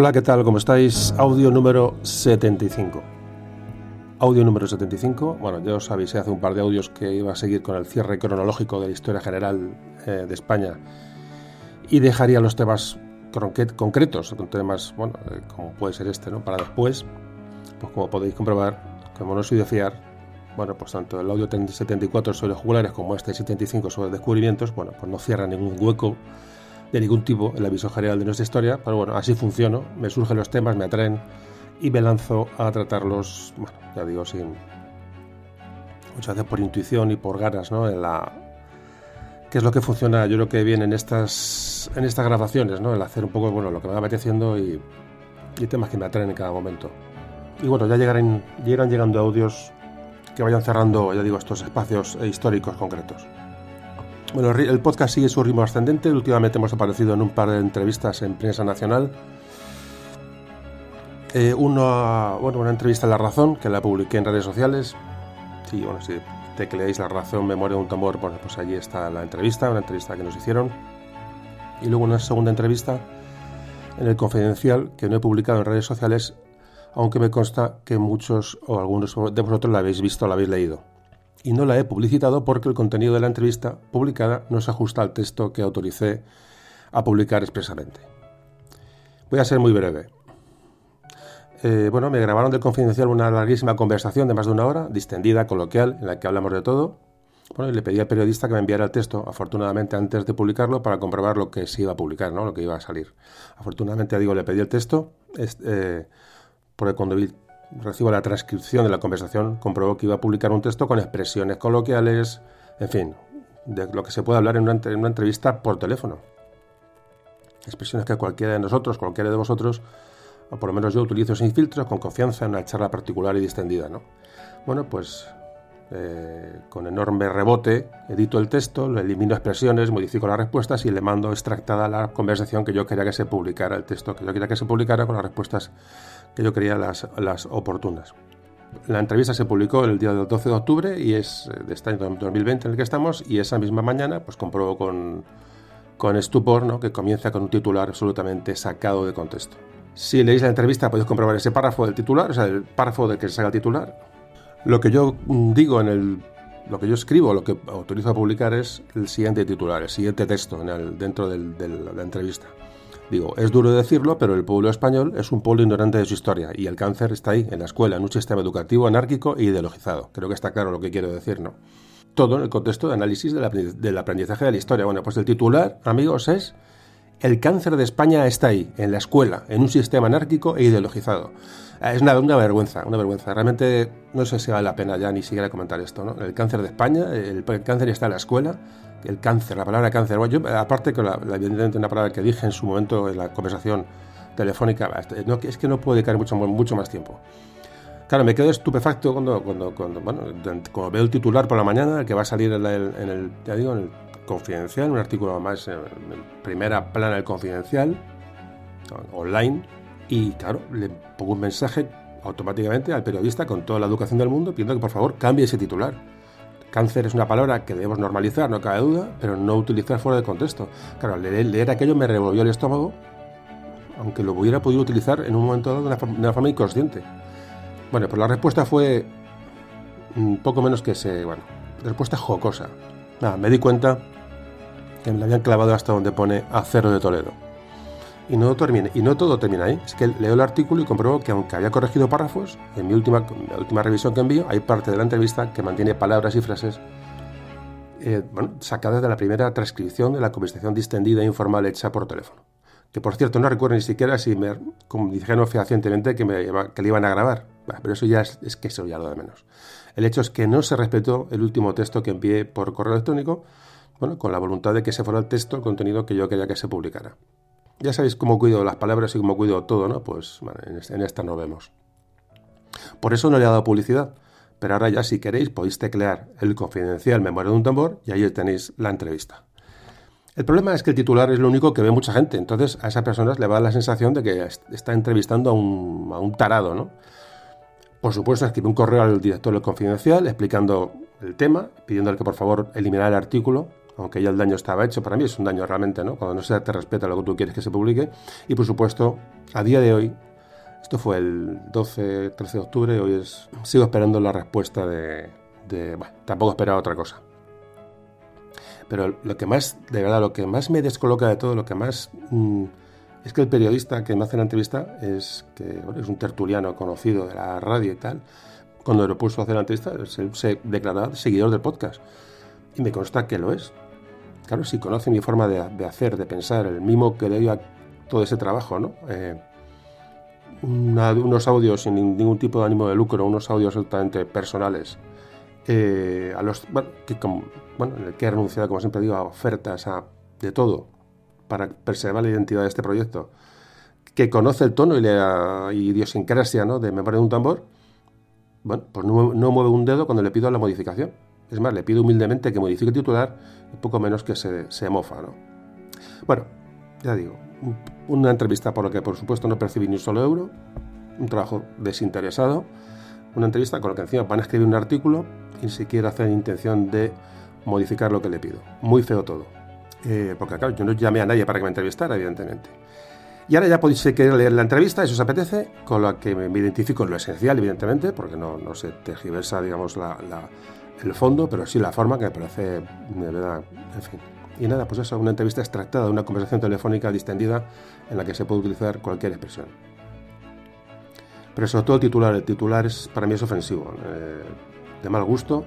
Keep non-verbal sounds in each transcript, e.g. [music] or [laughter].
Hola, ¿qué tal? ¿Cómo estáis? Audio número 75. Audio número 75. Bueno, ya os avisé hace un par de audios que iba a seguir con el cierre cronológico de la historia general eh, de España y dejaría los temas concretos, temas, bueno, eh, como puede ser este, ¿no? Para después, pues como podéis comprobar, como no soy de fiar, bueno, pues tanto el audio 74 sobre jugulares como este 75 sobre descubrimientos, bueno, pues no cierra ningún hueco de ningún tipo el aviso general de nuestra historia, pero bueno, así funciono, me surgen los temas, me atraen y me lanzo a tratarlos, bueno, ya digo, sin muchas veces por intuición y por ganas, ¿no? En la que es lo que funciona, yo creo que viene en estas en estas grabaciones, ¿no? El hacer un poco, bueno, lo que me va apeteciendo y, y temas que me atraen en cada momento. Y bueno, ya llegarán, llegarán llegando audios que vayan cerrando, ya digo, estos espacios históricos concretos. Bueno, el podcast sigue su ritmo ascendente. Últimamente hemos aparecido en un par de entrevistas en prensa nacional. Eh, una, bueno, una entrevista en La Razón, que la publiqué en redes sociales. Sí, bueno, si tecleáis La Razón, Memoria de un tambor, bueno, pues allí está la entrevista, una entrevista que nos hicieron. Y luego una segunda entrevista en el Confidencial, que no he publicado en redes sociales, aunque me consta que muchos o algunos de vosotros la habéis visto, la habéis leído y no la he publicitado porque el contenido de la entrevista publicada no se ajusta al texto que autoricé a publicar expresamente. Voy a ser muy breve. Eh, bueno, me grabaron del confidencial una larguísima conversación de más de una hora, distendida, coloquial, en la que hablamos de todo. Bueno, y le pedí al periodista que me enviara el texto, afortunadamente antes de publicarlo, para comprobar lo que se iba a publicar, ¿no? lo que iba a salir. Afortunadamente, digo, le pedí el texto, eh, porque cuando vi recibo la transcripción de la conversación, comprobó que iba a publicar un texto con expresiones coloquiales, en fin, de lo que se puede hablar en una, en una entrevista por teléfono. Expresiones que cualquiera de nosotros, cualquiera de vosotros, o por lo menos yo utilizo sin filtros, con confianza en una charla particular y distendida. ¿no? Bueno, pues eh, con enorme rebote edito el texto, lo elimino expresiones, modifico las respuestas y le mando extractada la conversación que yo quería que se publicara, el texto que yo quería que se publicara con las respuestas que yo creía las, las oportunas. La entrevista se publicó el día del 12 de octubre y es de este año 2020 en el que estamos y esa misma mañana pues compruebo con, con estupor ¿no? que comienza con un titular absolutamente sacado de contexto. Si leéis la entrevista podéis comprobar ese párrafo del titular, o sea, el párrafo del que se saca el titular. Lo que yo digo en el... Lo que yo escribo, lo que autorizo a publicar es el siguiente titular, el siguiente texto en el, dentro de la entrevista. Digo, es duro decirlo, pero el pueblo español es un pueblo ignorante de su historia y el cáncer está ahí, en la escuela, en un sistema educativo anárquico e ideologizado. Creo que está claro lo que quiero decir, ¿no? Todo en el contexto de análisis del aprendizaje de la historia. Bueno, pues el titular, amigos, es El cáncer de España está ahí, en la escuela, en un sistema anárquico e ideologizado. Es una, una vergüenza, una vergüenza. Realmente no sé si vale la pena ya ni siquiera comentar esto, ¿no? El cáncer de España, el, el cáncer está en la escuela, el cáncer, la palabra cáncer. Yo, aparte que la, evidentemente una palabra que dije en su momento en la conversación telefónica, es que no puedo dedicar mucho, mucho más tiempo. Claro, me quedo estupefacto cuando, cuando, cuando, bueno, cuando veo el titular por la mañana, que va a salir en el, en el ya digo, en el Confidencial, un artículo más en, primera plana del Confidencial, online, y claro, le pongo un mensaje automáticamente al periodista con toda la educación del mundo pidiendo que por favor cambie ese titular Cáncer es una palabra que debemos normalizar, no cabe duda, pero no utilizar fuera de contexto. Claro, leer, aquello me revolvió el estómago, aunque lo hubiera podido utilizar en un momento dado de una, forma, inconsciente. Bueno, pues la respuesta fue un poco menos que ese, bueno, respuesta jocosa. Nada, me di cuenta que me la habían clavado hasta donde pone acero de Toledo. Y no, termine, y no todo termina ahí. Es que leo el artículo y compruebo que aunque había corregido párrafos, en mi última, la última revisión que envío, hay parte de la entrevista que mantiene palabras y frases eh, sacadas de la primera transcripción de la conversación distendida e informal hecha por teléfono. Que por cierto no recuerdo ni siquiera si me como dijeron fehacientemente que, me, que le iban a grabar. pero eso ya es, es que eso ya lo de menos. El hecho es que no se respetó el último texto que envié por correo electrónico, bueno, con la voluntad de que se fuera el texto, el contenido que yo quería que se publicara. Ya sabéis cómo cuido las palabras y cómo cuido todo, ¿no? Pues en esta no vemos. Por eso no le he dado publicidad. Pero ahora ya si queréis podéis teclear el confidencial memoria de un tambor y ahí tenéis la entrevista. El problema es que el titular es lo único que ve mucha gente, entonces a esas personas le va la sensación de que está entrevistando a un, a un tarado, ¿no? Por supuesto, escribe un correo al director del confidencial explicando el tema, pidiéndole que por favor eliminara el artículo aunque ya el daño estaba hecho, para mí es un daño realmente, ¿no? Cuando no se te respeta lo que tú quieres que se publique. Y por supuesto, a día de hoy, esto fue el 12, 13 de octubre, hoy es, sigo esperando la respuesta de, bueno, tampoco esperaba otra cosa. Pero lo que más, de verdad, lo que más me descoloca de todo, lo que más... Mm, es que el periodista que me hace la entrevista es que es un tertuliano conocido de la radio y tal. Cuando lo puso a hacer la entrevista, se, se declaraba seguidor del podcast. Y me consta que lo es. Claro, si conoce mi forma de, hacer, de pensar, el mimo que le doy a todo ese trabajo, ¿no? Eh, unos audios sin ningún tipo de ánimo de lucro, unos audios absolutamente personales, eh, a los que, que he renunciado, como siempre digo, a ofertas, a de todo, para preservar la identidad de este proyecto, que conoce el tono y la idiosincrasia ¿no? de Memoria de un tambor, bueno, pues no mueve un dedo cuando le pido la modificación. Es más, le pido humildemente que modifique el titular y poco menos que se, se mofa, ¿no? Bueno, ya digo, una entrevista por la que por supuesto no percibí ni un solo euro, un trabajo desinteresado, una entrevista con la que encima van a escribir un artículo y ni siquiera hacen intención de modificar lo que le pido. Muy feo todo. Eh, porque claro, yo no llamé a nadie para que me entrevistara, evidentemente. Y ahora ya podéis querer leer la entrevista, eso os apetece, con la que me identifico en lo esencial, evidentemente, porque no, no se tergiversa, digamos, la, el fondo, pero sí la forma que me parece, de verdad, en fin. Y nada, pues eso, una entrevista extractada de una conversación telefónica distendida en la que se puede utilizar cualquier expresión. Pero sobre todo el titular, el titular es, para mí es ofensivo, eh, de mal gusto,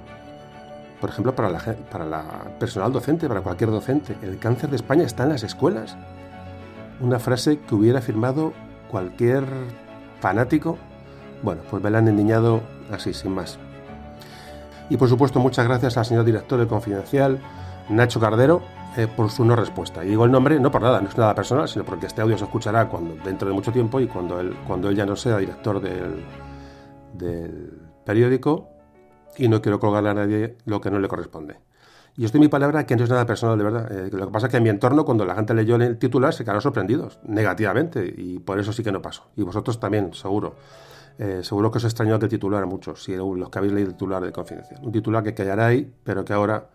por ejemplo, para la, para la personal docente, para cualquier docente. El cáncer de España está en las escuelas. Una frase que hubiera firmado cualquier fanático. Bueno, pues me la han endiñado así, sin más. Y por supuesto, muchas gracias al señor director de Confidencial, Nacho Cardero, eh, por su no respuesta. Y digo el nombre no por nada, no es nada personal, sino porque este audio se escuchará cuando, dentro de mucho tiempo y cuando él, cuando él ya no sea director del, del periódico y no quiero colgarle a nadie lo que no le corresponde. Y estoy mi palabra que no es nada personal, de verdad. Eh, lo que pasa es que en mi entorno, cuando la gente leyó el titular, se quedaron sorprendidos, negativamente, y por eso sí que no pasó. Y vosotros también, seguro. Eh, seguro que os extrañó aquel titular a muchos, si los que habéis leído el titular de Confidencial. Un titular que quedará ahí, pero que ahora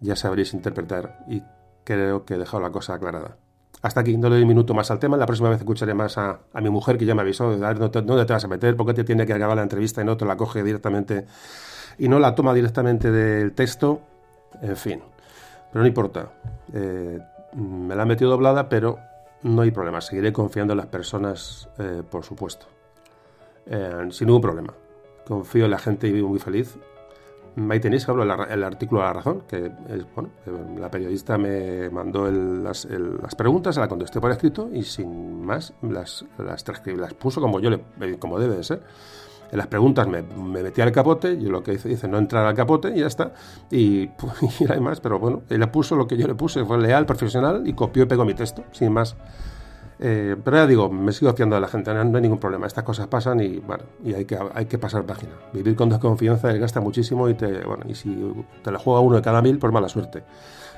ya sabréis interpretar y creo que he dejado la cosa aclarada. Hasta aquí, no le doy un minuto más al tema. La próxima vez escucharé más a, mi mujer que ya me avisó de dar dónde te vas a meter, por qué te tiene que acabar la entrevista y no te la coge directamente y no la toma directamente del texto. En fin, pero no importa. Eh, me la han metido doblada, pero no hay problema. Seguiré confiando en las personas, eh, por supuesto. Eh, sin ningún problema. Confío en la gente y vivo muy feliz. Ahí tenéis, hablo el, artículo de La Razón, que es, bueno, eh, la periodista me mandó las, preguntas, se las contesté por escrito y sin más las, las, las puso como yo le, eh, como debe de ser. En las preguntas me, metí al capote, y lo que hice, hice no entrar al capote y ya está. Y, [laughs] y además, pero bueno, él puso lo que yo le puse, fue leal, profesional y copió y pegó mi texto, sin más. Eh, pero ya digo, me sigo fiando de la gente, no, hay ningún problema. Estas cosas pasan y, bueno, y hay, que, hay que pasar página. Vivir con desconfianza gasta muchísimo y, te, bueno, y si te la juega uno de cada mil, por mala suerte.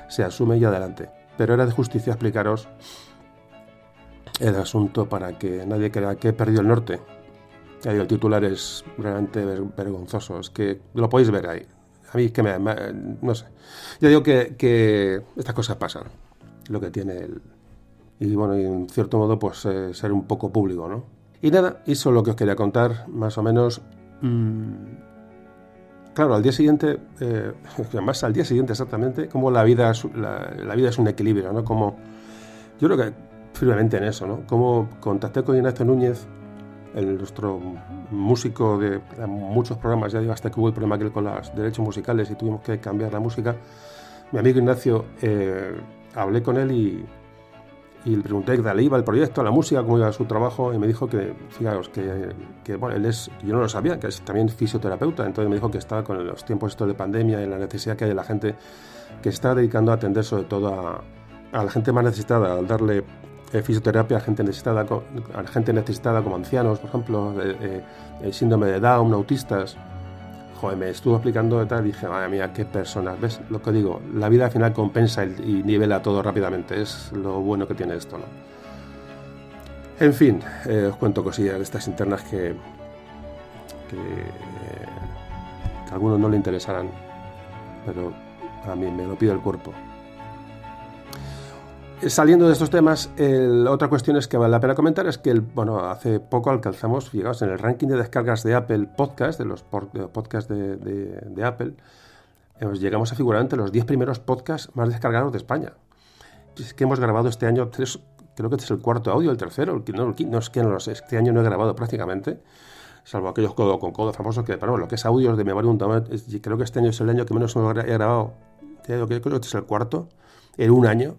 Se asume y adelante. Pero era de justicia explicaros el asunto para que nadie crea que he perdido el norte. Ya el titular es realmente vergonzoso. Es que lo podéis ver ahí. A mí es que me, no sé. Ya digo que, que estas cosas pasan. Lo que tiene el, y bueno, y en cierto modo pues eh, ser un poco público, ¿no? Y nada, eso es lo que os quería contar, más o menos. Mm, claro, al día siguiente, eh, [laughs] además al día siguiente exactamente, como la vida, es, la, vida es un equilibrio, ¿no? Como, yo creo que firmemente en eso, ¿no? Como contacté con Ignacio Núñez, el, nuestro músico de muchos programas, ya digo, hasta que hubo el problema con los derechos musicales y tuvimos que cambiar la música. Mi amigo Ignacio, eh, hablé con él y y le pregunté qué tal iba el proyecto, la música, cómo iba su trabajo, y me dijo que, fijaros, que, bueno, él es, yo no lo sabía, que es también fisioterapeuta, entonces me dijo que estaba con los tiempos estos de pandemia y la necesidad que hay de la gente, que está dedicando a atender sobre todo a, la gente más necesitada, al darle eh, fisioterapia a gente necesitada, a gente necesitada como ancianos, por ejemplo, eh, eh, síndrome de Down, autistas, joder, me estuvo explicando y tal, y dije, madre mía, qué personas. ¿Ves lo que digo? La vida al final compensa y nivela todo rápidamente. Es lo bueno que tiene esto, ¿no? En fin, eh, os cuento cosillas de estas internas que, que, a algunos no le interesarán, pero a mí me lo pide el cuerpo. Saliendo de estos temas, la otra cuestión es que vale la pena comentar es que, el, bueno, hace poco alcanzamos, llegamos en el ranking de descargas de Apple Podcast, de los podcasts de, Apple, llegamos a figurar entre los 10 primeros podcasts más descargados de España. Es que hemos grabado este año tres, creo que este es el cuarto audio, el tercero, el, no, no es que no lo sé, este año no he grabado prácticamente, salvo aquellos codo con codo famosos que, pero bueno, lo que es audios de memoria un creo que este año es el año que menos he grabado, creo que este es el cuarto, en un año,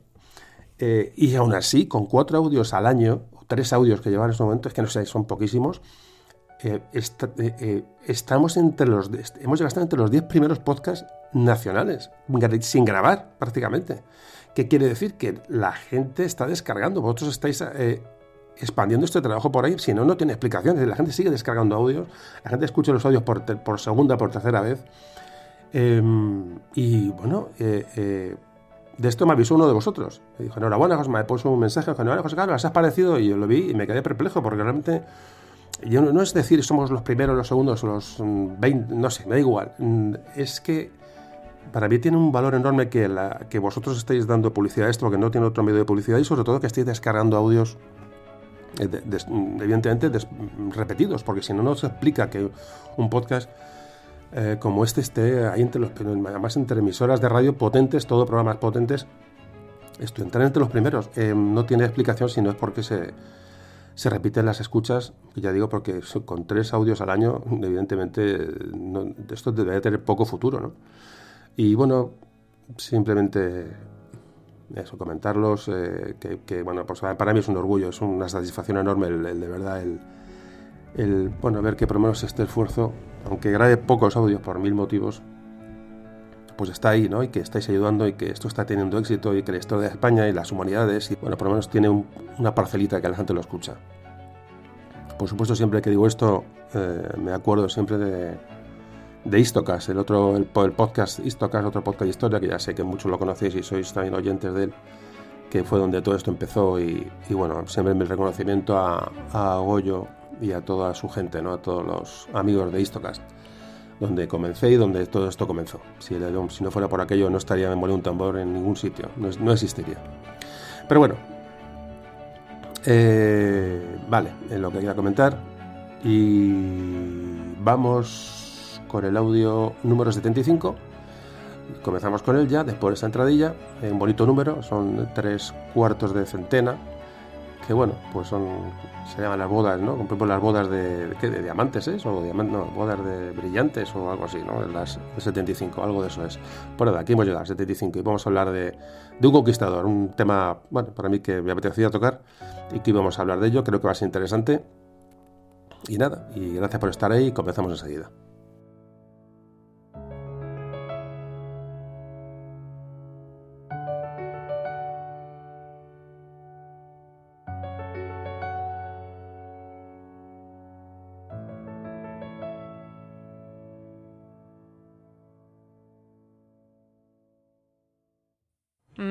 eh, y aún así, con cuatro audios al año, o tres audios que llevan en este momento, es que no sé, son poquísimos, eh, eh, estamos entre los, hemos llegado entre los diez primeros podcasts nacionales, sin grabar prácticamente. ¿Qué quiere decir? Que la gente está descargando, vosotros estáis expandiendo este trabajo por ahí, si no, no tiene explicaciones. La gente sigue descargando audios, la gente escucha los audios por, por segunda, por tercera vez. Em, y bueno, de esto me avisó uno de vosotros. Me dijo, enhorabuena, José, me puso un mensaje, enhorabuena, José Carlos, has parecido, y yo lo vi y me quedé perplejo, porque realmente, yo no, es decir somos los primeros, los segundos, los 20, mm, no sé, me da igual. Mm, es que para mí tiene un valor enorme que, la, que vosotros estéis dando publicidad a esto, porque no tiene otro medio de publicidad, y sobre todo que estéis descargando audios eh, evidentemente repetidos, porque si no, no se explica que un podcast eh, como este esté ahí entre los además entre emisoras de radio potentes, todo programas potentes, esto entrar entre los primeros. Eh, no tiene explicación si no es porque se, se repiten las escuchas, ya digo, porque con tres audios al año, evidentemente, esto debería tener poco futuro, ¿no? Y bueno, simplemente eso, comentarlos, eh, que, bueno, pues para mí es un orgullo, es una satisfacción enorme el, el de verdad el el bueno, ver que por lo menos este esfuerzo, aunque grabe pocos audios por mil motivos, pues está ahí, ¿no? Y que estáis ayudando y que esto está teniendo éxito y que la historia de España y las humanidades, y bueno, por lo menos tiene una parcelita que la gente lo escucha. Por supuesto, siempre que digo esto, eh, me acuerdo siempre de, de Istocas, el otro, el, podcast Istocas, otro podcast de historia, que ya sé que muchos lo conocéis y sois también oyentes de él, que fue donde todo esto empezó y, bueno, siempre mi reconocimiento a, a Goyo y a toda su gente, ¿no? a todos los amigos de Histocast, donde comencé y donde todo esto comenzó. Si, no fuera por aquello, no estaría Memoria un tambor en ningún sitio, no, existiría. Pero bueno, eh, vale, es lo que quería comentar. Y vamos con el audio número 75. Comenzamos con él ya, después de esta entradilla. Un bonito número, son tres cuartos de centena que bueno, pues son, se llaman las bodas, ¿no? Por las bodas de, ¿qué? de diamantes, ¿es? O diamantes, no, bodas de brillantes o algo así, ¿no? Las de 75, algo de eso es. Por nada, aquí hemos llegado, 75, y vamos a hablar de, de un conquistador, un tema, bueno, para mí que me apetecía tocar y que íbamos a hablar de ello, creo que va a ser interesante. Y nada, y gracias por estar ahí comenzamos enseguida.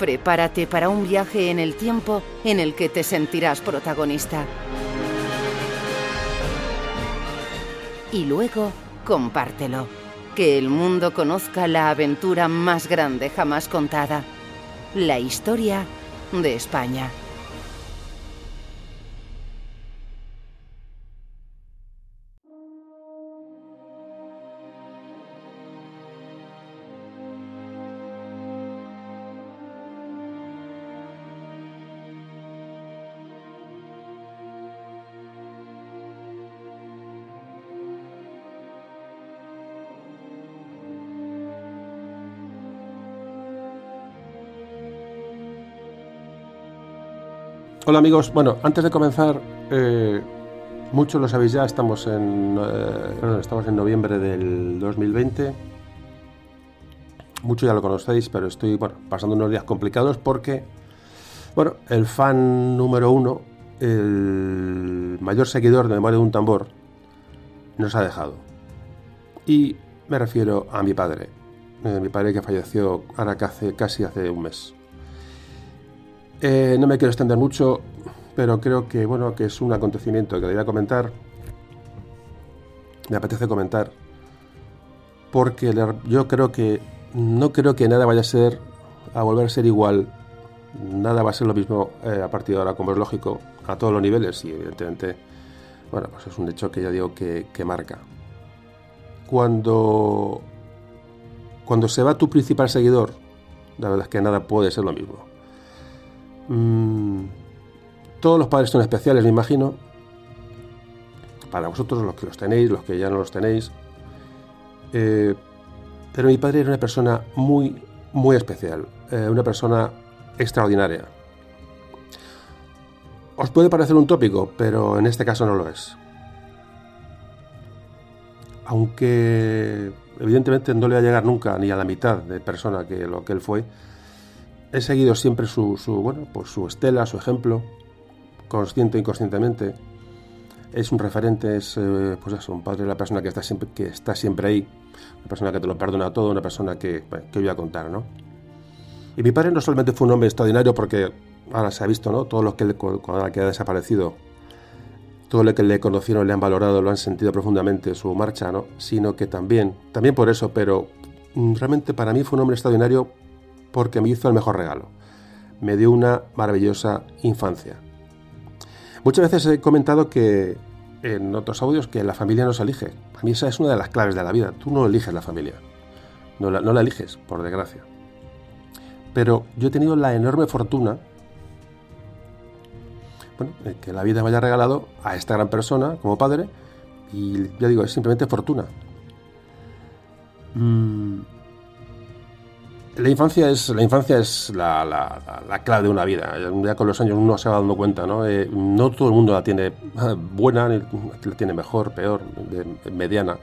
Prepárate para un viaje en el tiempo en el que te sentirás protagonista. Y luego, compártelo. Que el mundo conozca la aventura más grande jamás contada. La historia de España. Hola amigos, bueno, antes de comenzar, eh, muchos lo sabéis ya, estamos en, eh, estamos en noviembre del 2020. Muchos ya lo conocéis, pero estoy pasando unos días complicados porque, bueno, el fan número uno, el mayor seguidor de Memoria de un Tambor, nos ha dejado. Y me refiero a mi padre, eh, mi padre que falleció ahora casi hace un mes. Eh, no me quiero extender mucho, pero creo que bueno que es un acontecimiento que le voy a comentar. Me apetece comentar porque yo creo que no creo que nada vaya a ser a volver a ser igual. Nada va a ser lo mismo eh, a partir de ahora, como es lógico, a todos los niveles y evidentemente, bueno, pues es un hecho que ya digo que, que marca. Cuando cuando se va tu principal seguidor, la verdad es que nada puede ser lo mismo. Mm, todos los padres son especiales, me imagino. Para vosotros, los que los tenéis, los que ya no los tenéis. Eh, pero mi padre era una persona muy, muy especial. Eh, una persona extraordinaria. Os puede parecer un tópico, pero en este caso no lo es. Aunque evidentemente no le va a llegar nunca ni a la mitad de persona que lo que él fue, he seguido siempre su, bueno, pues su estela, su ejemplo, consciente e inconscientemente. Es un referente, es eh, pues eso, un padre, la persona que está siempre, que está siempre ahí, una persona que te lo perdona todo, una persona que, que voy a contar, ¿no? Y mi padre no solamente fue un hombre extraordinario porque ahora se ha visto, ¿no? Todos los que que ha desaparecido, todo lo que le conocieron le han valorado, lo han sentido profundamente su marcha, ¿no? Sino que también, también por eso, pero mm, realmente para mí fue un hombre extraordinario porque me hizo el mejor regalo. Me dio una maravillosa infancia. Muchas veces he comentado que en otros audios que la familia no se elige. A mí esa es una de las claves de la vida. Tú no eliges la familia. No la, eliges, por desgracia. Pero yo he tenido la enorme fortuna bueno, que la vida me haya regalado a esta gran persona como padre y ya digo, es simplemente fortuna. Mm, la infancia es la, infancia es la, clave de una vida. Ya con los años uno se va dando cuenta, ¿no? Eh, no todo el mundo la tiene buena, la tiene mejor, peor, mediana.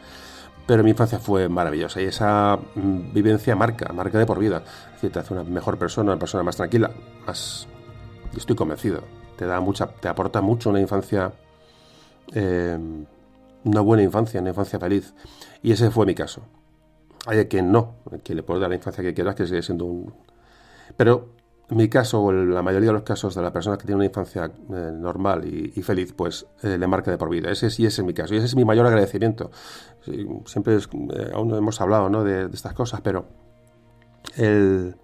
Pero mi infancia fue maravillosa y esa mm, vivencia marca, marca de por vida. Es te hace una mejor persona, una persona más tranquila, más. Estoy convencido. Te da mucha, te aporta mucho una infancia, eh, una buena infancia, una infancia feliz. Y ese fue mi caso. Hay quien no, que le puede dar la infancia que quieras, que sigue siendo un... Pero en mi caso, o la mayoría de los casos de la persona que tiene una infancia eh, normal y, feliz, pues eh, le marca de por vida. Ese sí ese es mi caso. Y ese es mi mayor agradecimiento. siempre eh, aún no hemos hablado ¿no? de, estas cosas, pero el,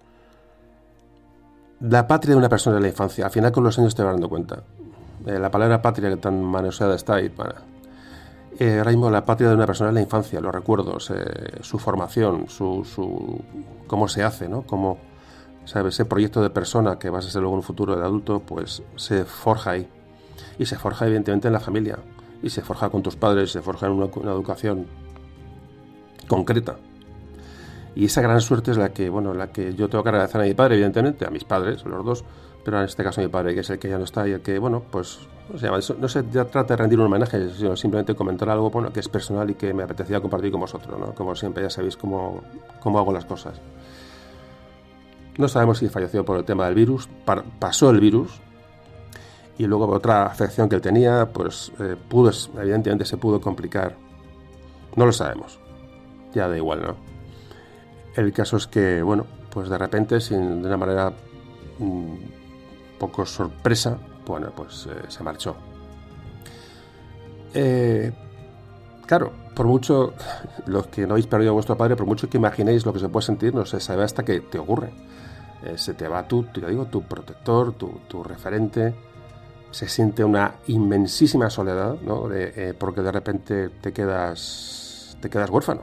la patria de una persona en la infancia, al final con los años te vas dando cuenta. la palabra patria que tan manoseada está ahí para eh, ahora mismo la patria de una persona es la infancia, los recuerdos, eh, su formación, su, cómo se hace, ¿no? Cómo. Ese proyecto de persona que vas a ser luego en un futuro de adulto, pues se forja ahí. Y se forja evidentemente en la familia. Y se forja con tus padres, se forja en una, educación concreta. Y esa gran suerte es la que, bueno, la que yo tengo que agradecer a mi padre, evidentemente, a mis padres, los dos, pero en este caso a mi padre, que es el que ya no está y el que, bueno, pues no se trata de rendir un homenaje, sino simplemente comentar algo que es personal y que me apetecía compartir con vosotros, ¿no? Como siempre, ya sabéis cómo, cómo hago las cosas. No sabemos si falleció por el tema del virus, pasó el virus y luego otra afección que él tenía, pues eh, pudo, evidentemente se pudo complicar. No lo sabemos, ya da igual, ¿no? El caso es que, bueno, pues de repente, sin, de una manera mm, poco sorpresa, bueno, pues eh, se marchó. Eh, claro, por mucho, los que no habéis perdido a vuestro padre, por mucho que imaginéis lo que se puede sentir, no se sabe hasta que te ocurre. Eh, se te va tu, te digo, tu protector, tu, referente, se siente una inmensísima soledad, ¿no? porque de repente te quedas, te quedas huérfano.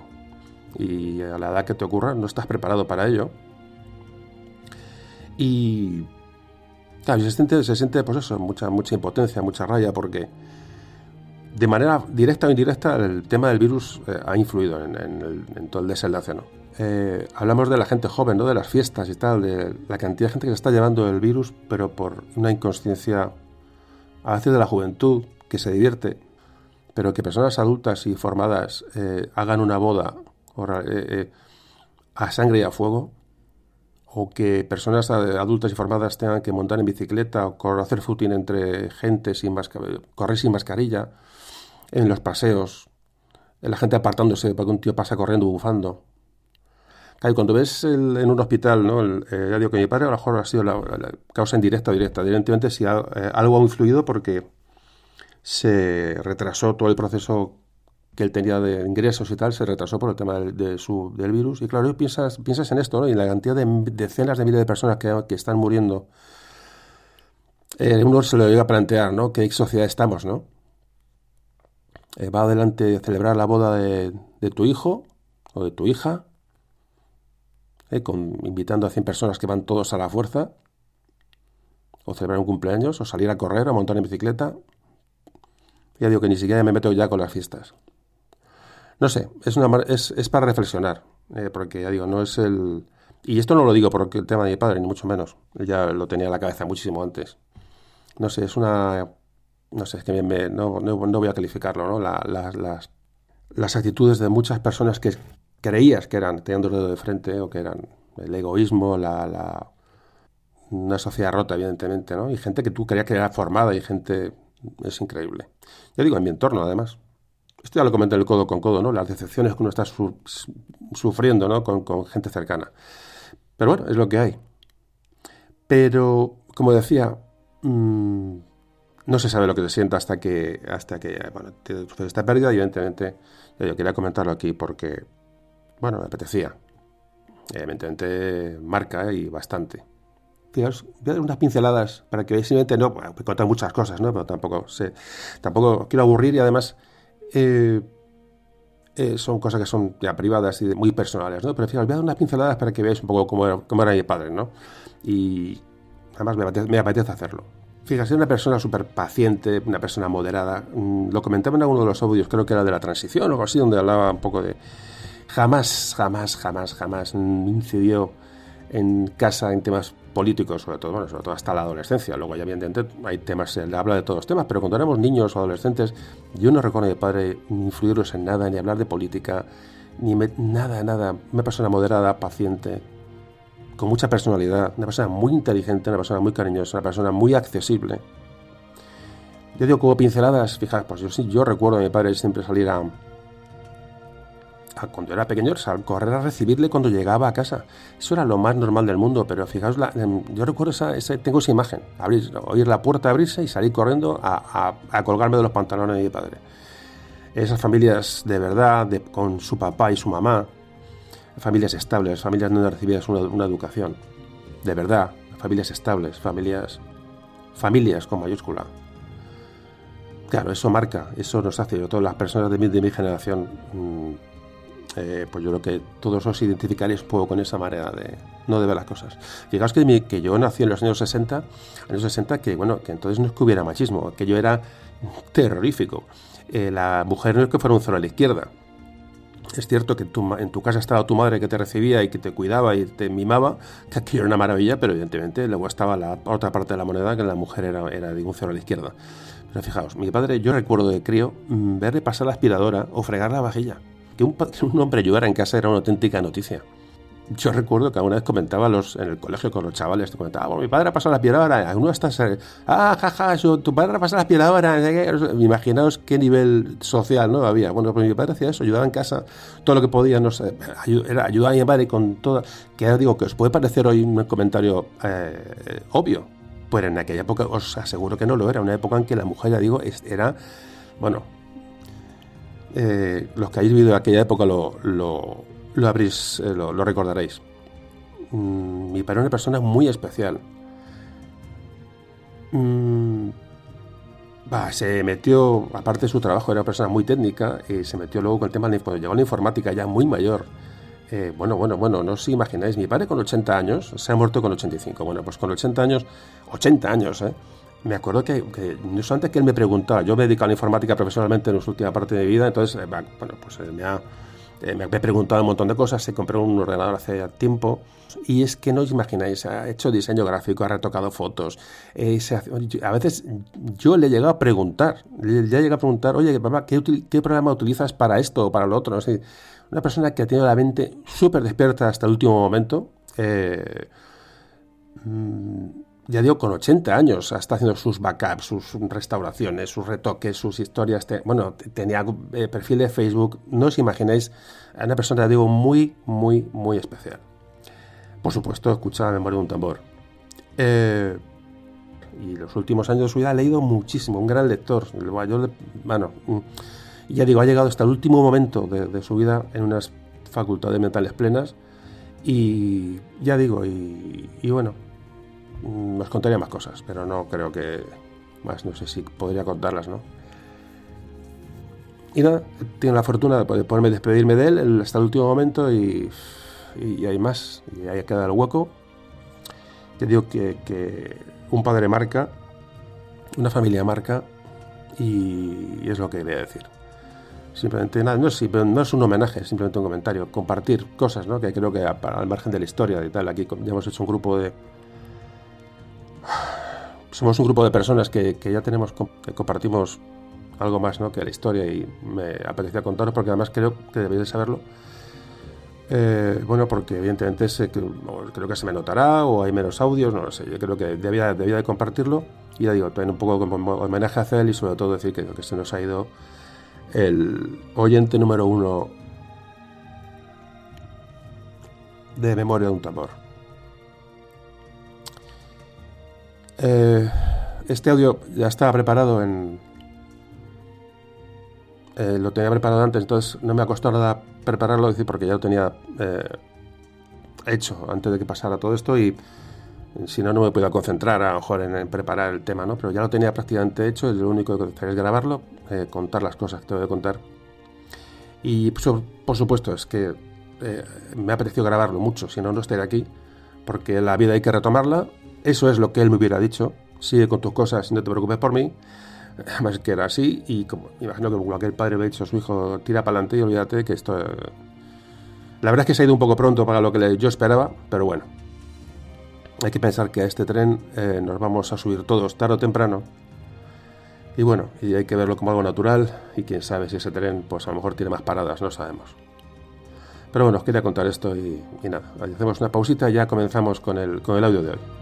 Y a la edad que te ocurra no estás preparado para ello. Y Claro, se siente, se siente pues eso, mucha, mucha impotencia, mucha raya, porque de manera directa o indirecta el tema del virus eh, ha influido en, todo el desenlace. ¿no? Eh, hablamos de la gente joven, ¿no? de las fiestas y tal, de la cantidad de gente que se está llevando el virus, pero por una inconsciencia a veces de la juventud, que se divierte, pero que personas adultas y formadas eh, hagan una boda a sangre y a fuego, o que personas adultas y formadas tengan que montar en bicicleta o hacer footing entre gente sin correr sin mascarilla, en los paseos, la gente apartándose para que un tío pasa corriendo bufando. Claro, cuando ves en un hospital, ¿no? Ya digo que mi padre a lo mejor ha sido la, causa indirecta o directa. Evidentemente, si eh, algo ha influido porque se retrasó todo el proceso que él tenía de ingresos y tal, se retrasó por el tema del virus. Y claro, piensas, piensas en esto, ¿no? Y en la cantidad de decenas de miles de personas que, están muriendo. Eh, uno se lo llega a plantear, ¿no? ¿Qué sociedad estamos, no? Eh, va adelante a celebrar la boda de, de, tu hijo o de tu hija, eh, con, invitando a 100 personas que van todos a la fuerza, o celebrar un cumpleaños, o salir a correr, o montar en bicicleta. Ya digo que ni siquiera me meto ya con las fiestas. No sé, es, una, es, es para reflexionar, eh, porque ya digo, no es el... Y esto no lo digo por el tema de mi padre, ni mucho menos. Ya lo tenía en la cabeza muchísimo antes. No sé, es una... No sé, es que me, no, no, voy a calificarlo, ¿no? las, las actitudes de muchas personas que creías que eran, teniendo el dedo de frente, o que eran el egoísmo, la, la, una sociedad rota, evidentemente, ¿no? Y gente que tú creías que era formada y gente... Es increíble. Yo digo, en mi entorno, además. Esto ya lo comenté el codo con codo, ¿no? Las decepciones que uno está sufriendo, ¿no? Con, gente cercana. Pero bueno, es lo que hay. Pero, como decía, mm, no se sabe lo que se sienta hasta que, hasta que bueno, te esta pérdida. Evidentemente, yo quería comentarlo aquí porque, bueno, me apetecía. Evidentemente, marca y bastante. Fijaos, voy a dar unas pinceladas para que veáis simplemente, no, bueno, contar muchas cosas, ¿no? Pero tampoco sé, tampoco quiero aburrir y además eh, eh, son cosas que son ya privadas y muy personales, ¿no? Pero fíjate, voy a dar unas pinceladas para que veáis un poco cómo era, mi padre, ¿no? Y además me apetece, hacerlo. Fíjate, una persona súper paciente, una persona moderada. Mm, lo comentaba en alguno de los audios, creo que era de la transición o algo así, donde hablaba un poco de... Jamás, jamás, jamás, jamás incidió en casa en temas políticos, sobre todo, bueno, sobre todo hasta la adolescencia. Luego ya evidentemente hay temas, se habla de todos los temas, pero cuando éramos niños o adolescentes, yo no recuerdo a mi padre ni influirlos en nada, ni hablar de política, ni nada, nada. Una persona moderada, paciente, con mucha personalidad, una persona muy inteligente, una persona muy cariñosa, una persona muy accesible. Yo digo como pinceladas, fijaos, pues yo sí, yo recuerdo a mi padre siempre salir a cuando era pequeño, correr a recibirle cuando llegaba a casa. Eso era lo más normal del mundo, pero fijaos, em, yo recuerdo esa, tengo esa imagen, abrir, oír la puerta abrirse y salir corriendo a, colgarme de los pantalones de mi padre. Esas familias de verdad, con su papá y su mamá, familias estables, familias recibías una, una educación, de verdad, familias estables, familias, familias con mayúscula. Claro, eso marca, eso nos hace, yo, todas las personas de mi, de mi generación, mm, eh, pues yo creo que todos os identificaréis poco con esa manera de no de ver las cosas. Fijaos que, que yo nací en los años 60, años 60 que bueno, que entonces no es que hubiera machismo, que yo era terrorífico. Eh, la mujer no es que fuera un cero a la izquierda. Es cierto que en tu casa estaba tu madre que te recibía y que te cuidaba y te mimaba, que aquello era una maravilla, pero evidentemente luego estaba la otra parte de la moneda, que la mujer era, era de un cero a la izquierda. Pero fijaos, mi padre, yo recuerdo de crío mm, verle pasar la aspiradora o fregar la vajilla que [laughs] un, hombre ayudara en casa era una auténtica noticia. Yo recuerdo que alguna vez comentaba los, en el colegio con los chavales, comentaba, bueno, mi padre ha pasado la aspiradora, uno está, ah, jaja, tu padre ha pasado la aspiradora, imaginaos qué nivel social no había. Bueno, pues mi padre hacía eso, ayudaba en casa todo lo que podía, no sé, era ayudar a mi padre con toda, que digo que os puede parecer hoy un comentario eh, obvio, pues en aquella época os aseguro que no lo era, una época en que la mujer, ya digo, era, bueno, eh, los que hayáis vivido aquella época lo, lo, lo habréis, eh, lo, recordaréis. Mm, mi padre era una persona muy especial. Mm, se metió, aparte de su trabajo, era una persona muy técnica y se metió luego con el tema de cuando llegó la informática ya muy mayor. Eh, bueno, bueno, bueno, no os imagináis, mi padre con 80 años, se ha muerto con 85. Bueno, pues con 80 años, 80 años, ¿eh? Me acuerdo que, que no antes que él me preguntaba, yo me he dedicado a la informática profesionalmente en la última parte de mi vida, entonces, eh, bueno, pues eh, me ha, eh, me he preguntado un montón de cosas, se compró un ordenador hace tiempo y es que no os imagináis, ha hecho diseño gráfico, ha retocado fotos. Eh, a veces yo le he llegado a preguntar, le he llegado a preguntar, oye, papá, ¿qué, qué programa utilizas para esto o para lo otro? Una persona que ha tenido la mente súper despierta hasta el último momento. Eh, mm, ya digo, con 80 años, está haciendo sus backups, sus restauraciones, sus retoques, sus historias. bueno, tenía eh, perfil de Facebook. No os imagináis a una persona, digo, muy, muy, muy especial. Por supuesto, escucha la memoria de un tambor. Eh, y los últimos años de su vida ha leído muchísimo, un gran lector. bueno, mm, ya digo, ha llegado hasta el último momento de, su vida en unas facultades mentales plenas. Y ya digo, y bueno, nos mm, contaría más cosas, pero no creo que más, no sé si podría contarlas, ¿no? Y nada, tengo la fortuna de poderme despedirme de él hasta el último momento y, y, hay más, y ahí queda el hueco. Te digo que, un padre marca, una familia marca y, es lo que quería decir. Simplemente nada, no es, no es un homenaje, simplemente un comentario, compartir cosas, ¿no? Que creo que al margen de la historia y tal, aquí ya hemos hecho un grupo de, somos un grupo de personas que, ya tenemos, que compartimos algo más ¿no? que la historia y me apetecía contaros porque además creo que debéis de saberlo. Eh, bueno, porque evidentemente creo que se me notará o hay menos audios, no lo sé. Yo creo que debía, debía de compartirlo y ya digo, también un poco como homenaje a él y sobre todo decir que, que se nos ha ido el oyente número uno de Memoria de un Tambor. Eh, este audio ya estaba preparado en... Eh, lo tenía preparado antes, entonces no me ha costado nada prepararlo, decir, porque ya lo tenía eh, hecho antes de que pasara todo esto y si no, no me podía concentrar a lo mejor en, preparar el tema, ¿no? Pero ya lo tenía prácticamente hecho, y lo único que hacer es grabarlo, contar las cosas que tengo que contar. Y por supuesto, es que me ha parecido grabarlo mucho, si no, no estaría aquí, porque la vida hay que retomarla eso es lo que él me hubiera dicho. Sigue con tus cosas, no te preocupes por mí. Además que era así y como imagino que cualquier padre hubiera dicho a su hijo, tira para adelante y olvídate que esto... La verdad es que se ha ido un poco pronto para lo que yo esperaba, pero bueno. Hay que pensar que a este tren eh, nos vamos a subir todos tarde o temprano. Y bueno, y hay que verlo como algo natural y quién sabe si ese tren pues a lo mejor tiene más paradas, no sabemos. Pero bueno, os quería contar esto y, y nada, hacemos una pausita y ya comenzamos con el, con el audio de hoy.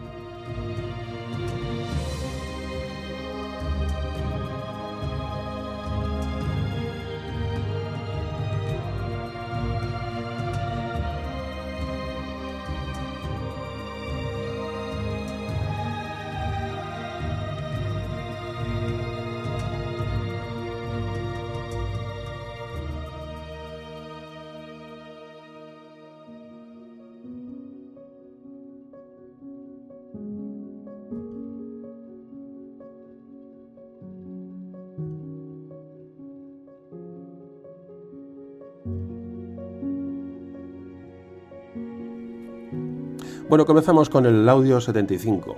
Bueno, comenzamos con el audio 75.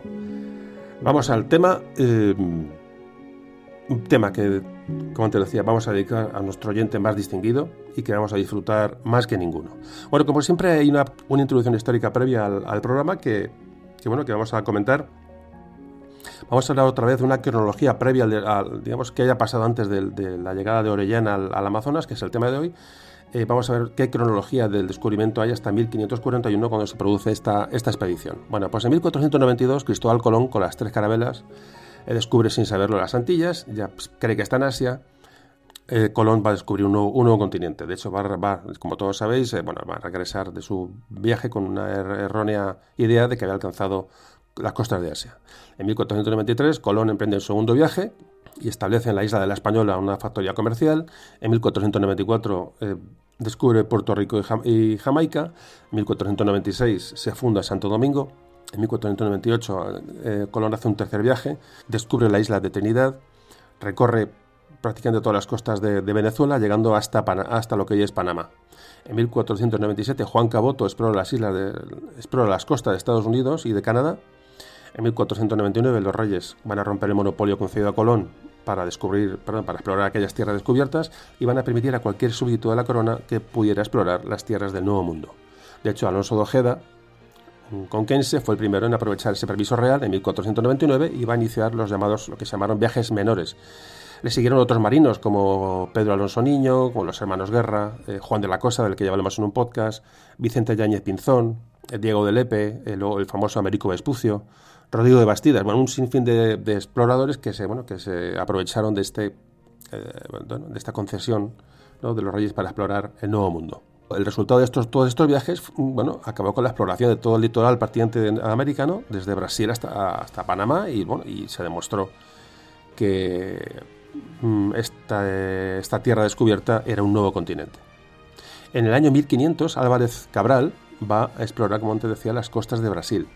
Vamos al tema. Eh, un tema que, como te decía, vamos a dedicar a nuestro oyente más distinguido y que vamos a disfrutar más que ninguno. Bueno, como siempre hay una, introducción histórica previa al, programa que, bueno, que vamos a comentar. Vamos a hablar otra vez de una cronología previa, digamos, que haya pasado antes de, la llegada de Orellana al, Amazonas, que es el tema de hoy, eh, vamos a ver qué cronología del descubrimiento hay hasta 1541 cuando se produce esta, esta expedición. Bueno, pues en 1492 Cristóbal Colón con las tres carabelas eh, descubre sin saberlo las Antillas, ya pues, cree que está en Asia. Eh, Colón va a descubrir un nuevo, continente. De hecho, va, como todos sabéis, bueno, va a regresar de su viaje con una er, errónea idea de que había alcanzado las costas de Asia. En 1493 Colón emprende el segundo viaje y establece en la isla de la Española una factoría comercial. En 1494 descubre Puerto Rico y Jamaica, en 1496 se funda Santo Domingo, en 1498 eh, Colón hace un tercer viaje, descubre la isla de Trinidad, recorre prácticamente todas las costas de, Venezuela, llegando hasta, hasta lo que hoy es Panamá. En 1497 Juan Caboto explora las, islas de, explora las costas de Estados Unidos y de Canadá. En 1499 los reyes van a romper el monopolio concedido a Colón para descubrir, para explorar aquellas tierras descubiertas y van a permitir a cualquier súbdito de la corona que pudiera explorar las tierras del Nuevo Mundo. De hecho, Alonso de Ojeda, conquense, fue el primero en aprovechar ese permiso real en 1499 y va a iniciar los llamados, lo que se llamaron viajes menores. Le siguieron otros marinos como Pedro Alonso Niño, como los hermanos Guerra, eh, Juan de la Cosa, del que ya hablamos en un podcast, Vicente Yáñez Pinzón, eh, Diego de Lepe, el, el famoso Américo Vespucio, Rodrigo de Bastidas, bueno, un sinfín de, exploradores que se, bueno, que se aprovecharon de, este, eh, de esta concesión de los reyes para explorar el Nuevo Mundo. El resultado de estos, todos estos viajes bueno, acabó con la exploración de todo el litoral partiente americano, desde Brasil hasta, hasta Panamá, y, bueno, y se demostró que mm, esta, esta tierra descubierta era un nuevo continente. En el año 1500, Álvarez Cabral va a explorar, como antes decía, las costas de Brasil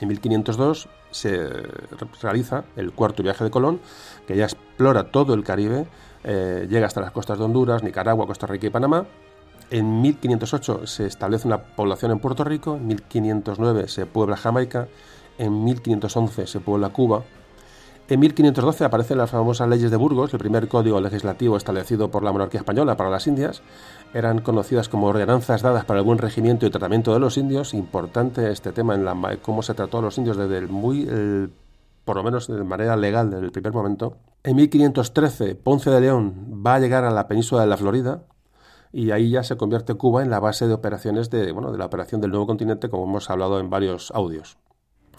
en 1502 se realiza el cuarto viaje de Colón, que ya explora todo el Caribe, eh, llega hasta las costas de Honduras, Nicaragua, Costa Rica y Panamá. En 1508 se establece una población en Puerto Rico, en 1509 se puebla Jamaica, en 1511 se puebla Cuba, en 1512 aparecen las famosas leyes de Burgos, el primer código legislativo establecido por la monarquía española para las Indias. Eran conocidas como ordenanzas dadas para el buen regimiento y tratamiento de los indios. Importante este tema en la, cómo se trató a los indios desde el muy, por lo menos de manera legal, desde el primer momento. En 1513, Ponce de León va a llegar a la península de la Florida, y ahí ya se convierte Cuba en la base de operaciones de, bueno, de la operación del nuevo continente, como hemos hablado en varios audios.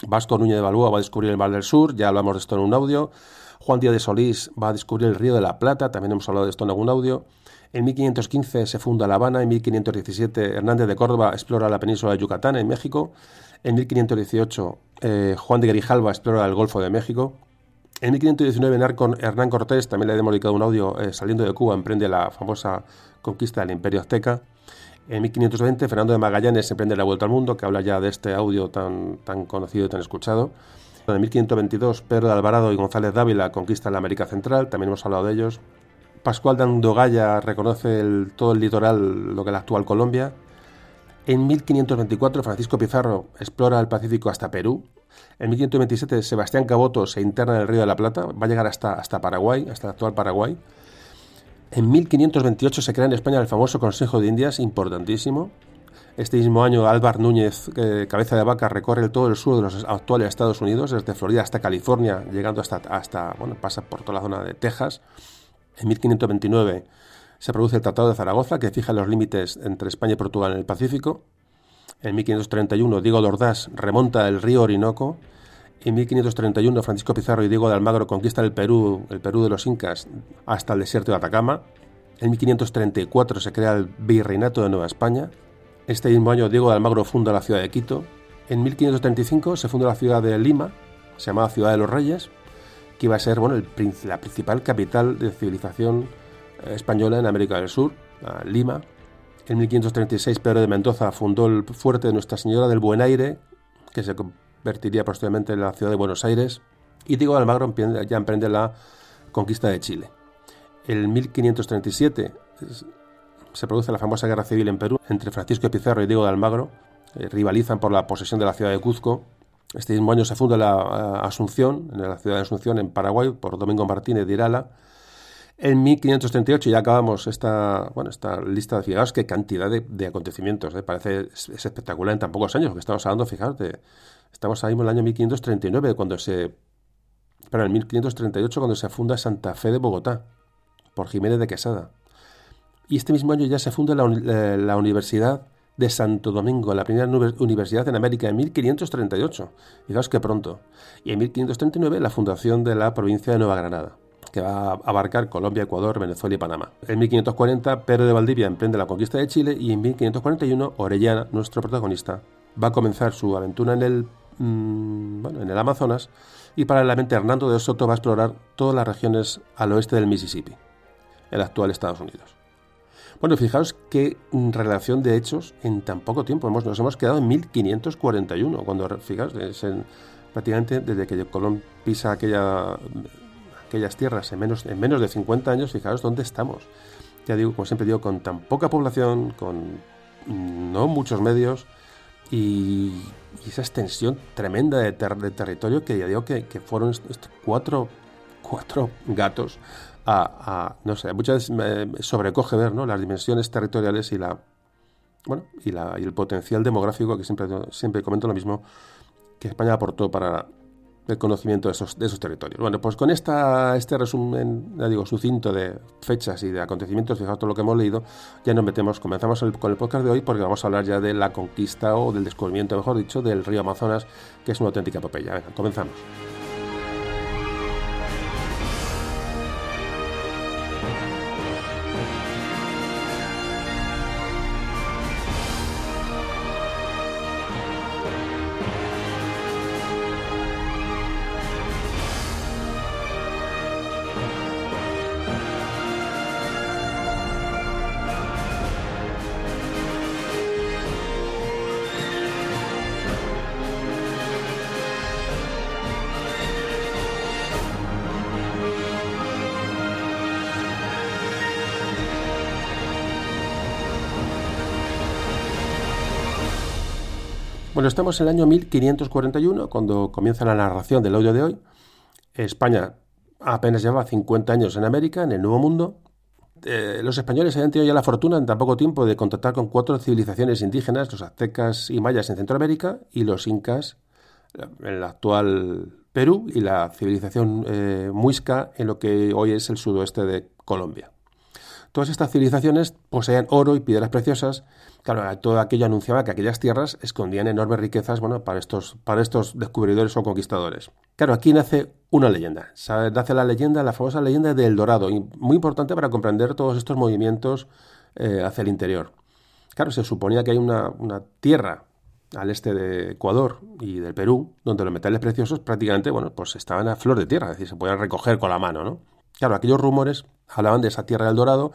Vasco Núñez de Balboa va a descubrir el Mar del Sur, ya hablamos de esto en un audio. Juan Díaz de Solís va a descubrir el Río de la Plata, también hemos hablado de esto en algún audio. En 1515 se funda La Habana, en 1517 Hernández de Córdoba explora la península de Yucatán en México, en 1518 eh, Juan de Grijalva explora el Golfo de México, en 1519 Hernán Cortés, también le hemos dedicado un audio, eh, saliendo de Cuba, emprende la famosa conquista del Imperio Azteca. En 1520, Fernando de Magallanes emprende la vuelta al mundo, que habla ya de este audio tan, tan conocido y tan escuchado. En 1522, Pedro de Alvarado y González Dávila conquistan la América Central, también hemos hablado de ellos. Pascual de reconoce todo el litoral, lo que es la actual Colombia. En 1524, Francisco Pizarro explora el Pacífico hasta Perú. En 1527, Sebastián Caboto se interna en el Río de la Plata, va a llegar hasta, hasta Paraguay, hasta el actual Paraguay. En 1528 se crea en España el famoso Consejo de Indias, importantísimo. Este mismo año Álvar Núñez, eh, cabeza de vaca, recorre todo el sur de los actuales Estados Unidos, desde Florida hasta California, llegando hasta, hasta bueno, pasa por toda la zona de Texas. En 1529 se produce el Tratado de Zaragoza, que fija los límites entre España y Portugal en el Pacífico. En 1531 Diego Ordaz remonta el río Orinoco en 1531 Francisco Pizarro y Diego de Almagro conquistan el Perú, el Perú de los Incas, hasta el desierto de Atacama. En 1534 se crea el Virreinato de Nueva España. Este mismo año Diego de Almagro funda la ciudad de Quito. En 1535 se funda la ciudad de Lima, se llamaba Ciudad de los Reyes, que iba a ser bueno, la principal capital de civilización eh, española en América del Sur, Lima. En 1536 Pedro de Mendoza fundó el fuerte de Nuestra Señora del Buen Aire, que se vertiría posteriormente en la ciudad de Buenos Aires, y Diego de Almagro ya emprende la conquista de Chile. En 1537 se produce la famosa guerra civil en Perú entre Francisco Pizarro y Diego de Almagro, eh, rivalizan por la posesión de la ciudad de Cuzco. Este mismo año se funda la eh, Asunción, en la ciudad de Asunción, en Paraguay, por Domingo Martínez de Irala. En 1538 ya acabamos esta, bueno, esta lista de fijaos qué cantidad de, acontecimientos. ¿eh? Parece es, espectacular en tan pocos años, porque estamos hablando, fijaos, de Estamos ahí en el año 1539, cuando se. Para el 1538, cuando se funda Santa Fe de Bogotá, por Jiménez de Quesada. Y este mismo año ya se funda la, la Universidad de Santo Domingo, la primera universidad en América, en 1538. Fijaos que pronto. Y en 1539, la fundación de la provincia de Nueva Granada que va a abarcar Colombia, Ecuador, Venezuela y Panamá. En 1540, Pedro de Valdivia emprende la conquista de Chile y en 1541, Orellana, nuestro protagonista, va a comenzar su aventura en el Mm, bueno, en el Amazonas y paralelamente Hernando de Soto va a explorar todas las regiones al oeste del Mississippi, el actual Estados Unidos. Bueno, fijaos qué relación de hechos en tan poco tiempo. Hemos, nos hemos quedado en 1541, cuando, fijaos, prácticamente desde que Colón pisa aquella, aquellas tierras en menos, en menos de 50 años, fijaos dónde estamos. Ya digo, como siempre digo, con tan poca población, con no muchos medios, y, esa extensión tremenda de, territorio que ya digo que, fueron estos cuatro cuatro gatos a, no sé, muchas veces me sobrecoge ver ¿no? las dimensiones territoriales y la bueno y, la, y el potencial demográfico que siempre, siempre comento lo mismo que España aportó para el conocimiento de esos, de esos territorios. Bueno, pues con esta, este resumen, ya digo, sucinto de fechas y de acontecimientos, fijaos todo lo que hemos leído, ya nos metemos, comenzamos con el podcast de hoy porque vamos a hablar ya de la conquista o del descubrimiento, mejor dicho, del río Amazonas, que es una auténtica epopeya. Venga, comenzamos. Bueno, estamos en el año 1541, cuando comienza la narración del audio de hoy. España apenas lleva 50 años en América, en el Nuevo Mundo. Eh, los españoles habían tenido ya la fortuna en tan poco tiempo de contactar con cuatro civilizaciones indígenas, los aztecas y mayas en Centroamérica y los incas en el actual Perú y la civilización eh, muisca en lo que hoy es el sudoeste de Colombia. Todas estas civilizaciones poseían oro y piedras preciosas. Claro, todo aquello anunciaba que aquellas tierras escondían enormes riquezas bueno, para, estos, para estos descubridores o conquistadores. Claro, aquí nace una leyenda. Nace la leyenda, la famosa leyenda del Dorado, y muy importante para comprender todos estos movimientos eh, hacia el interior. Claro, se suponía que hay una, una tierra al este de Ecuador y del Perú, donde los metales preciosos prácticamente, bueno, pues estaban a flor de tierra, es decir, se podían recoger con la mano, ¿no? Claro, aquellos rumores hablaban de esa tierra del Dorado,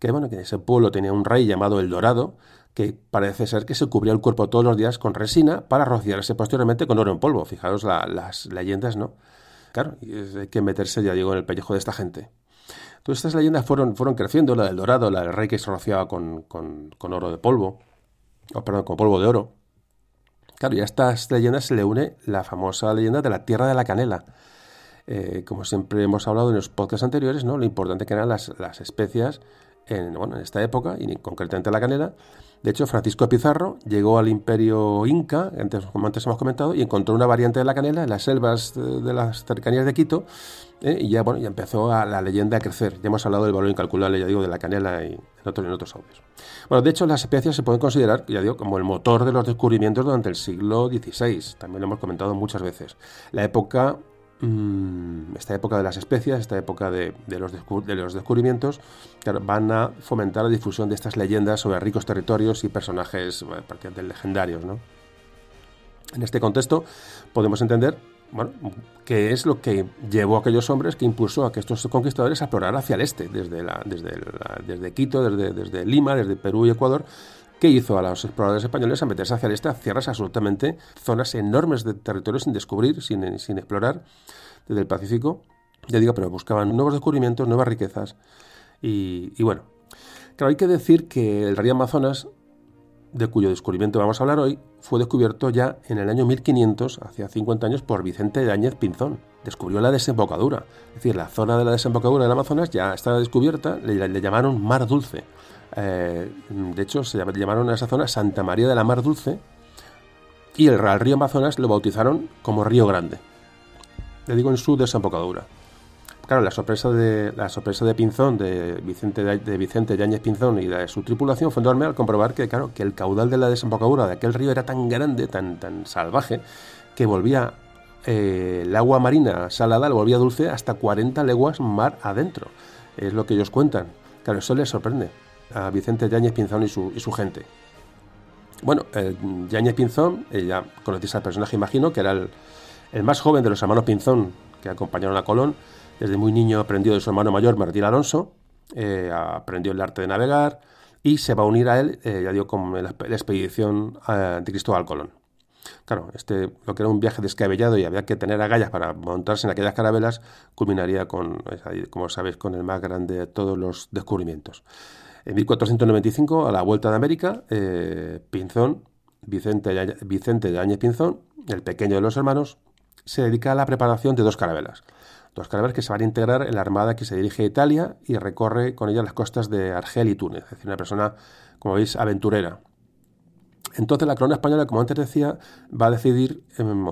que bueno, que ese pueblo tenía un rey llamado el Dorado, que parece ser que se cubría el cuerpo todos los días con resina para rociarse posteriormente con oro en polvo. Fijaros las leyendas, ¿no? Claro, hay que meterse, ya digo, en el pellejo de esta gente. Todas estas leyendas fueron, fueron creciendo, la del Dorado, la del rey que se rociaba con, con, con oro de polvo, o perdón, con polvo de oro. Claro, y a estas leyendas se le une la famosa leyenda de la tierra de la canela, eh, como siempre hemos hablado en los podcasts anteriores, ¿no? lo importante que eran las, especias en, esta época, y concretamente la canela. De hecho, Francisco Pizarro llegó al imperio inca, antes, como antes hemos comentado, y encontró una variante de la canela en las selvas de, las cercanías de Quito, ¿eh? y ya, bueno, ya empezó la leyenda a crecer. Ya hemos hablado del valor incalculable, ya digo, de la canela y en otros, en otros audios. Bueno, de hecho, las especias se pueden considerar, ya digo, como el motor de los descubrimientos durante el siglo XVI. También lo hemos comentado muchas veces. La época esta época de las especias, esta época de, los, de los, descubrimientos, van a fomentar la difusión de estas leyendas sobre ricos territorios y personajes de legendarios. En este contexto podemos entender bueno, qué es lo que llevó a aquellos hombres que impulsó a que estos conquistadores a explorar hacia el este, desde, la, desde, desde Quito, desde, desde Lima, desde Perú y Ecuador, que hizo a los exploradores españoles a meterse hacia el este, a tierras absolutamente, zonas enormes de territorio sin descubrir, sin, explorar, desde el Pacífico. Ya digo, pero buscaban nuevos descubrimientos, nuevas riquezas. Y, bueno, claro, hay que decir que el río Amazonas, de cuyo descubrimiento vamos a hablar hoy, fue descubierto ya en el año 1500, hace 50 años, por Vicente Áñez Pinzón. Descubrió la desembocadura. Es decir, la zona de la desembocadura del Amazonas ya estaba descubierta, le llamaron Mar Dulce. Eh, de hecho, se llamaron a esa zona Santa María de la Mar Dulce y el, río Amazonas lo bautizaron como Río Grande. Le digo en su desembocadura. Claro, la sorpresa de la sorpresa de Pinzón, de Vicente de Vicente Yáñez Pinzón y de su tripulación fue enorme al comprobar que, claro, que el caudal de la desembocadura de aquel río era tan grande, tan, tan salvaje, que volvía eh, el agua marina salada, lo volvía dulce hasta 40 leguas mar adentro. Es lo que ellos cuentan. Claro, eso les sorprende a Vicente Yáñez Pinzón y su, y su gente. Bueno, eh, Yáñez Pinzón, eh, ya conocéis al personaje, imagino, que era el, más joven de los hermanos Pinzón que acompañaron a Colón. Desde muy niño aprendió de su hermano mayor, Martín Alonso, eh, aprendió el arte de navegar y se va a unir a él, ya digo, con la, expedición de Cristóbal Colón. Claro, este, lo que era un viaje descabellado y había que tener agallas para montarse en aquellas carabelas, culminaría con, como sabéis, con el más grande de todos los descubrimientos. En 1495, a la vuelta de América, eh, Pinzón, Vicente, Vicente de Áñez Pinzón, el pequeño de los hermanos, se dedica a la preparación de dos carabelas. Dos carabelas que se van a integrar en la armada que se dirige a Italia y recorre con ella las costas de Argel y Túnez. Es decir, una persona, como veis, aventurera. Entonces la corona española, como antes decía, va a decidir, em,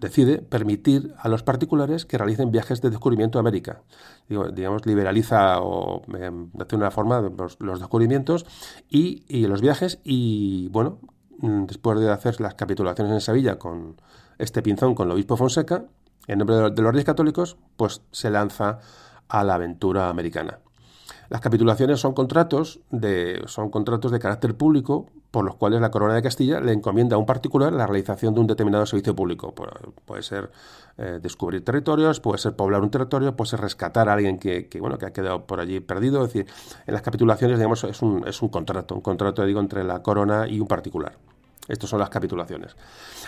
decide permitir a los particulares que realicen viajes de descubrimiento a América. digamos, liberaliza o em, de una forma los, descubrimientos y, los viajes y, bueno, mm, después de hacer las capitulaciones en Sevilla con este pinzón con el obispo Fonseca, en nombre de los Reyes Católicos, pues se lanza a la aventura americana. Las capitulaciones son contratos de, son contratos de carácter público por los cuales la Corona de Castilla le encomienda a un particular la realización de un determinado servicio público. Puede ser eh, descubrir territorios, puede ser poblar un territorio, puede ser rescatar a alguien que, bueno, que ha quedado por allí perdido. Es decir, en las capitulaciones, digamos, es un, es un contrato, un contrato, digo, entre la Corona y un particular. Estas son las capitulaciones.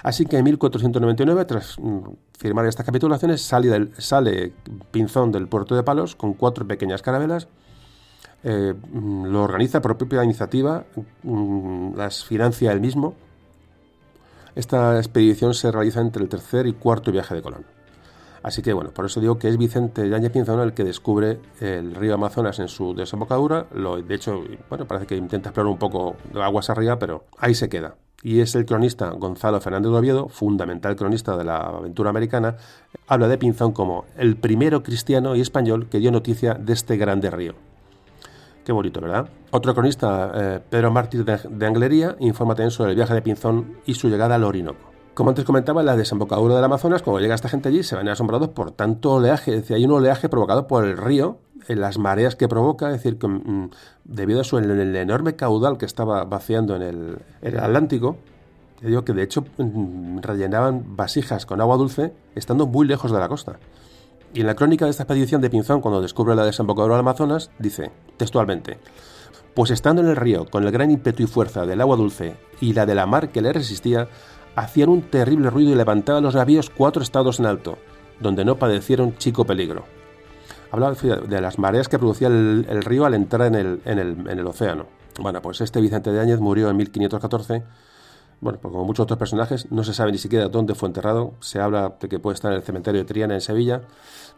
Así que en 1499, tras mm, firmar estas capitulaciones, sale, sale Pinzón del puerto de Palos con cuatro pequeñas carabelas eh, mm, lo organiza por propia iniciativa, mm, las financia él mismo. Esta expedición se realiza entre el tercer y cuarto viaje de Colón. Así que bueno, por eso digo que es Vicente Yáñez Pinzón el que descubre el río Amazonas en su desembocadura. Lo, de hecho, bueno, parece que intenta explorar un poco de aguas arriba, pero ahí se queda. Y es el cronista Gonzalo Fernández de Oviedo, fundamental cronista de la aventura americana, habla de Pinzón como el primero cristiano y español que dio noticia de este grande río. Qué bonito, ¿verdad? Otro cronista, eh, Pedro Mártir de, Anglería, informa también sobre el viaje de Pinzón y su llegada al Orinoco. Como antes comentaba, en la desembocadura del Amazonas, cuando llega esta gente allí, se ven asombrados por tanto oleaje. Es decir, hay un oleaje provocado por el río, en las mareas que provoca, es decir, que mm, debido a su el, enorme caudal que estaba vaciando en el, el Atlántico, digo que de hecho mm, rellenaban vasijas con agua dulce estando muy lejos de la costa. Y en la crónica de esta expedición de Pinzón, cuando descubre la desembocadura del Amazonas, dice, textualmente, pues estando en el río, con el gran ímpetu y fuerza del agua dulce y la de la mar que le resistía, hacían un terrible ruido y levantaban los navíos cuatro estados en alto, donde no padecieron chico peligro. Habla de las mareas que producía el, río al entrar en el, en, el, en el océano. Bueno, pues este Vicente de Áñez murió en 1514 bueno, pues como muchos otros personajes, no se sabe ni siquiera dónde fue enterrado. Se habla de que puede estar en el cementerio de Triana en Sevilla.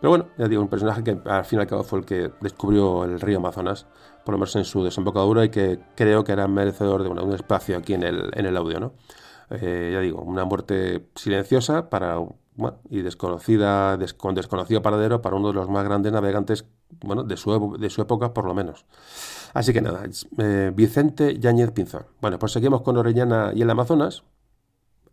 Pero bueno, ya digo, un personaje que al fin y al cabo fue el que descubrió el río Amazonas, por lo menos en su desembocadura, y que creo que era merecedor de un espacio aquí en el, en el audio, ¿no? Eh, ya digo, una muerte silenciosa para y desconocida, con desconocido paradero para uno de los más grandes navegantes bueno, de, su, de su época, por lo menos. Así que nada, eh, Vicente Yáñez Pinzón. Bueno, pues seguimos con Orellana y el Amazonas.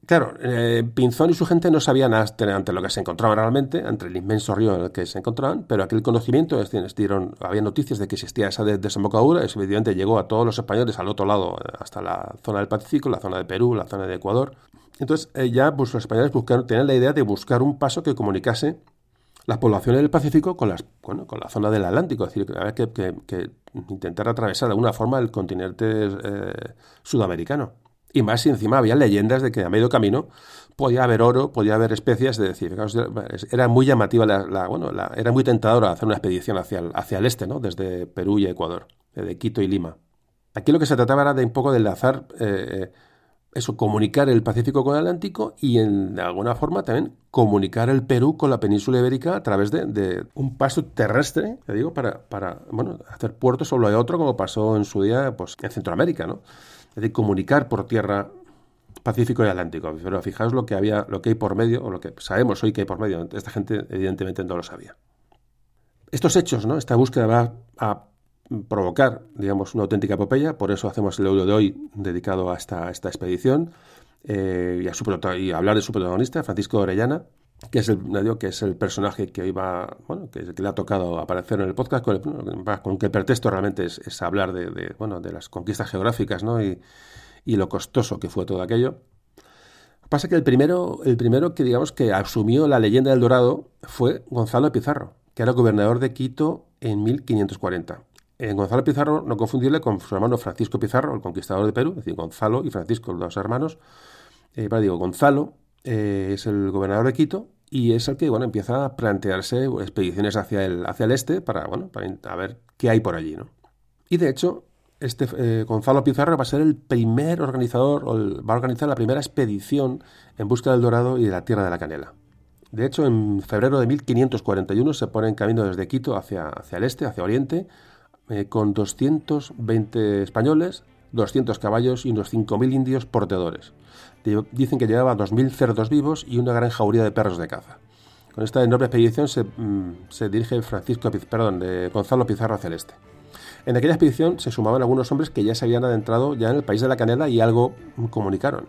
Claro, eh, Pinzón y su gente no sabían ante lo que se encontraban realmente, entre el inmenso río en el que se encontraban, pero aquel conocimiento, es decir, dieron, había noticias de que existía esa desembocadura, eso evidentemente llegó a todos los españoles al otro lado, hasta la zona del Pacífico, la zona de Perú, la zona de Ecuador. Entonces, eh, ya pues, los españoles buscaron, tenían la idea de buscar un paso que comunicase las poblaciones del Pacífico con, las, bueno, con la zona del Atlántico, es decir, que, que, que intentar atravesar de alguna forma el continente eh, sudamericano. Y más si encima había leyendas de que a medio camino podía haber oro, podía haber especias, de decir, era muy llamativa, la, bueno, era muy tentadora hacer una expedición hacia el, hacia el este, ¿no? desde Perú y Ecuador, de Quito y Lima. Aquí lo que se trataba era de un poco de enlazar eh, eso, comunicar el Pacífico con el Atlántico y en, de alguna forma también comunicar el Perú con la península ibérica a través de, un paso terrestre, te digo, para, para bueno, hacer puertos hay otro, como pasó en su día pues, en Centroamérica, ¿no? Es decir, comunicar por tierra Pacífico y Atlántico. Pero fijaos lo que había, lo que hay por medio, o lo que sabemos hoy que hay por medio. Esta gente evidentemente no lo sabía. Estos hechos, ¿no? Esta búsqueda va a provocar, digamos, una auténtica epopeya, por eso hacemos el audio de hoy dedicado a esta, esta expedición eh, y, a su, y hablar de su protagonista, Francisco Orellana, que es el, que es el personaje que iba, bueno, que, le ha tocado aparecer en el podcast, con, con que el pretexto realmente es, hablar de, bueno, de las conquistas geográficas, ¿no? Y, y lo costoso que fue todo aquello. Pasa que el primero, el primero que digamos que asumió la leyenda del Dorado fue Gonzalo Pizarro, que era gobernador de Quito en 1540. En Gonzalo Pizarro, no confundirle con su hermano Francisco Pizarro, el conquistador de Perú, es decir, Gonzalo y Francisco, los dos hermanos. Eh, digo, Gonzalo eh, es el gobernador de Quito y es el que bueno, empieza a plantearse expediciones hacia el, hacia el este para, bueno, para ver qué hay por allí. ¿no? Y de hecho, este eh, Gonzalo Pizarro va a ser el primer organizador, o va a organizar la primera expedición en busca del dorado y de la tierra de la canela. De hecho, en febrero de 1541 se pone en camino desde Quito hacia, hacia el este, hacia Oriente, eh, con 220 españoles, 200 caballos y unos 5.000 indios portadores. Dicen que llevaba 2.000 cerdos vivos y una gran jauría de perros de caza. Con esta enorme expedición se, mm, dirige Francisco, perdón, de Gonzalo Pizarro hacia el este. En aquella expedición se sumaban algunos hombres que ya se habían adentrado ya en el país de la canela y algo comunicaron.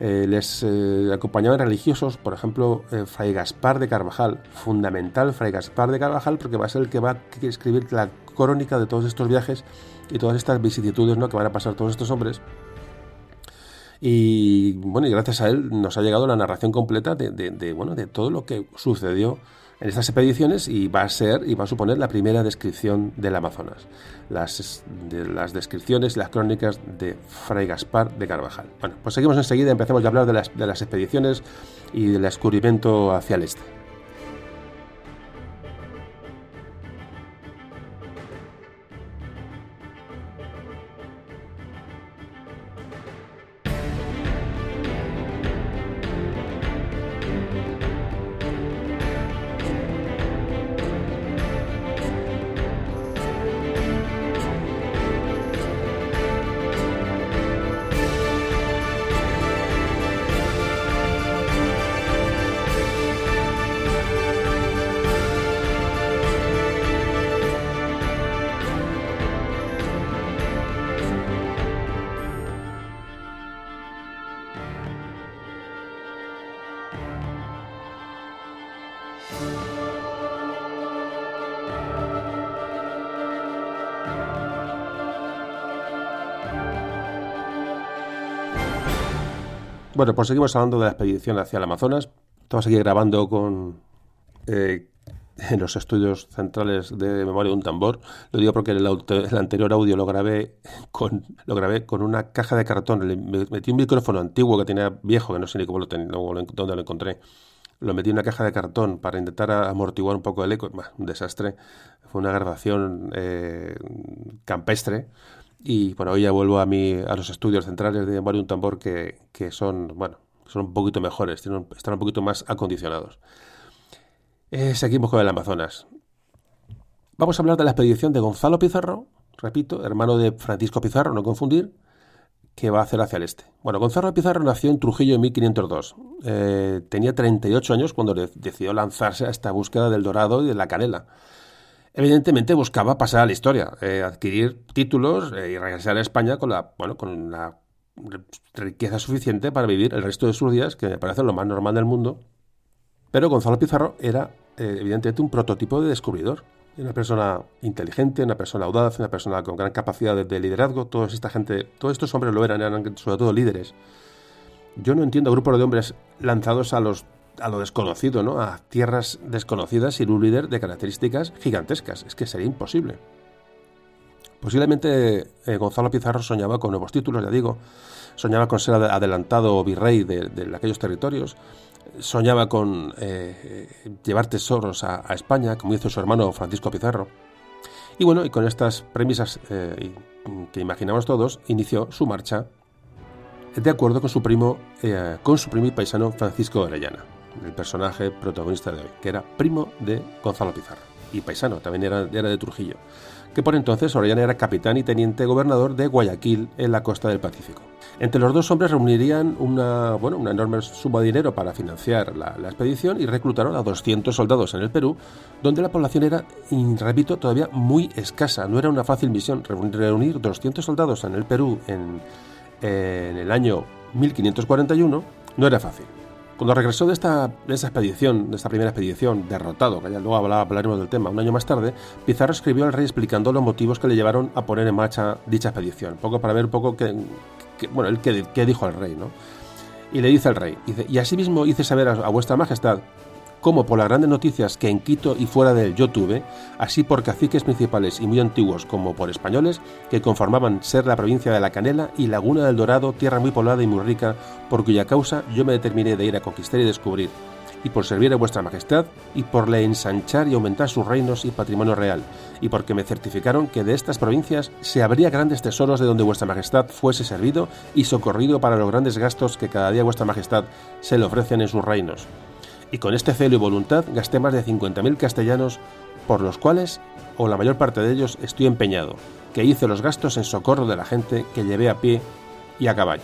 Eh, les eh, acompañaban religiosos, por ejemplo, eh, Fray Gaspar de Carvajal, fundamental Fray Gaspar de Carvajal, porque va a ser el que va a escribir la crónica de todos estos viajes y todas estas vicisitudes ¿no? que van a pasar todos estos hombres. Y bueno, y gracias a él nos ha llegado la narración completa de, bueno, de todo lo que sucedió en estas expediciones y va a ser y va a suponer la primera descripción del Amazonas. Las, de, las descripciones, las crónicas de Fray Gaspar de Carvajal. Bueno, pues seguimos enseguida, empezamos a hablar de las, de las expediciones y del descubrimiento hacia el este. Bueno, pues seguimos hablando de la expedición hacia el Amazonas. Estamos aquí grabando con eh, en los estudios centrales de Memoria de un Tambor. Lo digo porque el, anterior audio lo grabé con lo grabé con una caja de cartón. Le metí un micrófono antiguo que tenía viejo, que no sé ni cómo lo tenía, dónde lo encontré. Lo metí en una caja de cartón para intentar amortiguar un poco el eco. un desastre. Fue una grabación eh, campestre y bueno, hoy ya vuelvo a, a los estudios centrales de Mario Un Tambor que, que, son, bueno, son un poquito mejores, están un poquito más acondicionados. Eh, seguimos con el Amazonas. Vamos a hablar de la expedición de Gonzalo Pizarro, repito, hermano de Francisco Pizarro, no confundir, que va a hacer hacia el este. Bueno, Gonzalo Pizarro nació en Trujillo en 1502. Eh, tenía 38 años cuando decidió lanzarse a esta búsqueda del dorado y de la canela evidentemente buscaba pasar a la historia, eh, adquirir títulos eh, y regresar a España con la, bueno, con la riqueza suficiente para vivir el resto de sus días, que me parece lo más normal del mundo. Pero Gonzalo Pizarro era eh, evidentemente un prototipo de descubridor. Una persona inteligente, una persona audaz, una persona con gran capacidad de, de liderazgo. Toda esta gente, todos estos hombres lo eran, eran sobre todo líderes. Yo no entiendo grupos de hombres lanzados a los a lo desconocido, ¿no? A tierras desconocidas sin un líder de características gigantescas. Es que sería imposible. Posiblemente eh, Gonzalo Pizarro soñaba con nuevos títulos, ya digo. Soñaba con ser adelantado virrey de, aquellos territorios. Soñaba con eh, llevar tesoros a, España, como hizo su hermano Francisco Pizarro. Y bueno, y con estas premisas eh, que imaginamos todos, inició su marcha de acuerdo con su primo, con su primo y paisano Francisco Orellana el personaje protagonista de hoy, que era primo de Gonzalo Pizarro y paisano, también era, de Trujillo, que por entonces Orellana era capitán y teniente gobernador de Guayaquil en la costa del Pacífico. Entre los dos hombres reunirían una, bueno, una enorme suma de dinero para financiar la, expedición y reclutaron a 200 soldados en el Perú, donde la población era, repito, todavía muy escasa. No era una fácil misión reunir 200 soldados en el Perú en, en el año 1541, no era fácil. Cuando regresó de esta, expedición, de esta primera expedición, derrotado, que ya luego hablaremos del tema, un año más tarde, Pizarro escribió al rey explicando los motivos que le llevaron a poner en marcha dicha expedición, un poco para ver un poco qué, bueno, él qué, dijo al rey, ¿no? Y le dice al rey, dice, y asimismo hice saber a vuestra majestad como por las grandes noticias que en Quito y fuera de él tuve, así por caciques principales y muy antiguos como por españoles, que conformaban ser la provincia de la Canela y Laguna del Dorado, tierra muy poblada y muy rica, por cuya causa yo me determiné de ir a conquistar y descubrir, y por servir a vuestra majestad, y por le ensanchar y aumentar sus reinos y patrimonio real, y porque me certificaron que de estas provincias se habría grandes tesoros de donde vuestra majestad fuese servido y socorrido para los grandes gastos que cada día vuestra majestad se le ofrecen en sus reinos y con este celo y voluntad gasté más de 50.000 castellanos por los cuales, o la mayor parte de ellos, estoy empeñado, que hice los gastos en socorro de la gente que llevé a pie y a caballo.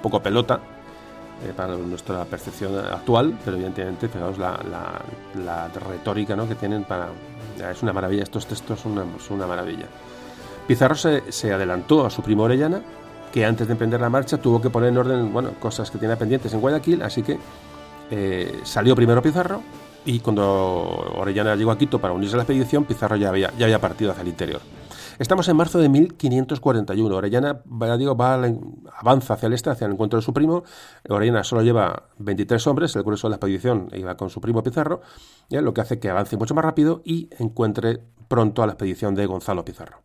Poco pelota, eh, para nuestra percepción actual, pero evidentemente, fijaos la, la, retórica ¿no? que tienen para... Es una maravilla, estos textos son una, una maravilla. Pizarro se, se, adelantó a su primo Orellana, que antes de emprender la marcha tuvo que poner en orden bueno, cosas que tenía pendientes en Guayaquil, así que eh, salió primero Pizarro y cuando Orellana llegó a Quito para unirse a la expedición, Pizarro ya había, ya había partido hacia el interior. Estamos en marzo de 1541. Orellana digo, va, avanza hacia el este, hacia el encuentro de su primo. Orellana solo lleva 23 hombres, el grueso de la expedición iba con su primo Pizarro, lo que hace que avance mucho más rápido y encuentre pronto a la expedición de Gonzalo Pizarro.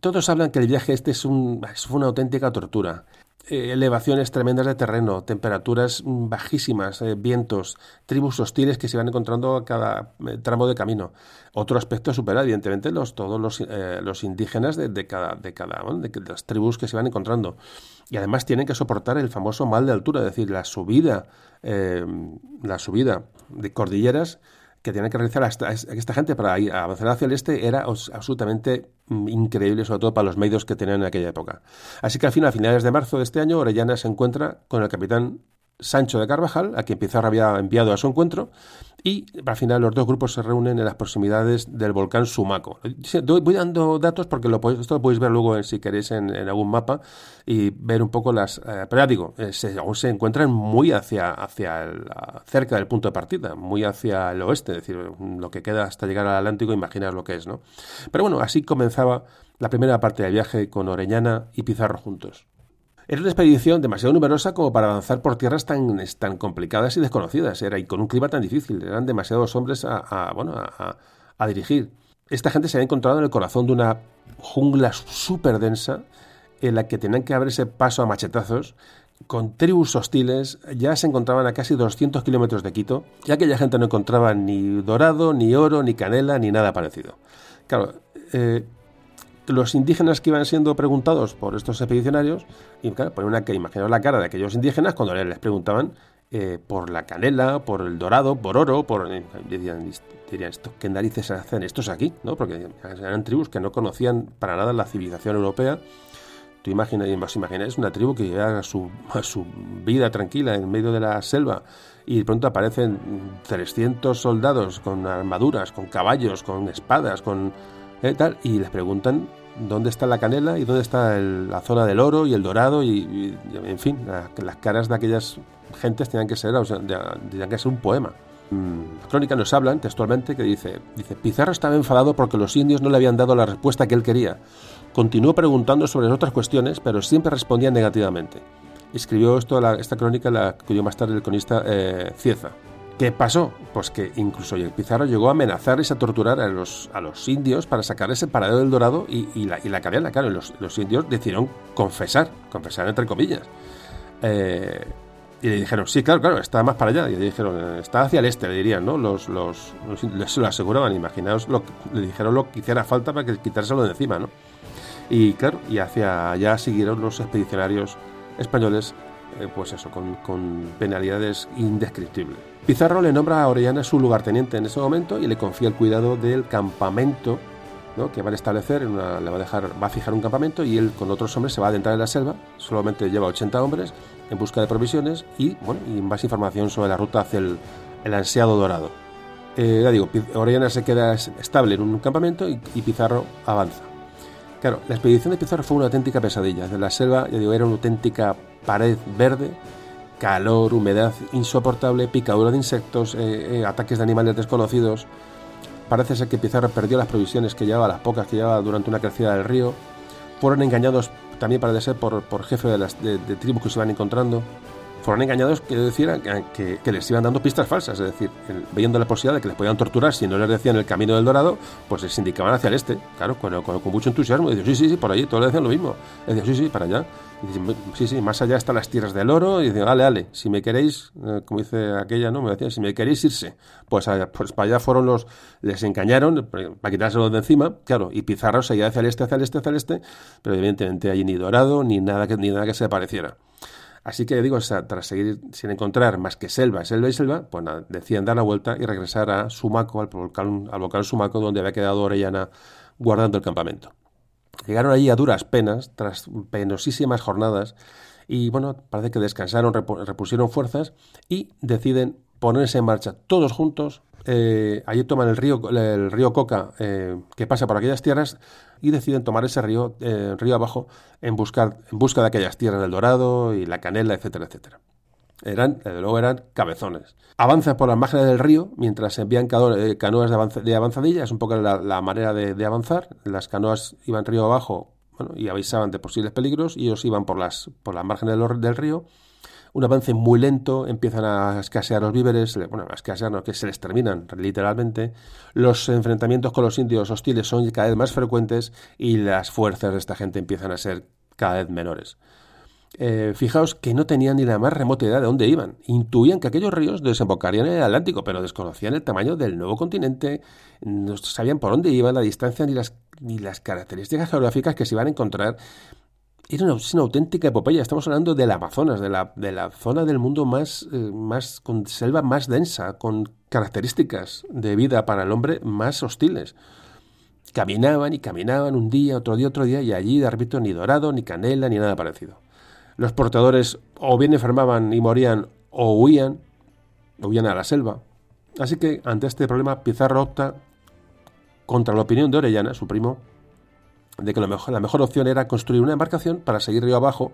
Todos hablan que el viaje este es, un, fue una auténtica tortura. Eh, elevaciones tremendas de terreno, temperaturas mm, bajísimas, eh, vientos, tribus hostiles que se van encontrando a cada eh, tramo de camino. Otro aspecto supera, evidentemente, los, todos los, los indígenas de, cada, de, cada de las tribus que se van encontrando. Y además tienen que soportar el famoso mal de altura, es decir, la subida, la subida de cordilleras que tienen que realizar esta, gente para avanzar hacia el este era absolutamente mm, increíble, sobre todo para los medios que tenían en aquella época. Así que al final, a finales de marzo de este año, Orellana se encuentra con el capitán Sancho de Carvajal, a quien Pizarro había enviado a su encuentro, y al final los dos grupos se reúnen en las proximidades del volcán Sumaco. Voy dando datos porque lo podéis, esto lo podéis ver luego si queréis en, algún mapa y ver un poco las... Eh, pero ya digo, eh, se, encuentran muy hacia, hacia cerca del punto de partida, muy hacia el oeste, es decir, lo que queda hasta llegar al Atlántico, imaginar lo que es, ¿no? Pero bueno, así comenzaba la primera parte del viaje con Orellana y Pizarro juntos. Era una expedición demasiado numerosa como para avanzar por tierras tan, tan complicadas y desconocidas. Era y con un clima tan difícil. Eran demasiados hombres a, bueno, a, dirigir. Esta gente se había encontrado en el corazón de una jungla súper densa en la que tenían que abrirse paso a machetazos con tribus hostiles, ya se encontraban a casi 200 kilómetros de Quito, y aquella gente no encontraba ni dorado, ni oro, ni canela, ni nada parecido. Claro, eh, los indígenas que iban siendo preguntados por estos expedicionarios, y claro, una que imaginaos la cara de aquellos indígenas cuando les preguntaban eh, por la canela, por el dorado, por oro, por dirían, dirían ¿qué narices hacen estos aquí? ¿no? Porque eran tribus que no conocían para nada la civilización europea. Tú imaginas, imagináis una tribu que lleva su, su vida tranquila en medio de la selva y de pronto aparecen 300 soldados con armaduras, con caballos, con espadas, con eh, y les preguntan dónde está la canela y dónde está la zona del oro y el dorado y, en fin, las caras de aquellas gentes tenían que ser, o que ser un poema. Mm, crónica nos hablan textualmente que dice, dice, Pizarro estaba enfadado porque los indios no le habían dado la respuesta que él quería. Continuó preguntando sobre otras cuestiones, pero siempre respondía negativamente. Escribió esto, esta crónica, la escribió más tarde el cronista eh, Cieza. ¿Qué pasó? Pues que incluso el Pizarro llegó a amenazar y a torturar a los, a los indios para sacar ese paradero del dorado y, la, y la cadena. Claro, los, los, indios decidieron confesar, confesar entre comillas. Eh, y le dijeron, sí, claro, claro, está más para allá. Y le dijeron, está hacia el este, le dirían, ¿no? Los, los, se lo aseguraban, imaginaos, lo, le dijeron lo que hiciera falta para que quitárselo de encima, ¿no? Y claro, y hacia allá siguieron los expedicionarios españoles, eh, pues eso, con, con penalidades indescriptibles. Pizarro le nombra a Orellana su lugarteniente en ese momento y le confía el cuidado del campamento que van a establecer, le va a, dejar, va a fijar un campamento y él con otros hombres se va a adentrar en la selva, solamente lleva 80 hombres en busca de provisiones y, bueno, y más información sobre la ruta hacia el, ansiado dorado. Eh, ya digo, Orellana se queda estable en un campamento y, Pizarro avanza. Claro, la expedición de Pizarro fue una auténtica pesadilla. De la selva, ya digo, era una auténtica pared verde calor, humedad insoportable, picadura de insectos, eh, eh, ataques de animales desconocidos. Parece ser que Pizarro perdió las provisiones que llevaba, las pocas que llevaba durante una crecida del río. Fueron engañados también parece ser por, por jefe de, las, de, tribus que se iban encontrando. Fueron engañados, decir, que, que, les iban dando pistas falsas, es decir, viendo la posibilidad de que les podían torturar si no les decían el camino del Dorado, pues les indicaban hacia el este, claro, con, mucho entusiasmo. Decían, sí, sí, sí, por allí, todos le decían lo mismo. Decían, sí, sí, para allá. Y sí, sí, más allá están las tierras del oro. Y dice, vale, vale, si me queréis, eh, como dice aquella, ¿no? Me decía, si me queréis irse, pues, pues para allá fueron los, les engañaron para quitárselo de encima, claro, y Pizarro seguía hacia el este, hacia el este, hacia el este, pero evidentemente allí ni dorado, ni nada que, ni nada que se pareciera. Así que digo, tras seguir sin encontrar más que selva, selva y selva, pues nada, deciden dar la vuelta y regresar a Sumaco, al volcán, al volcán Sumaco, donde había quedado Orellana guardando el campamento. Llegaron allí a duras penas, tras penosísimas jornadas, y bueno, parece que descansaron, repusieron fuerzas y deciden ponerse en marcha todos juntos. Eh, allí toman el río, el río Coca eh, que pasa por aquellas tierras y deciden tomar ese río, eh, río abajo en, buscar, en busca de aquellas tierras del Dorado y la Canela, etcétera, etcétera. Eran, desde luego, eran cabezones. Avanzan por las márgenes del río mientras envían canoas de, avanzadilla, es un poco la, manera de, avanzar. Las canoas iban río abajo y avisaban de posibles peligros y ellos iban por las, por las márgenes del, río. Un avance muy lento, empiezan a escasear los víveres, bueno, a escasear no, que se les terminan literalmente. Los enfrentamientos con los indios hostiles son cada vez más frecuentes y las fuerzas de esta gente empiezan a ser cada vez menores. Eh, fijaos que no tenían ni la más remota idea de dónde iban. Intuían que aquellos ríos desembocarían en el Atlántico, pero desconocían el tamaño del nuevo continente, no sabían por dónde iban, la distancia ni las, ni las características geográficas que se iban a encontrar. Era una, auténtica epopeya. Estamos hablando del Amazonas, de la, zona del mundo más, eh, con selva más densa, con características de vida para el hombre más hostiles. Caminaban y caminaban un día, otro día, otro día, y allí, de repente, ni dorado, ni canela, ni nada parecido. Los portadores o bien enfermaban y morían o huían, huían a la selva. Así que ante este problema Pizarro opta contra la opinión de Orellana, su primo, de que la mejor, la mejor opción era construir una embarcación para seguir río abajo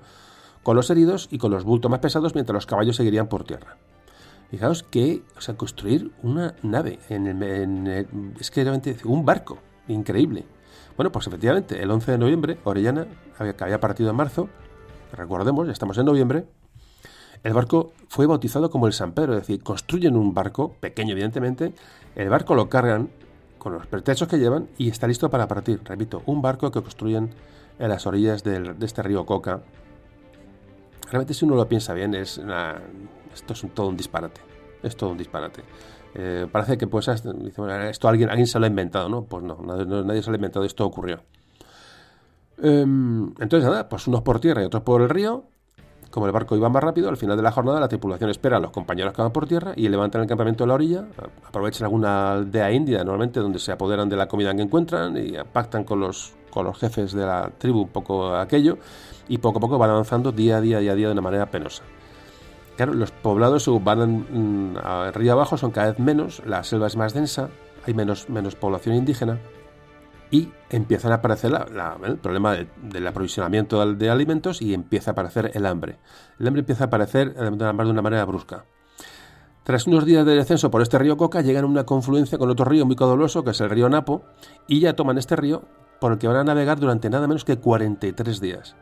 con los heridos y con los bultos más pesados mientras los caballos seguirían por tierra. Fijaos que, o sea, construir una nave, en, el, es que realmente un barco, increíble. Bueno, pues efectivamente, el 11 de noviembre, Orellana, que había partido en marzo, recordemos, ya estamos en noviembre, el barco fue bautizado como el San Pedro, es decir, construyen un barco, pequeño evidentemente, el barco lo cargan con los pretextos que llevan y está listo para partir. Repito, un barco que construyen en las orillas de este río Coca. Realmente si uno lo piensa bien, es esto es todo un disparate. Es todo un disparate. Eh, parece que pues esto alguien, alguien se lo ha inventado, ¿no? Pues no, nadie se lo ha inventado, esto ocurrió. Em, entonces, nada, pues unos por tierra y otros por el río. Como el barco iba más rápido, al final de la jornada la tripulación espera a los compañeros que van por tierra y levantan el campamento de la orilla, aprovechan alguna aldea india normalmente donde se apoderan de la comida que encuentran y pactan con los, con los jefes de la tribu un poco aquello y poco a poco van avanzando día a día, día a día de una manera penosa. Claro, los poblados van mm, a río abajo, son cada vez menos, la selva es más densa, hay menos, menos población indígena y empiezan a aparecer el problema del aprovisionamiento de alimentos y empieza a aparecer el hambre. El hambre empieza a aparecer de una manera brusca. Tras unos días de descenso por este río Coca, llegan a una confluencia con otro río muy caudaloso, que es el río Napo, y ya toman este río por el que van a navegar durante nada menos que 43 días.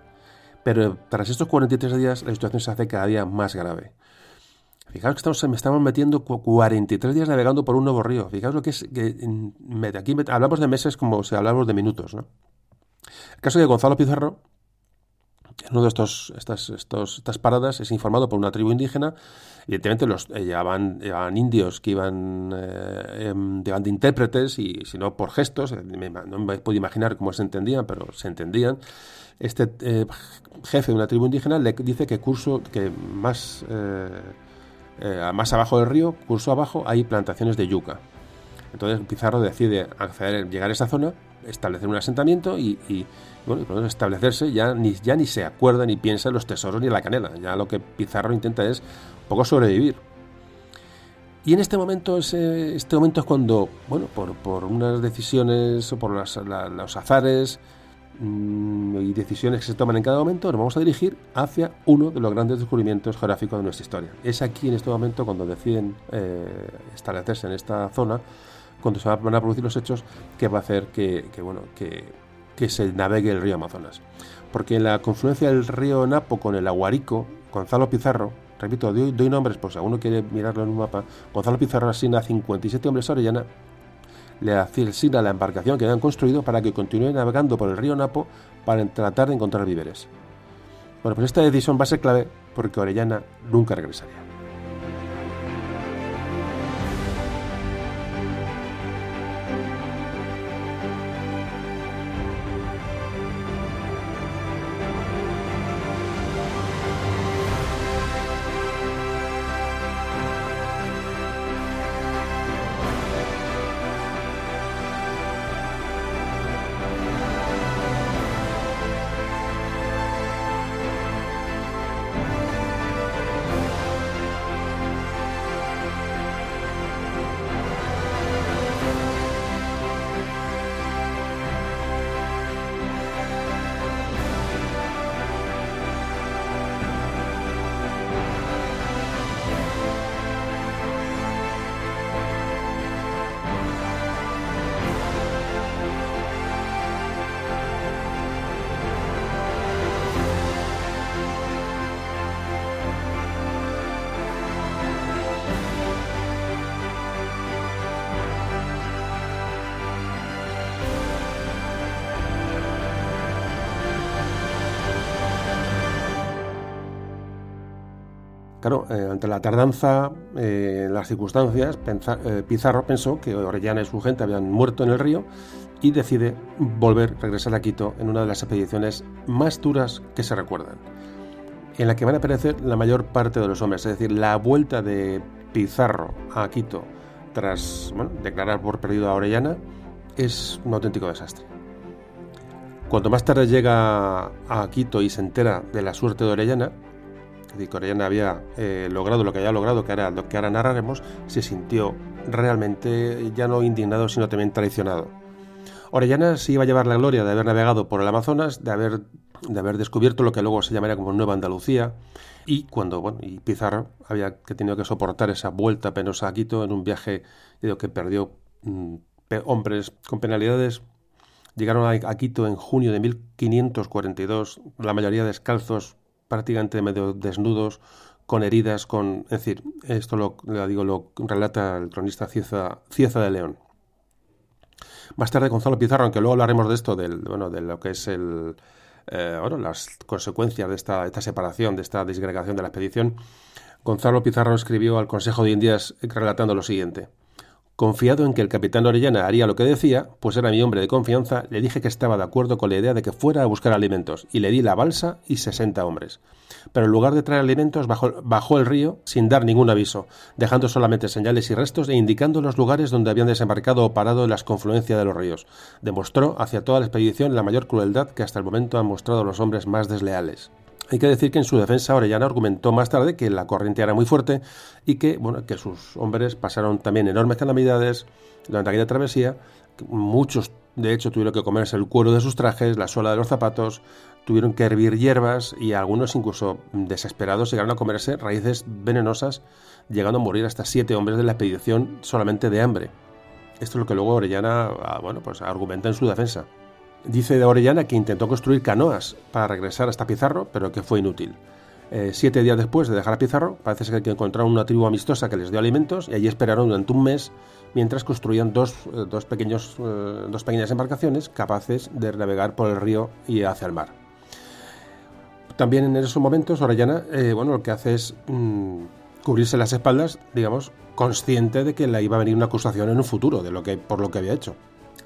Pero tras estos 43 días la situación se hace cada día más grave. Fijaos que estamos, estamos metiendo 43 días navegando por un nuevo río. Fijaos lo que es aquí hablamos de meses como si hablamos de minutos. ¿no? El caso de Gonzalo Pizarro, en una de estos, estas, estas paradas, es informado por una tribu indígena. Evidentemente los eh, llevaban, indios que iban, eh, em, de intérpretes y si no por gestos, eh, no me puedo imaginar cómo se entendían, pero se entendían. Este eh, jefe de una tribu indígena le dice que curso que más eh, más abajo del río, curso abajo, hay plantaciones de yuca. Entonces Pizarro decide acceder, llegar a esa zona, establecer un asentamiento y, bueno, establecerse ya ni, ya ni se acuerda ni piensa en los tesoros ni en la canela. Ya lo que Pizarro intenta es poco sobrevivir. Y en este momento, este momento es cuando, bueno, por, por unas decisiones o por los azares, Mm, y decisiones que se toman en cada momento, nos vamos a dirigir hacia uno de los grandes descubrimientos geográficos de nuestra historia. Es aquí en este momento cuando deciden eh, establecerse en esta zona, cuando se van a producir los hechos que va a hacer que, bueno, que, que, se navegue el río Amazonas. Porque en la confluencia del río Napo con el Aguarico, Gonzalo Pizarro, repito, doy, doy nombres, pues si alguno quiere mirarlo en un mapa, Gonzalo Pizarro asigna 57 hombres a Orellana le asigna la embarcación que habían construido para que continúe navegando por el río Napo para tratar de encontrar víveres. Bueno, pues esta decisión va a ser clave porque Orellana nunca regresaría. Claro, eh, ante la tardanza, en las circunstancias, Pizarro pensó que Orellana y su gente habían muerto en el río y decide volver, regresar a Quito en una de las expediciones más duras que se recuerdan, en la que van a perecer la mayor parte de los hombres, es decir, la vuelta de Pizarro a Quito tras declarar por perdido a Orellana es un auténtico desastre. Cuanto más tarde llega a Quito y se entera de la suerte de Orellana, Orellana había eh, logrado lo que había logrado, que era lo que ahora narraremos, se sintió realmente ya no indignado, sino también traicionado. Orellana se iba a llevar la gloria de haber navegado por el Amazonas, de haber, de haber descubierto lo que luego se llamaría como Nueva Andalucía, y cuando bueno, y Pizarro había que tenido que soportar esa vuelta penosa a Quito en un viaje que perdió mm, hombres con penalidades. Llegaron a, Quito en junio de 1542, la mayoría descalzos, prácticamente medio desnudos, con heridas, con... Es decir, esto lo, digo, lo relata el cronista Cieza, Cieza de León. Más tarde Gonzalo Pizarro, aunque luego hablaremos de esto, del, bueno, de lo que es el, eh, las consecuencias de esta, esta separación, de esta disgregación de la expedición, Gonzalo Pizarro escribió al Consejo de Indias relatando lo siguiente. Confiado en que el capitán Orellana haría lo que decía, pues era mi hombre de confianza, le dije que estaba de acuerdo con la idea de que fuera a buscar alimentos, y le di la balsa y sesenta hombres. Pero en lugar de traer alimentos, bajó, el río sin dar ningún aviso, dejando solamente señales y restos e indicando los lugares donde habían desembarcado o parado en las confluencias de los ríos. Demostró hacia toda la expedición la mayor crueldad que hasta el momento han mostrado los hombres más desleales. Hay que decir que en su defensa Orellana argumentó más tarde que la corriente era muy fuerte y que, bueno, que sus hombres pasaron también enormes calamidades durante aquella travesía. Muchos, de hecho, tuvieron que comerse el cuero de sus trajes, la suela de los zapatos, tuvieron que hervir hierbas y algunos, incluso desesperados, llegaron a comerse raíces venenosas, llegando a morir hasta siete hombres de la expedición solamente de hambre. Esto es lo que luego Orellana, ah, bueno, pues argumenta en su defensa. Dice de Orellana que intentó construir canoas para regresar hasta Pizarro, pero que fue inútil. Eh, siete días después de dejar a Pizarro, parece ser que encontraron una tribu amistosa que les dio alimentos y allí esperaron durante un mes mientras construían dos, eh, dos, pequeños, eh, dos pequeñas embarcaciones capaces de navegar por el río y hacia el mar. También en esos momentos Orellana bueno, lo que hace es mm, cubrirse las espaldas, digamos, consciente de que le iba a venir una acusación en un futuro de lo que, por lo que había hecho.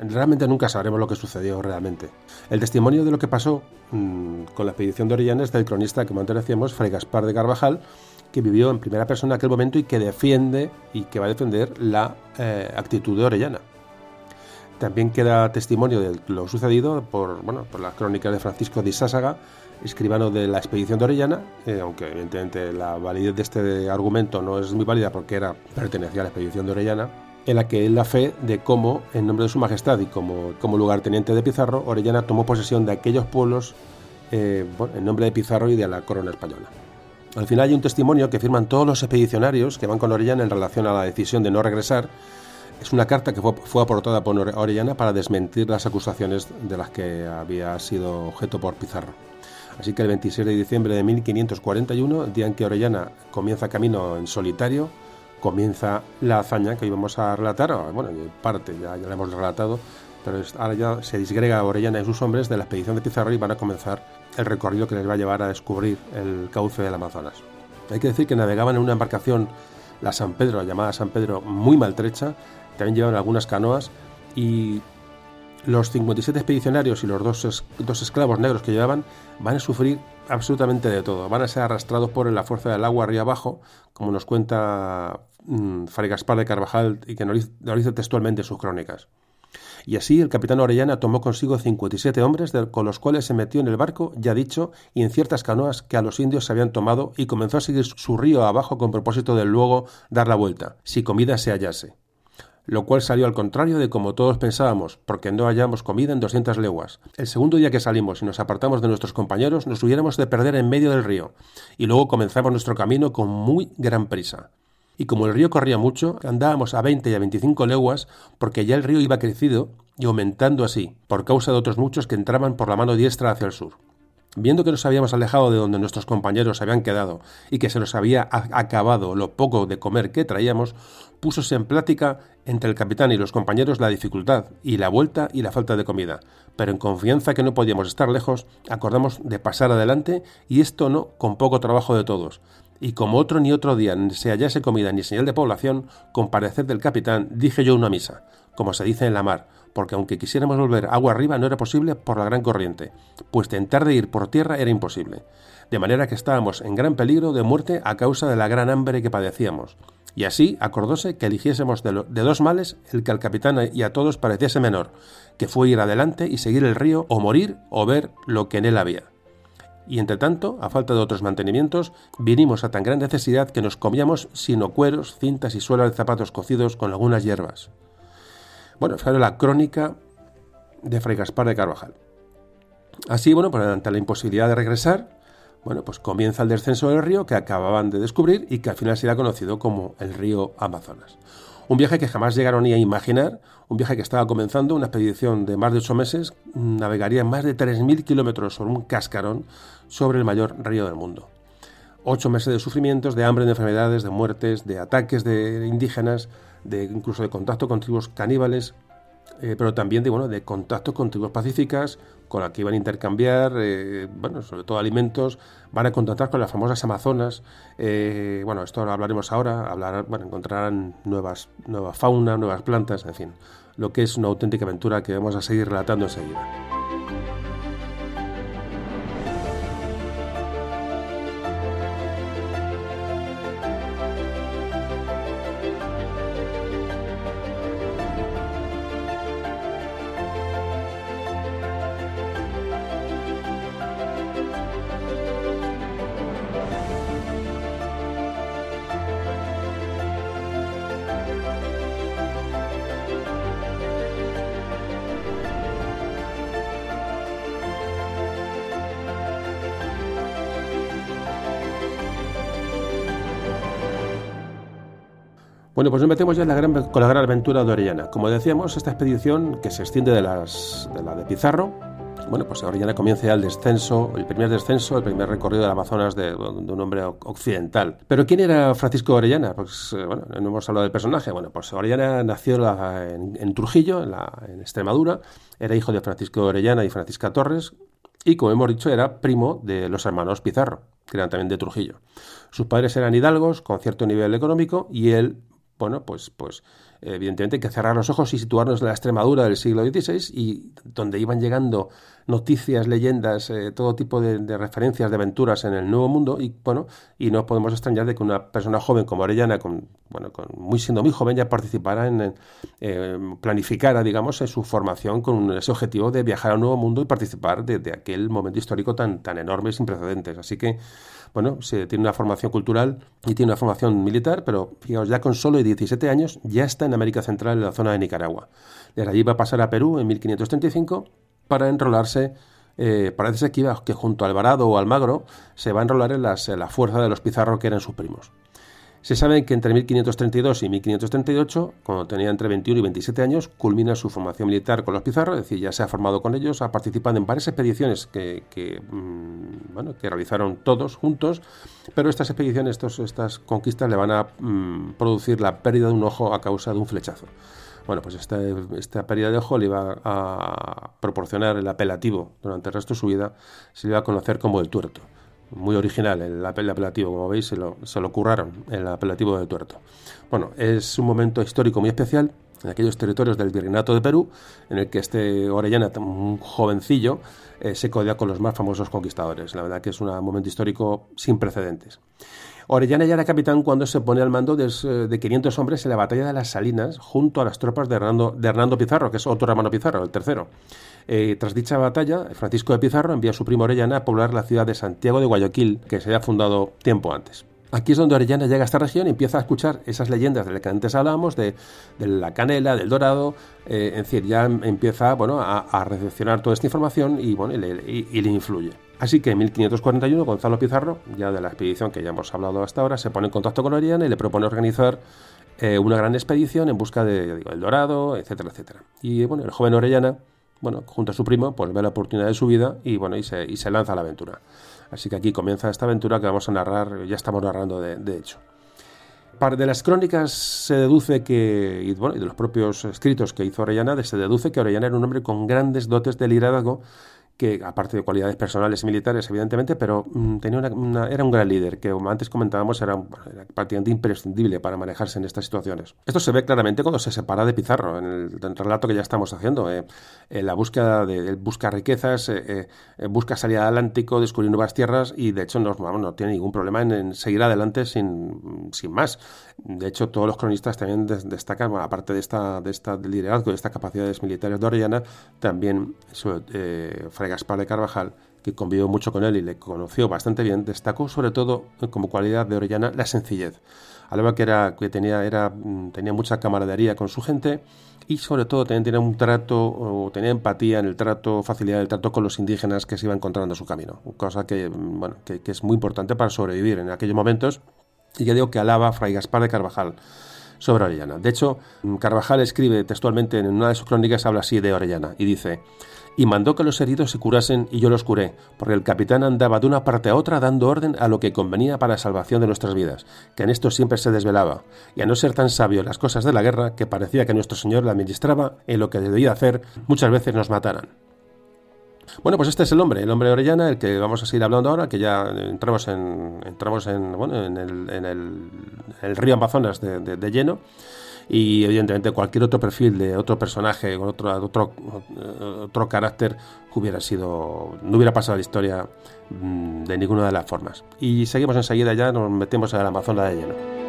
Realmente nunca sabremos lo que sucedió realmente. El testimonio de lo que pasó mm, con la expedición de Orellana es del cronista que antes decíamos, Fray Gaspar de Carvajal, que vivió en primera persona aquel momento y que defiende y que va a defender la eh, actitud de Orellana. También queda testimonio de lo sucedido por, bueno, por las crónicas de Francisco de Sásaga, escribano de la expedición de Orellana, eh, aunque evidentemente la validez de este argumento no es muy válida porque era, pertenecía a la expedición de Orellana, en la que él la fe de cómo, en nombre de su majestad y como, como lugarteniente de Pizarro, Orellana tomó posesión de aquellos pueblos eh, en nombre de Pizarro y de la corona española. Al final hay un testimonio que firman todos los expedicionarios que van con Orellana en relación a la decisión de no regresar. Es una carta que fue, fue aportada por Orellana para desmentir las acusaciones de las que había sido objeto por Pizarro. Así que el 26 de diciembre de 1541, el día en que Orellana comienza camino en solitario, comienza la hazaña que íbamos a relatar, bueno, en parte ya, ya la hemos relatado, pero ahora ya se disgrega Orellana y sus hombres de la expedición de Pizarro y van a comenzar el recorrido que les va a llevar a descubrir el cauce del Amazonas. Hay que decir que navegaban en una embarcación, la San Pedro, llamada San Pedro, muy maltrecha, también llevaban algunas canoas y los 57 expedicionarios y los dos, dos esclavos negros que llevaban van a sufrir absolutamente de todo. Van a ser arrastrados por la fuerza del agua arriba abajo, como nos cuenta mm, Fray Gaspar de Carvajal y que dice textualmente sus crónicas. Y así el capitán Orellana tomó consigo 57 hombres, con los cuales se metió en el barco, ya dicho, y en ciertas canoas que a los indios se habían tomado, y comenzó a seguir su río abajo con propósito de luego dar la vuelta, si comida se hallase lo cual salió al contrario de como todos pensábamos, porque no hallamos comida en 200 leguas. El segundo día que salimos y nos apartamos de nuestros compañeros, nos hubiéramos de perder en medio del río, y luego comenzamos nuestro camino con muy gran prisa. Y como el río corría mucho, andábamos a 20 y a 25 leguas, porque ya el río iba crecido y aumentando así, por causa de otros muchos que entraban por la mano diestra hacia el sur. Viendo que nos habíamos alejado de donde nuestros compañeros habían quedado y que se nos había acabado lo poco de comer que traíamos, púsose en plática entre el capitán y los compañeros la dificultad y la vuelta y la falta de comida, pero en confianza que no podíamos estar lejos, acordamos de pasar adelante y esto no con poco trabajo de todos. Y como otro ni otro día se hallase comida ni señal de población, con parecer del capitán, dije yo una misa, como se dice en la mar, porque aunque quisiéramos volver agua arriba no era posible por la gran corriente, pues tentar de ir por tierra era imposible, de manera que estábamos en gran peligro de muerte a causa de la gran hambre que padecíamos. Y así acordóse que eligiésemos de, dos males el que al capitán y a todos pareciese menor, que fue ir adelante y seguir el río o morir o ver lo que en él había y entre tanto, a falta de otros mantenimientos, vinimos a tan gran necesidad que nos comíamos sino cueros, cintas y suelas de zapatos cocidos con algunas hierbas. Bueno, fue la crónica de Fray Gaspar de Carvajal. Así, bueno, pues ante la imposibilidad de regresar, bueno, pues comienza el descenso del río que acababan de descubrir y que al final será conocido como el río Amazonas. Un viaje que jamás llegaron ni a imaginar, un viaje que estaba comenzando, una expedición de más de ocho meses, navegaría más de 3.000 kilómetros sobre un cascarón sobre el mayor río del mundo. Ocho meses de sufrimientos, de hambre, de enfermedades, de muertes, de ataques de indígenas, de incluso de contacto con tribus caníbales, eh, pero también de, bueno, de contacto con tribus pacíficas, con las que iban a intercambiar, eh, bueno, sobre todo alimentos, van a contactar con las famosas Amazonas, eh, bueno, esto lo hablaremos ahora, hablar, bueno, encontrarán nuevas, nueva fauna, nuevas plantas, en fin, lo que es una auténtica aventura que vamos a seguir relatando enseguida. Pues nos metemos ya en la gran, con la gran aventura de Orellana. Como decíamos, esta expedición que se extiende de, las, de la de Pizarro, bueno, pues Orellana comienza ya el descenso, el primer descenso, el primer recorrido del Amazonas de, un hombre occidental. Pero ¿quién era Francisco Orellana? Pues eh, bueno, no hemos hablado del personaje. Bueno, pues Orellana nació en, Trujillo, en, en Extremadura, era hijo de Francisco Orellana y Francisca Torres, y como hemos dicho, era primo de los hermanos Pizarro, que eran también de Trujillo. Sus padres eran hidalgos, con cierto nivel económico, y él bueno, pues, pues evidentemente hay que cerrar los ojos y situarnos en la Extremadura del siglo XVI y donde iban llegando noticias, leyendas, eh, todo tipo de, referencias de aventuras en el Nuevo Mundo y bueno, y no podemos extrañar de que una persona joven como Orellana, con, bueno, con muy siendo muy joven, ya participara en, eh, planificara, digamos, en su formación con ese objetivo de viajar al Nuevo Mundo y participar de aquel momento histórico tan, tan enorme y sin precedentes. Así que bueno, se tiene una formación cultural y tiene una formación militar, pero fijaos, ya con solo 17 años ya está en América Central, en la zona de Nicaragua. Desde allí va a pasar a Perú en 1535 para enrolarse eh, parece que, iba, que junto a Alvarado o Almagro se va a enrolar en, las, en la fuerza de los Pizarro que eran sus primos. Se sabe que entre 1532 y 1538, cuando tenía entre 21 y 27 años, culmina su formación militar con los Pizarro, es decir, ya se ha formado con ellos, ha participado en varias expediciones que, mm, bueno, que realizaron todos juntos, pero estas expediciones, estos, estas conquistas le van a mm, producir la pérdida de un ojo a causa de un flechazo. Bueno, pues esta, esta pérdida de ojo le iba a proporcionar el apelativo durante el resto de su vida, se le iba a conocer como el tuerto muy original el, apelativo, como veis, se lo, se lo curraron, el apelativo del tuerto. Bueno, es un momento histórico muy especial en aquellos territorios del Virreinato de Perú, en el que este Orellana, un jovencillo, eh, se codea con los más famosos conquistadores. La verdad que es un momento histórico sin precedentes. Orellana ya era capitán cuando se pone al mando de, de, 500 hombres en la batalla de las Salinas junto a las tropas de Hernando, de Hernando Pizarro, que es otro hermano Pizarro, el tercero. Eh, tras dicha batalla, Francisco de Pizarro envía a su primo Orellana a poblar la ciudad de Santiago de Guayaquil, que se había fundado tiempo antes. Aquí es donde Orellana llega a esta región y empieza a escuchar esas leyendas de las que antes hablábamos, de, la canela, del dorado, eh, en fin, ya empieza bueno, a, recepcionar toda esta información y, bueno, y le, influye. Así que en 1541 Gonzalo Pizarro, ya de la expedición que ya hemos hablado hasta ahora, se pone en contacto con Orellana y le propone organizar eh, una gran expedición en busca de, el dorado, etcétera, etcétera. Y bueno, el joven Orellana bueno, junto a su primo, pues ve la oportunidad de su vida y bueno, y se, y se lanza a la aventura. Así que aquí comienza esta aventura que vamos a narrar, ya estamos narrando de, de hecho. De las crónicas se deduce que, y, bueno, y de los propios escritos que hizo Orellana, se deduce que Orellana era un hombre con grandes dotes de liderazgo que aparte de cualidades personales y militares, evidentemente, pero mm, tenía era un gran líder, que como antes comentábamos era, prácticamente imprescindible para manejarse en estas situaciones. Esto se ve claramente cuando se separa de Pizarro, en el, relato que ya estamos haciendo. Eh, en la búsqueda de, busca riquezas, eh, eh, busca salir atlántico, descubrir nuevas tierras y de hecho no, no tiene ningún problema en, seguir adelante sin, sin, más. De hecho, todos los cronistas también destacan, aparte de esta, de esta liderazgo, de estas capacidades militares de Orellana, también eh, Gaspar de Carvajal, que convivió mucho con él y le conoció bastante bien, destacó sobre todo como cualidad de Orellana la sencillez. Algo que, era, que tenía, era, mm, tenía mucha camaradería con su gente y sobre todo también tenía un trato, o tenía empatía en el trato, facilidad del trato con los indígenas que se iban encontrando en su camino. Cosa que, mm, bueno, que, es muy importante para sobrevivir en aquellos momentos y ya digo que alaba a Fray Gaspar de Carvajal sobre Orellana. De hecho, mm, Carvajal escribe textualmente en una de sus crónicas, habla así de Orellana y dice, y mandó que los heridos se curasen y yo los curé, porque el capitán andaba de una parte a otra dando orden a lo que convenía para la salvación de nuestras vidas, que en esto siempre se desvelaba, y a no ser tan sabio las cosas de la guerra, que parecía que nuestro Señor la administraba en lo que debía hacer, muchas veces nos mataran. Bueno, pues este es el hombre, el hombre de Orellana, el que vamos a seguir hablando ahora, que ya entramos en, entramos en, bueno, en, el, en el, río Amazonas de lleno y evidentemente cualquier otro perfil de otro personaje con otro, otro, otro carácter hubiera sido no hubiera pasado la historia mm, de ninguna de las formas. Y seguimos enseguida ya nos metemos en la Amazona de lleno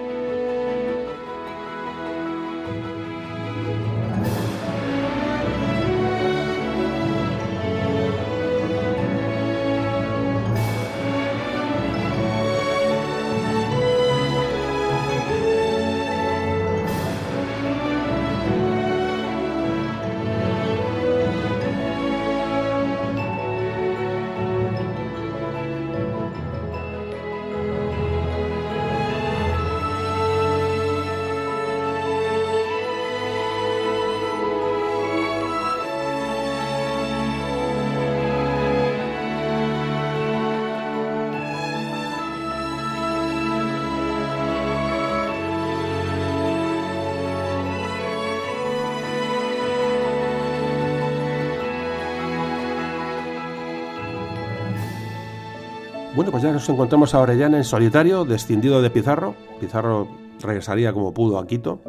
nos encontramos a Orellana en solitario, descendido de Pizarro. Pizarro regresaría como pudo a Quito,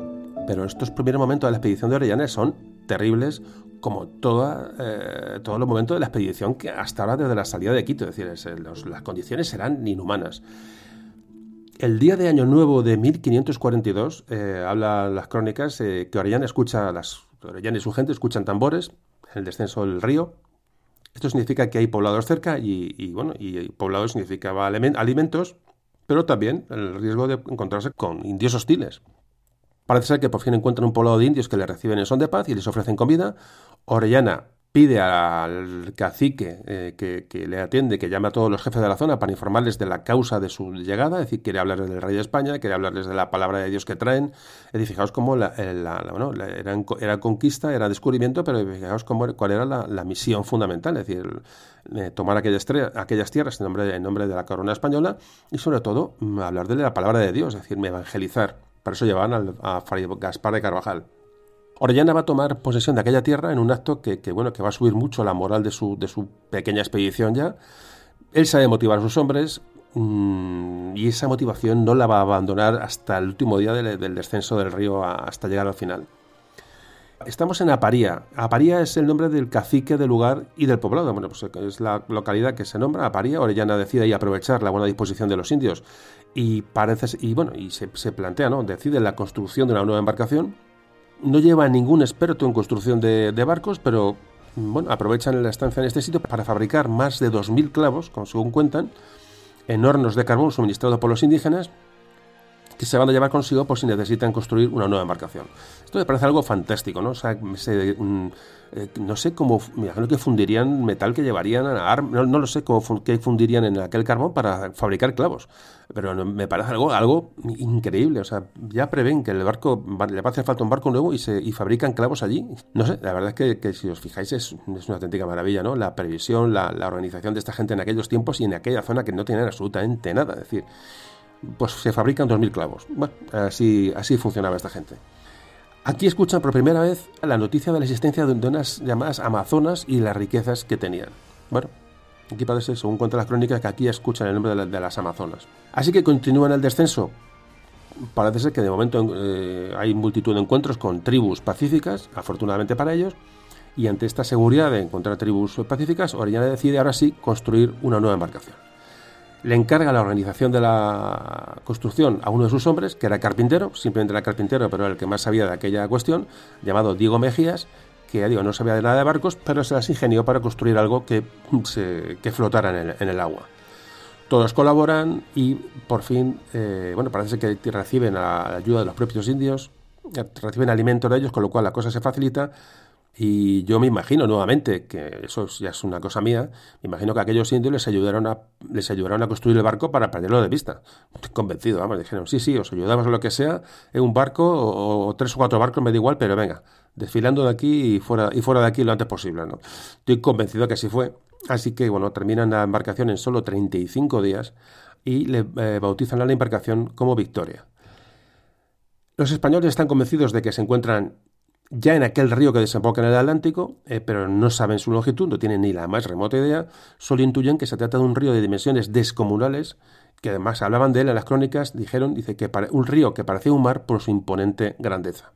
pero estos primeros momentos de la expedición de Orellana son terribles, como eh, todos los momentos de la expedición que hasta ahora desde la salida de Quito, es decir, las condiciones serán inhumanas. El día de Año Nuevo de 1542, eh, hablan las crónicas eh, que Orellana escucha, las, Orellana y su gente escuchan tambores, el descenso del río, esto significa que hay poblados cerca y, bueno, y poblados significaba alimentos, pero también el riesgo de encontrarse con indios hostiles. Parece ser que por fin encuentran un poblado de indios que le reciben en son de paz y les ofrecen comida. Orellana pide al cacique eh, que, le atiende, que llame a todos los jefes de la zona para informarles de la causa de su llegada, es decir, quiere hablarles del rey de España, quiere hablarles de la palabra de Dios que traen. Es decir, fijaos cómo la, era, conquista, era descubrimiento, pero fijaos cómo, cuál era la, misión fundamental, es decir, eh, tomar aquellas, aquellas tierras en nombre, de la corona española y sobre todo mm, hablar de la palabra de Dios, es decir, evangelizar. Para eso llevaban a Fray Gaspar de Carvajal. Orellana va a tomar posesión de aquella tierra en un acto que, bueno, que va a subir mucho la moral de su, de su pequeña expedición ya. Él sabe motivar a sus hombres mm, y esa motivación no la va a abandonar hasta el último día del, descenso del río hasta llegar al final. Estamos en Aparía. Aparía es el nombre del cacique del lugar y del poblado. Bueno, pues es la localidad que se nombra Aparía. Orellana decide ahí aprovechar la buena disposición de los indios y parece y bueno y se, se plantea, ¿no? Decide la construcción de una nueva embarcación no lleva ningún experto en construcción de, barcos, pero bueno, aprovechan la estancia en este sitio para fabricar más de 2.000 clavos, como según cuentan, en hornos de carbón suministrados por los indígenas, que se van a llevar consigo por si necesitan construir una nueva embarcación. Esto me parece algo fantástico, ¿no? O sea, mm, eh, no sé cómo, me imagino que fundirían metal que llevarían a no, no, lo sé cómo qué fundirían en aquel carbón para fabricar clavos, pero me parece algo, algo increíble, o sea, ya prevén que el barco, le va a hacer falta un barco nuevo y, se, y fabrican clavos allí. No sé, la verdad es que, si os fijáis es, es, una auténtica maravilla, ¿no? La previsión, la, la organización de esta gente en aquellos tiempos y en aquella zona que no tenían absolutamente nada, es decir, pues se fabrican 2.000 clavos. Bueno, así, así funcionaba esta gente. Aquí escuchan por primera vez la noticia de la existencia de unas llamadas Amazonas y las riquezas que tenían. Bueno, aquí parece, según cuentan las crónicas, que aquí escuchan el nombre de, las Amazonas. Así que continúan el descenso. Parece ser que de momento eh, hay multitud de encuentros con tribus pacíficas, afortunadamente para ellos, y ante esta seguridad de encontrar tribus pacíficas, Orellana decide ahora sí construir una nueva embarcación. Le encarga la organización de la construcción a uno de sus hombres, que era carpintero, simplemente era carpintero, pero el que más sabía de aquella cuestión, llamado Diego Mejías, que digo, no sabía de nada de barcos, pero se las ingenió para construir algo que, se, que flotara en el, agua. Todos colaboran y por fin, eh, bueno, parece que reciben la ayuda de los propios indios, reciben alimento de ellos, con lo cual la cosa se facilita y yo me imagino nuevamente, que eso ya es una cosa mía, me imagino que aquellos indios les ayudaron a, les ayudaron a construir el barco para perderlo de vista. Estoy convencido, vamos, dijeron, sí, sí, os ayudamos en lo que sea, en un barco o, tres o cuatro barcos, me da igual, pero venga, desfilando de aquí y fuera, y fuera de aquí lo antes posible. ¿no? Estoy convencido que así fue. Así que, bueno, terminan la embarcación en solo 35 días y le eh, bautizan a la embarcación como Victoria. Los españoles están convencidos de que se encuentran ya en aquel río que desemboca en el Atlántico, eh, pero no saben su longitud, no tienen ni la más remota idea, solo intuyen que se trata de un río de dimensiones descomunales, que además hablaban de él en las crónicas, dijeron, dice que un río que parecía un mar por su imponente grandeza.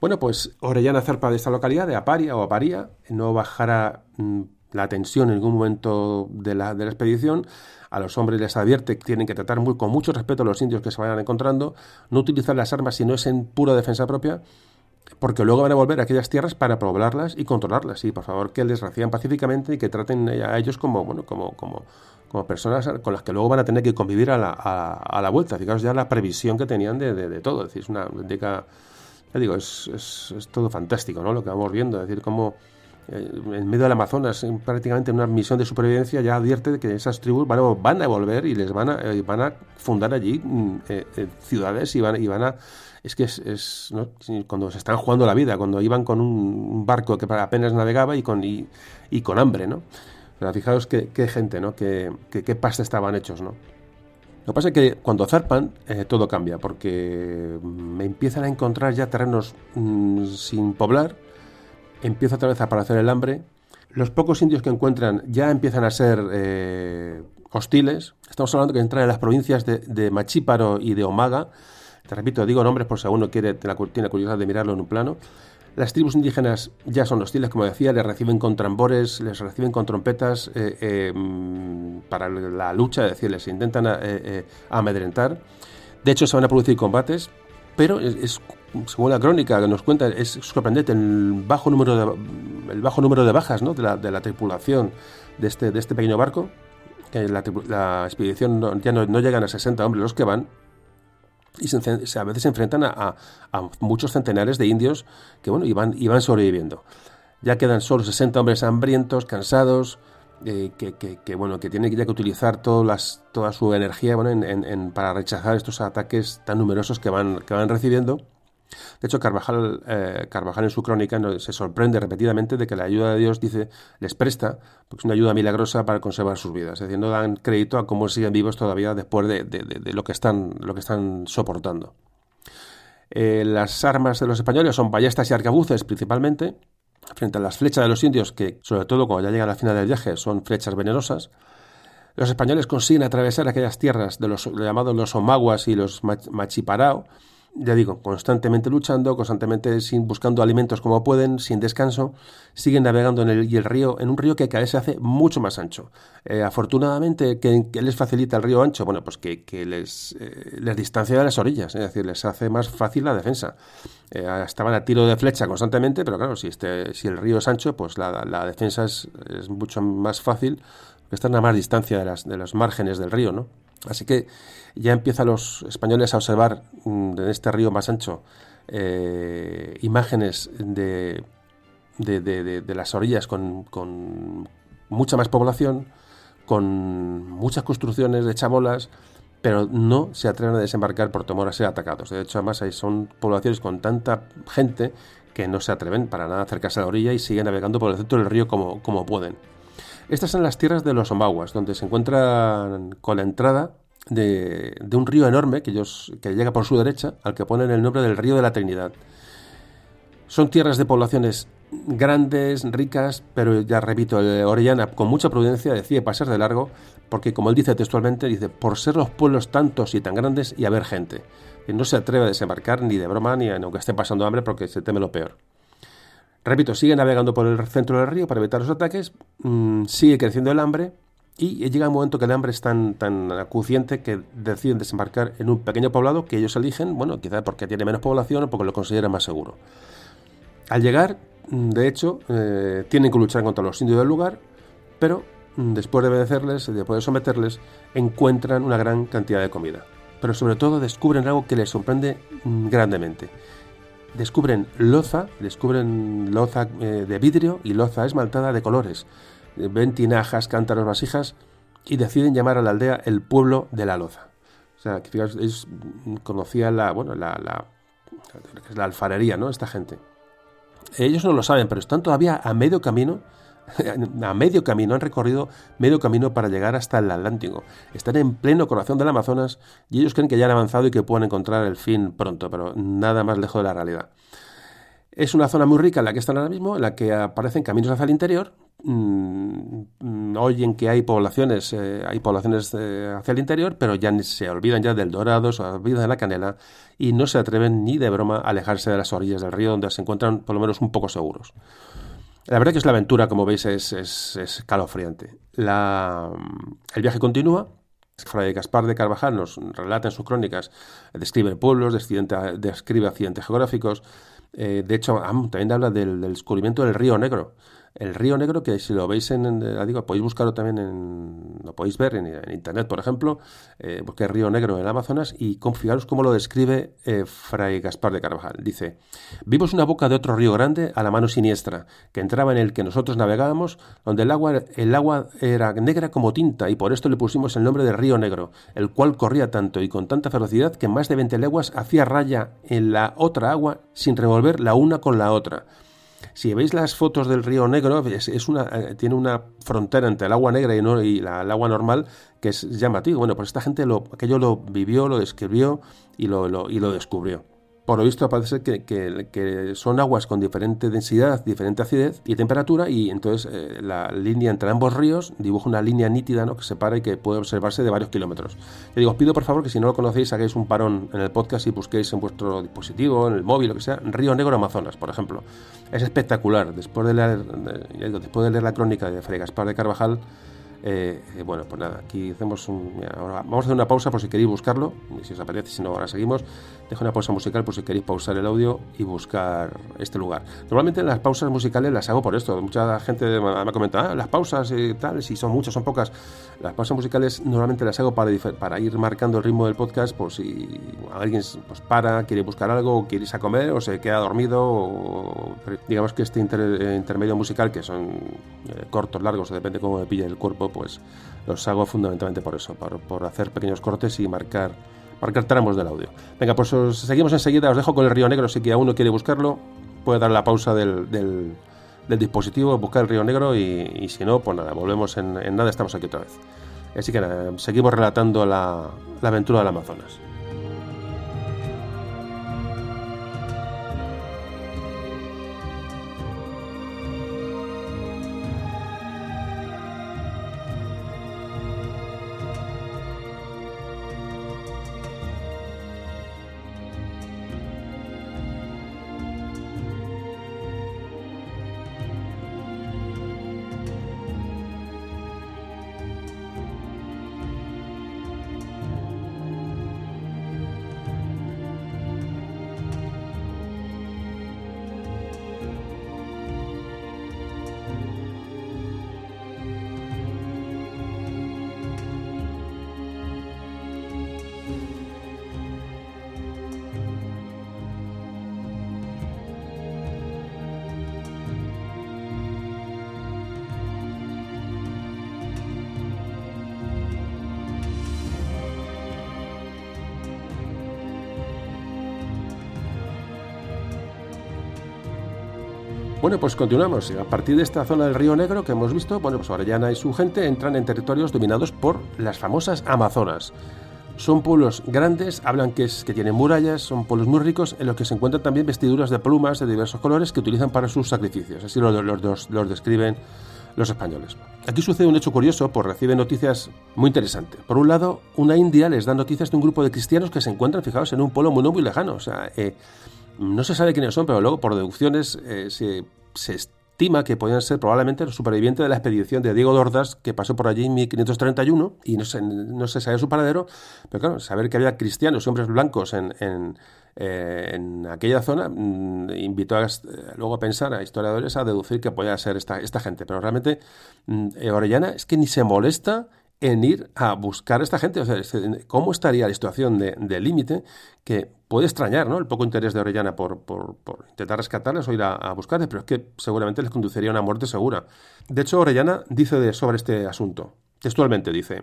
Bueno, pues Orellana zarpa de esta localidad, de Aparia o Aparía, no bajará mm, la tensión en ningún momento de la, de la expedición, a los hombres les advierte que tienen que tratar muy, con mucho respeto a los indios que se vayan encontrando, no utilizar las armas si no es en pura defensa propia, porque luego van a volver a aquellas tierras para poblarlas y controlarlas. Y por favor que les reciban pacíficamente y que traten a ellos como, bueno, como, como, como personas con las que luego van a tener que convivir a la, a, la vuelta. Fijaos ya la previsión que tenían de, de, todo. Es decir, es una ya digo, es, es, es, todo fantástico, ¿no? Lo que vamos viendo. Es decir, cómo eh, en medio del Amazonas, prácticamente en una misión de supervivencia, ya advierte que esas tribus van a, van a volver y les van a, eh, van a fundar allí mm, eh, ciudades y van, y van a es que es, cuando se están jugando la vida, cuando iban con un barco que apenas navegaba y con, hambre, ¿no? Pero fijaos qué, gente, ¿no? Qué, qué, pasta estaban hechos, ¿no? Lo que pasa es que cuando zarpan eh, todo cambia, porque me empiezan a encontrar ya terrenos mm, sin poblar, empieza otra vez a aparecer el hambre, los pocos indios que encuentran ya empiezan a ser eh, hostiles, estamos hablando que entran en las provincias de, de Machíparo y de Omaga, te repito, digo nombres por si alguno quiere, tiene curiosidad de mirarlo en un plano. Las tribus indígenas ya son hostiles, como decía, les reciben con tambores, les reciben con trompetas eh, eh, mm, para la lucha, es decir, les intentan eh, amedrentar. De hecho, se van a producir combates, pero es, según la crónica que nos cuenta, es sorprendente el bajo número de, el bajo número de bajas ¿no? de, la, tripulación de este, de este pequeño barco. Que la, la expedición ya no, no llegan a 60 hombres los que van, y se, a veces se enfrentan a, muchos centenares de indios que bueno iban, iban sobreviviendo. Ya quedan solo 60 hombres hambrientos, cansados, eh, que, bueno que tienen ya que utilizar las, toda su energía bueno, para rechazar estos ataques tan numerosos que van, que van recibiendo de hecho, Carvajal, eh, Carvajal en su crónica se sorprende repetidamente de que la ayuda de Dios, dice, les presta, porque es una ayuda milagrosa para conservar sus vidas. Es decir, no dan crédito a cómo siguen vivos todavía después de, lo, que están, lo que están soportando. Eh, las armas de los españoles son ballestas y arcabuces principalmente, frente a las flechas de los indios, que sobre todo cuando ya llegan a la final del viaje son flechas venenosas. Los españoles consiguen atravesar aquellas tierras de los llamados los omaguas y los machiparao, ya digo, constantemente luchando, constantemente sin, buscando alimentos como pueden, sin descanso, siguen navegando en el, y el río, en un río que cada vez se hace mucho más ancho. Eh, afortunadamente, ¿qué, les facilita el río ancho? Bueno, pues que, les, eh, les distancia de las orillas, es decir, les hace más fácil la defensa. Eh, estaban a tiro de flecha constantemente, pero claro, si, este, si el río es ancho, pues la, defensa es, mucho más fácil, que están a más distancia de, las, de los márgenes del río, ¿no? Así que ya empiezan los españoles a observar mm, en este río más ancho eh, imágenes de, de, las orillas con, con, mucha más población, con muchas construcciones de chabolas, pero no se atreven a desembarcar por temor a ser atacados. De hecho, además son poblaciones con tanta gente que no se atreven para nada a acercarse a la orilla y siguen navegando por el centro del río como, como pueden. Estas son las tierras de los Omaguas, donde se encuentran con la entrada de, un río enorme que, ellos, que llega por su derecha, al que ponen el nombre del río de la Trinidad. Son tierras de poblaciones grandes, ricas, pero ya repito, Orellana con mucha prudencia decide pasar de largo porque, como él dice textualmente, dice, por ser los pueblos tantos y tan grandes y haber gente, que no se atreve a desembarcar ni de broma ni aunque esté pasando hambre porque se teme lo peor. Repito, sigue navegando por el centro del río para evitar los ataques, mm, sigue creciendo el hambre y llega un momento que el hambre es tan, tan acuciente que deciden desembarcar en un pequeño poblado que ellos eligen, bueno, quizá porque tiene menos población o porque lo consideran más seguro. Al llegar, mm, de hecho, eh, tienen que luchar contra los indios del lugar, pero mm, después de obedecerles, después de someterles, encuentran una gran cantidad de comida. Pero sobre todo descubren algo que les sorprende grandemente descubren loza, descubren loza eh, de vidrio y loza esmaltada de colores. Ven tinajas, cántaros, vasijas y deciden llamar a la aldea el pueblo de la loza. O sea, que es, conocía la, bueno, la, la alfarería, ¿no? Esta gente. Ellos no lo saben, pero están todavía a medio camino [laughs] a medio camino, han recorrido medio camino para llegar hasta el Atlántico. Están en pleno corazón del Amazonas y ellos creen que ya han avanzado y que pueden encontrar el fin pronto, pero nada más lejos de la realidad. Es una zona muy rica en la que están ahora mismo, en la que aparecen caminos hacia el interior. Mm, oyen que hay poblaciones, eh, hay poblaciones eh, hacia el interior, pero ya se olvidan ya del dorado, se olvidan de la canela y no se atreven ni de broma a alejarse de las orillas del río, donde se encuentran por lo menos un poco seguros. La verdad que es la aventura, como veis, es, es, calofriante. La, el viaje continúa. Fray Gaspar de Carvajal nos relata en sus crónicas, describe pueblos, describe accidentes geográficos. Eh, de hecho, también habla del descubrimiento del río Negro el río Negro, que si lo veis en, digo, podéis buscarlo también en, lo podéis ver en, internet, por ejemplo, eh, porque Río Negro en el Amazonas y fijaros cómo lo describe eh, Fray Gaspar de Carvajal. Dice, vimos una boca de otro río grande a la mano siniestra, que entraba en el que nosotros navegábamos, donde el agua, el agua era negra como tinta y por esto le pusimos el nombre de Río Negro, el cual corría tanto y con tanta ferocidad que más de 20 leguas hacía raya en la otra agua sin revolver la una con la otra. Si veis las fotos del río Negro, es, una, eh, tiene una frontera entre el agua negra y, no, y la, el agua normal que es llamativo. Bueno, pues esta gente lo, aquello lo vivió, lo describió y lo, y lo descubrió. Por lo visto parece que, que, son aguas con diferente densidad, diferente acidez y temperatura y entonces eh, la línea entre ambos ríos dibuja una línea nítida ¿no? que separa y que puede observarse de varios kilómetros. Le digo, os pido por favor que si no lo conocéis hagáis un parón en el podcast y busquéis en vuestro dispositivo, en el móvil, lo que sea, Río Negro Amazonas, por ejemplo. Es espectacular. Después de leer, después de leer la crónica de Fray Gaspar de Carvajal, eh, eh, bueno, pues nada, aquí hacemos un. vamos a hacer una pausa por si queréis buscarlo. Si os apetece, si no, ahora seguimos. Dejo una pausa musical por si queréis pausar el audio y buscar este lugar. Normalmente las pausas musicales las hago por esto. Mucha gente me ha comentado, ah, las pausas y tal, si son muchas, son pocas. Las pausas musicales normalmente las hago para, para ir marcando el ritmo del podcast por si alguien pues, para, quiere buscar algo, o quiere irse a comer, o se queda dormido. O, digamos que este intermedio musical, que son eh, cortos, largos, depende cómo me pille el cuerpo pues los hago fundamentalmente por eso, por, hacer pequeños cortes y marcar, marcar tramos del audio. Venga, pues seguimos enseguida, os dejo con el Río Negro, si que aún quiere buscarlo, puede dar la pausa del, del, dispositivo, buscar el Río Negro y, si no, pues nada, volvemos en, nada, estamos aquí otra vez. Así que nada, seguimos relatando la, la aventura del Amazonas. Bueno, pues continuamos. A partir de esta zona del Río Negro que hemos visto, bueno, pues Orellana y su gente entran en territorios dominados por las famosas Amazonas. Son pueblos grandes, hablan que, tienen murallas, son pueblos muy ricos en los que se encuentran también vestiduras de plumas de diversos colores que utilizan para sus sacrificios. Así los, los, los describen los españoles. Aquí sucede un hecho curioso, pues reciben noticias muy interesantes. Por un lado, una india les da noticias de un grupo de cristianos que se encuentran, fijados, en un pueblo muy, muy lejano. O sea, eh, no se sabe quiénes son, pero luego por deducciones eh, se, se, estima que podían ser probablemente los supervivientes de la expedición de Diego Dordas que pasó por allí en 1531 y no se, no se sabe su paradero, pero claro, saber que había cristianos hombres blancos en, en, eh, en aquella zona mmm, invitó a, luego a pensar a historiadores a deducir que podía ser esta, esta gente, pero realmente mmm, Orellana es que ni se molesta en ir a buscar a esta gente. O sea, ¿cómo estaría la situación de, de límite que puede extrañar ¿no? el poco interés de Orellana por, por, intentar rescatarles o ir a, buscarles, pero es que seguramente les conduciría a una muerte segura. De hecho, Orellana dice de, sobre este asunto, textualmente dice,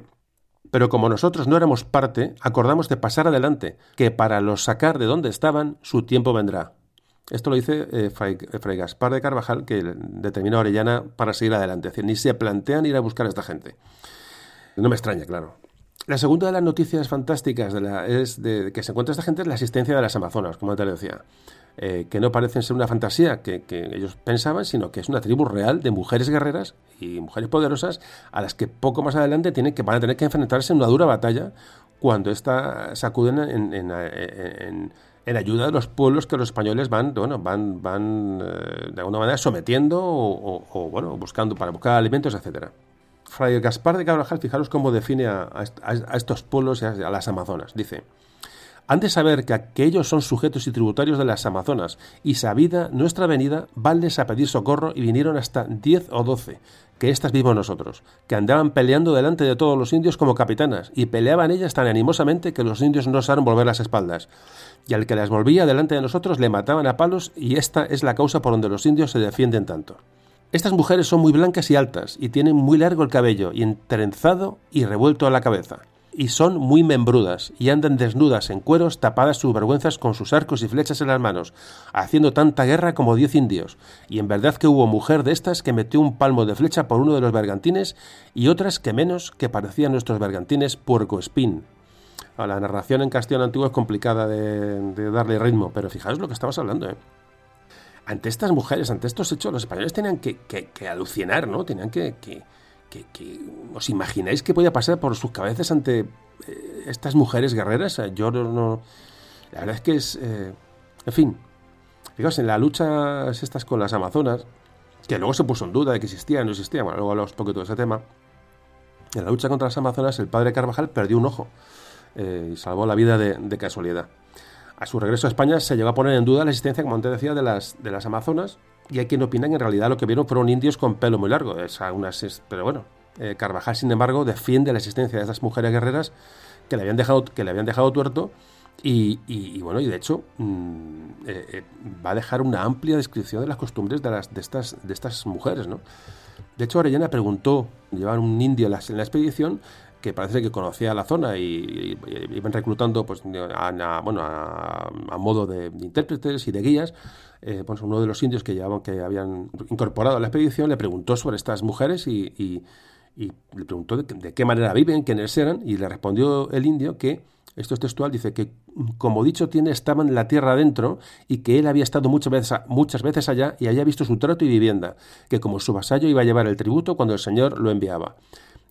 pero como nosotros no éramos parte, acordamos de pasar adelante, que para los sacar de donde estaban, su tiempo vendrá. Esto lo dice eh, Fray, Fray, Gaspar de Carvajal, que determina a Orellana para seguir adelante. Es decir, ni se plantean ir a buscar a esta gente. No me extraña, claro. La segunda de las noticias fantásticas de la, es de que se encuentra esta gente es la asistencia de las Amazonas, como te decía. Eh, que no parecen ser una fantasía que, ellos pensaban, sino que es una tribu real de mujeres guerreras y mujeres poderosas a las que poco más adelante tienen que, van a tener que enfrentarse en una dura batalla cuando esta sacuden en, en, ayuda de los pueblos que los españoles van, bueno, van, van eh, de alguna manera sometiendo o, o, o, bueno, buscando para buscar alimentos, etcétera. Fray Gaspar de Carvajal, fijaros cómo define a, estos pueblos y a, a las Amazonas. Dice, han de saber que aquellos son sujetos y tributarios de las Amazonas, y sabida nuestra venida, vanles a pedir socorro y vinieron hasta diez o doce, que éstas vimos nosotros, que andaban peleando delante de todos los indios como capitanas, y peleaban ellas tan animosamente que los indios no osaron volver las espaldas. Y al que las volvía delante de nosotros le mataban a palos, y esta es la causa por donde los indios se defienden tanto. Estas mujeres son muy blancas y altas, y tienen muy largo el cabello, y entrenzado y revuelto a la cabeza y son muy membrudas, y andan desnudas en cueros, tapadas sus vergüenzas con sus arcos y flechas en las manos, haciendo tanta guerra como diez indios, y en verdad que hubo mujer de estas que metió un palmo de flecha por uno de los bergantines, y otras que menos, que parecían nuestros bergantines puercoespín. A la narración en castellano antiguo es complicada de, de darle ritmo, pero fijaos lo que estabas hablando, ¿eh? Ante estas mujeres, ante estos hechos, los españoles tenían que, que, que alucinar, ¿no? Tenían que, que os imagináis que podía pasar por sus cabezas ante eh, estas mujeres guerreras. Yo no, La verdad es que es. Eh, en fin. Fijaos, en la lucha estas con las Amazonas, que luego se puso en duda de que existían no existían, bueno, luego hablamos un poquito de ese tema. En la lucha contra las Amazonas, el padre Carvajal perdió un ojo eh, y salvó la vida de, casualidad. A su regreso a España se llegó a poner en duda la existencia, como antes decía, de las, de las Amazonas, y hay quien opina que en realidad lo que vieron fueron indios con pelo muy largo. Es pero bueno, eh, Carvajal, sin embargo, defiende la existencia de estas mujeres guerreras que le habían dejado, que le habían dejado tuerto y, bueno, y de hecho mmm, eh, eh, va a dejar una amplia descripción de las costumbres de, las, de, estas, de estas mujeres. ¿no? De hecho, Orellana preguntó, llevar un indio en la expedición, que parece que conocía la zona y, iban reclutando pues, a, bueno, a, modo de, intérpretes y de guías. Eh, pues uno de los indios que, llevaban, que habían incorporado a la expedición le preguntó sobre estas mujeres y, le preguntó de, de, qué manera viven, quiénes eran, y le respondió el indio que, esto es textual, dice que, como dicho tiene, estaban la tierra adentro y que él había estado muchas veces, muchas veces allá y había visto su trato y vivienda, que como su vasallo iba a llevar el tributo cuando el Señor lo enviaba.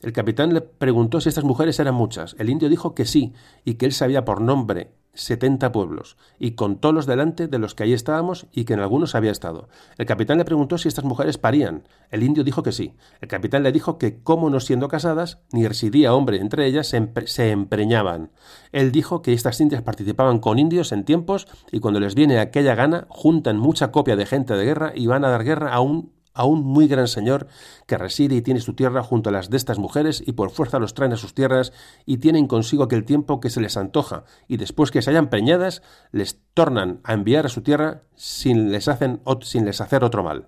El capitán le preguntó si estas mujeres eran muchas. El indio dijo que sí, y que él sabía por nombre setenta pueblos, y contólos delante de los que allí estábamos y que en algunos había estado. El capitán le preguntó si estas mujeres parían. El indio dijo que sí. El capitán le dijo que, como no siendo casadas, ni residía hombre entre ellas, se, se empreñaban. Él dijo que estas indias participaban con indios en tiempos y cuando les viene aquella gana, juntan mucha copia de gente de guerra y van a dar guerra a un a un muy gran señor que reside y tiene su tierra junto a las de estas mujeres y por fuerza los traen a sus tierras y tienen consigo aquel tiempo que se les antoja y después que se hayan preñadas les tornan a enviar a su tierra sin les, hacen, sin les hacer otro mal.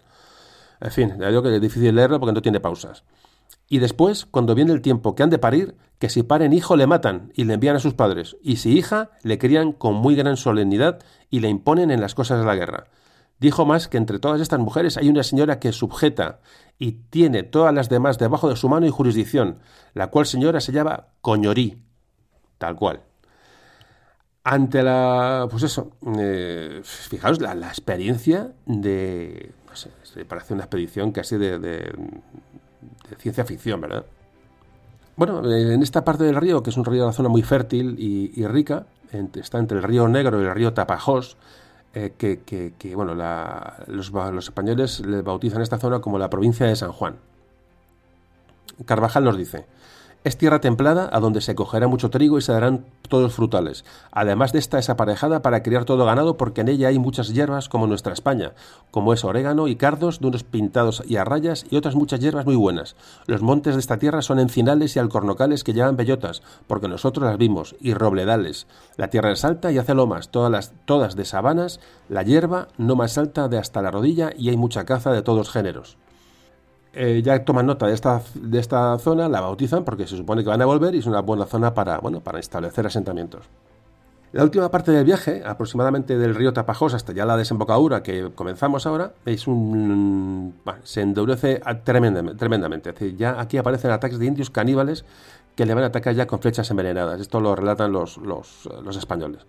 En fin, ya digo que es difícil leerlo porque no tiene pausas. Y después, cuando viene el tiempo que han de parir, que si paren hijo le matan y le envían a sus padres, y si hija le crían con muy gran solemnidad y le imponen en las cosas de la guerra. Dijo más que entre todas estas mujeres hay una señora que sujeta y tiene todas las demás debajo de su mano y jurisdicción, la cual señora se llama Coñorí. tal cual. Ante la, pues eso, eh, fijaos la, experiencia de, no sé, parece una expedición casi de, de ciencia ficción, ¿verdad? Bueno, en esta parte del río, que es un río de la zona muy fértil y, rica, está entre el río Negro y el río Tapajós, eh, que, bueno, los, los, españoles le bautizan esta zona como la provincia de San Juan. Carvajal nos dice, es tierra templada a donde se cogerá mucho trigo y se darán todos frutales. Además de esta es aparejada para criar todo ganado porque en ella hay muchas hierbas como nuestra España, como es orégano y cardos de unos pintados y arrayas y otras muchas hierbas muy buenas. Los montes de esta tierra son encinales y alcornocales que llevan bellotas, porque nosotros las vimos, y robledales. La tierra es alta y hace lomas, todas, todas de sabanas, la hierba no más alta de hasta la rodilla y hay mucha caza de todos géneros. Eh, ya toman nota de esta, de esta zona, la bautizan porque se supone que van a volver y es una buena zona para, bueno, para establecer asentamientos. La última parte del viaje, aproximadamente del río Tapajós hasta ya la desembocadura que comenzamos ahora, es un, se endurece tremendamente, tremendamente. Es decir, ya aquí aparecen ataques de indios caníbales que le van a atacar ya con flechas envenenadas. Esto lo relatan los, los, los españoles.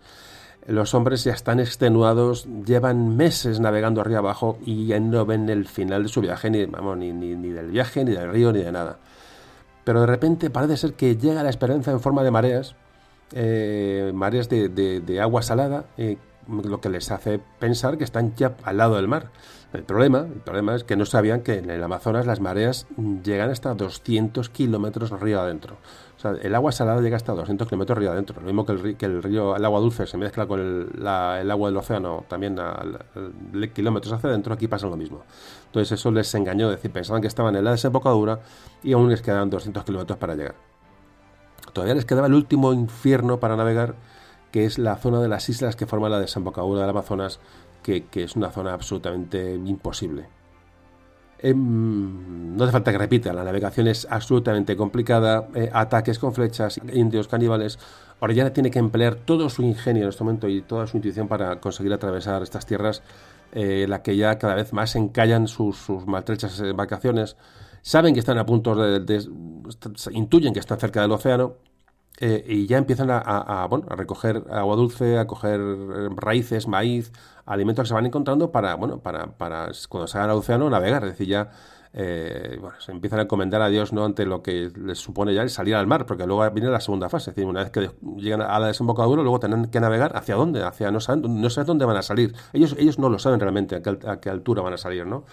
Los hombres ya están extenuados, llevan meses navegando arriba abajo y ya no ven el final de su viaje, ni, ni, ni, del viaje, ni del río, ni de nada. Pero de repente parece ser que llega la esperanza en forma de mareas, eh, mareas de, agua salada, eh, lo que les hace pensar que están ya al lado del mar. El problema, el problema es que no sabían que en el Amazonas las mareas llegan hasta 200 kilómetros río adentro. O sea, el agua salada llega hasta 200 kilómetros río adentro. Lo mismo que el, que el río, el agua dulce se mezcla con el, agua del océano también kilómetros hacia adentro, aquí pasa lo mismo. Entonces eso les engañó, es decir, pensaban que estaban en la desembocadura y aún les quedaban 200 kilómetros para llegar. Todavía les quedaba el último infierno para navegar, que es la zona de las islas que forman la desembocadura del Amazonas, que es una zona absolutamente imposible. Em, no hace falta que repita, la navegación es absolutamente complicada, eh, ataques con flechas, indios caníbales. Orellana tiene que emplear todo su ingenio en este momento y toda su intuición para conseguir atravesar estas tierras, eh, la que ya cada vez más encallan sus, sus maltrechas vacaciones. Saben que están a punto de, intuyen que están cerca del océano eh, y ya empiezan a, bueno, a, recoger agua dulce, a coger raíces, maíz, alimentos que se van encontrando para, bueno, para, para cuando salgan al océano navegar. Es decir, ya eh, bueno, se empiezan a encomendar a Dios no ante lo que les supone ya salir al mar, porque luego viene la segunda fase. Es decir, una vez que llegan a la desembocadura, luego tienen que navegar hacia dónde, hacia no saben, no saben dónde van a salir. Ellos, ellos no lo saben realmente a qué, a qué altura van a salir, ¿no?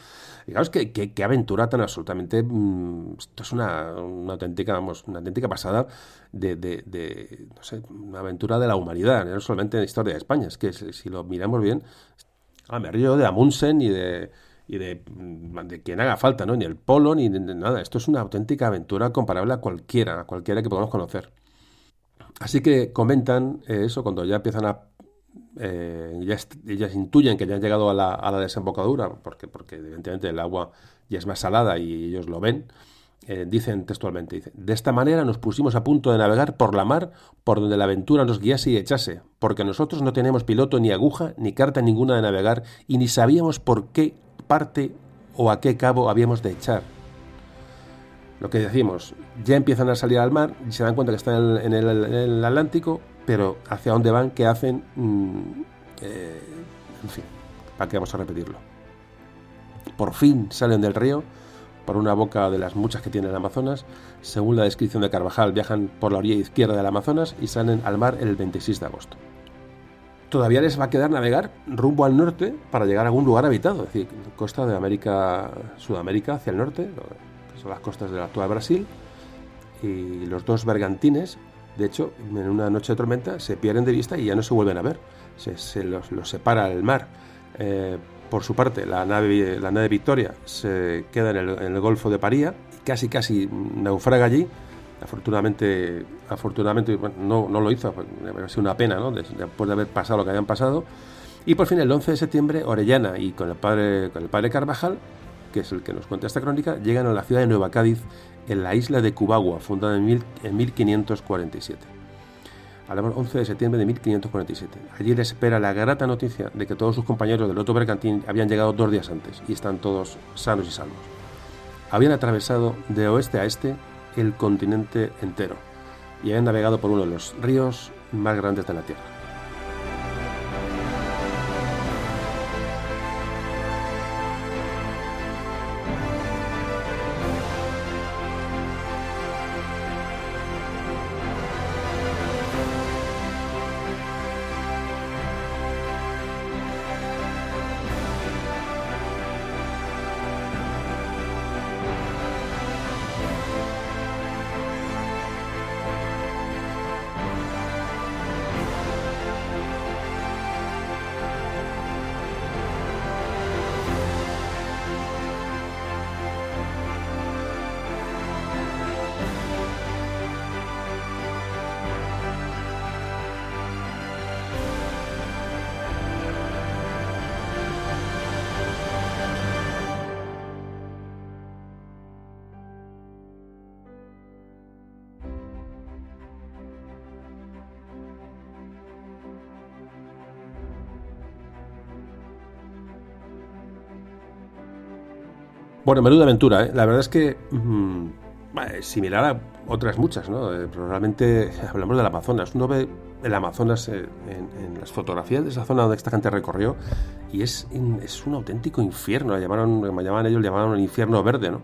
Fijaos que, qué aventura tan absolutamente. Mm, esto es una, auténtica, vamos, una auténtica pasada de, de, no sé, una aventura de la humanidad, no solamente en la historia de España. Es que si, lo miramos bien, ah, me río de Amundsen y de y de, mm, de, quien haga falta, ¿no? Ni el polo, ni nada. Esto es una auténtica aventura comparable a cualquiera, a cualquiera que podamos conocer. Así que comentan eso cuando ya empiezan a eh, ellas, intuyen que ya han llegado a la, desembocadura, porque, porque evidentemente el agua ya es más salada y ellos lo ven, eh, dicen textualmente, de esta manera nos pusimos a punto de navegar por la mar por donde la aventura nos guiase y echase, porque nosotros no tenemos piloto ni aguja ni carta ninguna de navegar y ni sabíamos por qué parte o a qué cabo habíamos de echar. Lo que decimos, ya empiezan a salir al mar y se dan cuenta que están en el Atlántico pero hacia dónde van, qué hacen, mm, eh, en fin, ¿para qué vamos a repetirlo? Por fin salen del río, por una boca de las muchas que tiene el Amazonas. Según la descripción de Carvajal, viajan por la orilla izquierda del Amazonas y salen al mar el 26 de agosto. Todavía les va a quedar navegar rumbo al norte para llegar a algún lugar habitado, es decir, costa de América, Sudamérica hacia el norte, que son las costas del actual Brasil, y los dos bergantines de hecho, en una noche de tormenta se pierden de vista y ya no se vuelven a ver. Se, los, separa el mar. Eh, por su parte, la nave, la nave Victoria se queda en el, Golfo de Paría casi casi naufraga allí. Afortunadamente, afortunadamente no, no, lo hizo, ha sido una pena, ¿no? después de haber pasado lo que habían pasado. Y por fin, el 11 de septiembre, Orellana y con el padre, con el padre Carvajal, que es el que nos cuenta esta crónica, llegan a la ciudad de Nueva Cádiz en la isla de Cubagua, fundada en, 1547. Hablamos 11 de septiembre de 1547. Allí les espera la grata noticia de que todos sus compañeros del Loto Bergantín habían llegado dos días antes y están todos sanos y salvos. Habían atravesado de oeste a este el continente entero. y habían navegado por uno de los ríos más grandes de la Tierra. Bueno, menuda aventura, ¿eh? La verdad es que mm, es similar a otras muchas, ¿no? Eh, realmente [laughs] hablamos del Amazonas. Uno ve el Amazonas eh, en, las fotografías de esa zona donde esta gente recorrió y es, es un auténtico infierno. Llamaron, como llamaban ellos, llamaban un infierno verde, ¿no?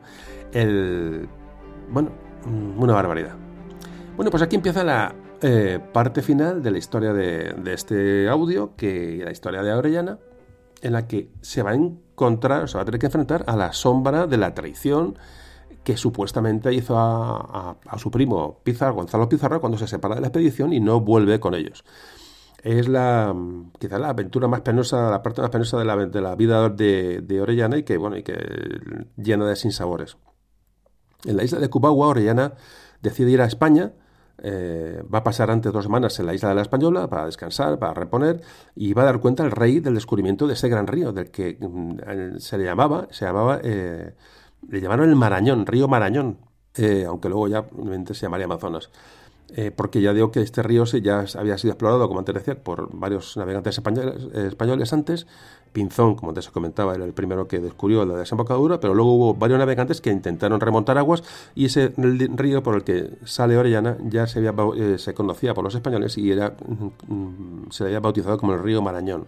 El, bueno, mm, una barbaridad. Bueno, pues aquí empieza la parte final de la historia de, este audio, que la historia de Orellana, en la que se va a encontrar, se va a tener que enfrentar a la sombra de la traición que supuestamente hizo a, su primo Pizarro, Gonzalo Pizarro, cuando se separa de la expedición y no vuelve con ellos. Es la quizá la aventura más penosa, la parte más penosa de la, de la vida de, Orellana y que, bueno, y que llena de sinsabores. En la isla de Cubagua, Orellana decide ir a España eh, va a pasar antes dos semanas en la isla de la Española para descansar, para reponer, y va a dar cuenta el rey del descubrimiento de ese gran río, del que mm, se le llamaba, se llamaba, eh, le llamaron el Marañón, río Marañón, eh, aunque luego ya se llamaría Amazonas. Porque ya digo que este río ya había sido explorado, como antes decía, por varios navegantes españoles, españoles antes, Pinzón, como antes os comentaba, era el primero que descubrió la desembocadura, pero luego hubo varios navegantes que intentaron remontar aguas y ese río por el que sale Orellana ya se, había, eh, se conocía por los españoles y era, mm, se le había bautizado como el río Marañón.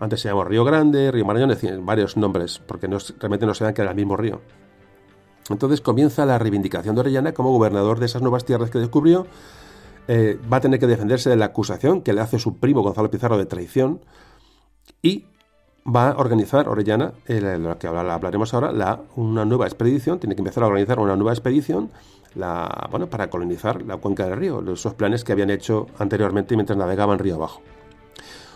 Antes se llamó Río Grande, Río Marañón, decían varios nombres, porque no, realmente no se dan que era el mismo río. Entonces comienza la reivindicación de Orellana como gobernador de esas nuevas tierras que descubrió. Eh, va a tener que defenderse de la acusación que le hace su primo Gonzalo Pizarro de traición y va a organizar Orellana, de lo que hablaremos ahora, la, una nueva expedición, tiene que empezar a organizar una nueva expedición la, bueno, para colonizar la cuenca del río, esos planes que habían hecho anteriormente mientras navegaban río abajo.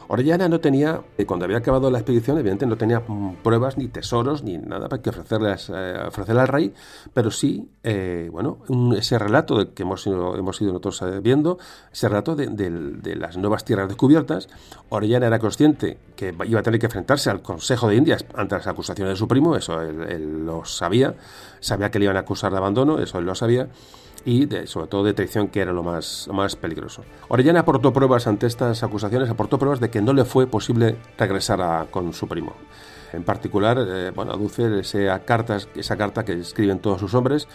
Orellana no tenía, eh, cuando había acabado la expedición, evidentemente no tenía pruebas ni tesoros ni nada para que ofrecerles, eh, ofrecerle al rey, pero sí, eh, bueno, ese relato que hemos hemos ido nosotros viendo, ese relato de, las nuevas tierras descubiertas. Orellana era consciente que iba a tener que enfrentarse al Consejo de Indias ante las acusaciones de su primo, eso él lo sabía, sabía que le iban a acusar de abandono, eso él lo sabía y sobre todo de traición, que era lo más, más peligroso. Orellana aportó pruebas ante estas acusaciones, aportó pruebas de que no le fue posible regresar con su primo. En particular, eh, bueno, aduce esa, cartas, esa carta que escriben todos sus hombres,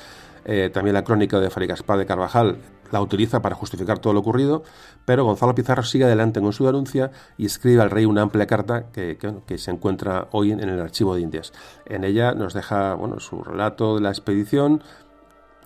eh, también la crónica de Farigaspá de Carvajal la utiliza para justificar todo lo ocurrido, pero Gonzalo Pizarro sigue adelante con su denuncia y escribe al rey una amplia carta que, que, se encuentra hoy en, en, el archivo de Indias. En ella nos deja bueno, su relato de la expedición,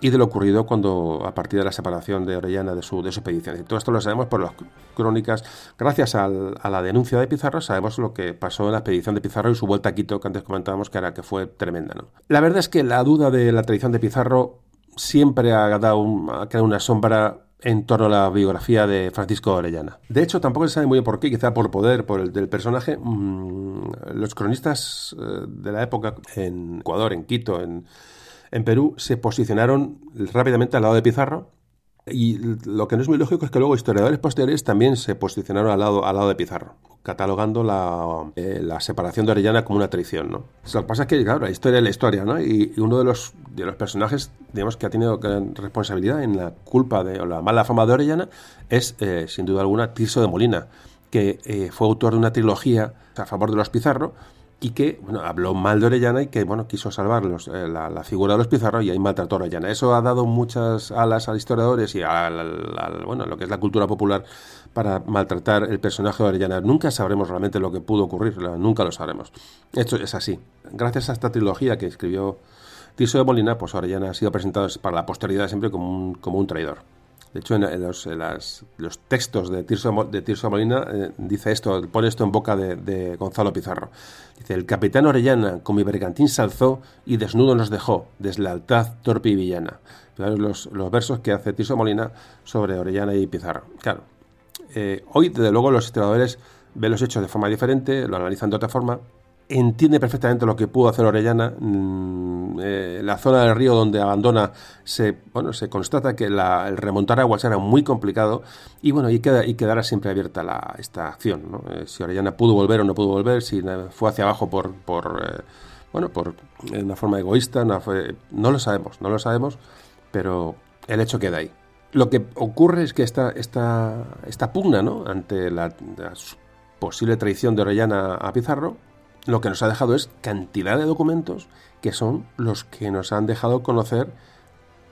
y de lo ocurrido cuando a partir de la separación de Orellana de su, de su expedición. Y todo esto lo sabemos por las crónicas. Gracias a la denuncia de Pizarro sabemos lo que pasó en la expedición de Pizarro y su vuelta a Quito, que antes comentábamos que, era, que fue tremenda. ¿no? La verdad es que la duda de la tradición de Pizarro siempre ha, dado creado una sombra en torno a la biografía de Francisco Orellana. De hecho, tampoco se sabe muy bien por qué, quizá por poder, por el del personaje. Mm, los cronistas eh, de la época en Ecuador, en Quito, en en Perú se posicionaron rápidamente al lado de Pizarro y lo que no es muy lógico es que luego historiadores posteriores también se posicionaron al lado, al lado de Pizarro, catalogando la, eh, la separación de Orellana como una traición. ¿no? Lo que pasa es que, claro, la historia es la historia. Y, uno de los, de los personajes, digamos, que ha tenido gran responsabilidad en la culpa de, o la mala fama de Orellana es, eh, sin duda alguna, Tirso de Molina, que eh, fue autor de una trilogía a favor de los Pizarro, y que bueno, habló mal de Orellana y que bueno quiso salvar eh, la, figura de los Pizarro y ahí maltrató a Orellana. Eso ha dado muchas alas a historiadores y a, bueno, lo que es la cultura popular para maltratar el personaje de Orellana. Nunca sabremos realmente lo que pudo ocurrir, nunca lo sabremos. Esto es así. Gracias a esta trilogía que escribió Tirso de Molina, pues Orellana ha sido presentado para la posteridad siempre como un, como un traidor. De hecho, en, los, los, textos de Tirso, de Tirso Molina eh, dice esto, pone esto en boca de, Gonzalo Pizarro. Dice, el capitán Orellana con mi bergantín se alzó y desnudo nos dejó, deslealtad torpe y villana. Los, los versos que hace Tirso Molina sobre Orellana y Pizarro. Claro, eh, hoy, desde luego, los historiadores ven los hechos de forma diferente, lo analizan de otra forma, entiende perfectamente lo que pudo hacer Orellana. Mm, eh, la zona del río donde abandona se, bueno, se constata que el remontar aguas era muy complicado y bueno, y, queda, y quedará siempre abierta la, esta acción. Eh, si Orellana pudo volver o no pudo volver, si fue hacia abajo por, por eh, bueno, por una forma egoísta, no lo sabemos, no lo sabemos, pero el hecho queda ahí. Lo que ocurre es que esta, esta, esta pugna ¿no? ante la posible traición de Orellana a Pizarro lo que nos ha dejado es cantidad de documentos que son los que nos han dejado conocer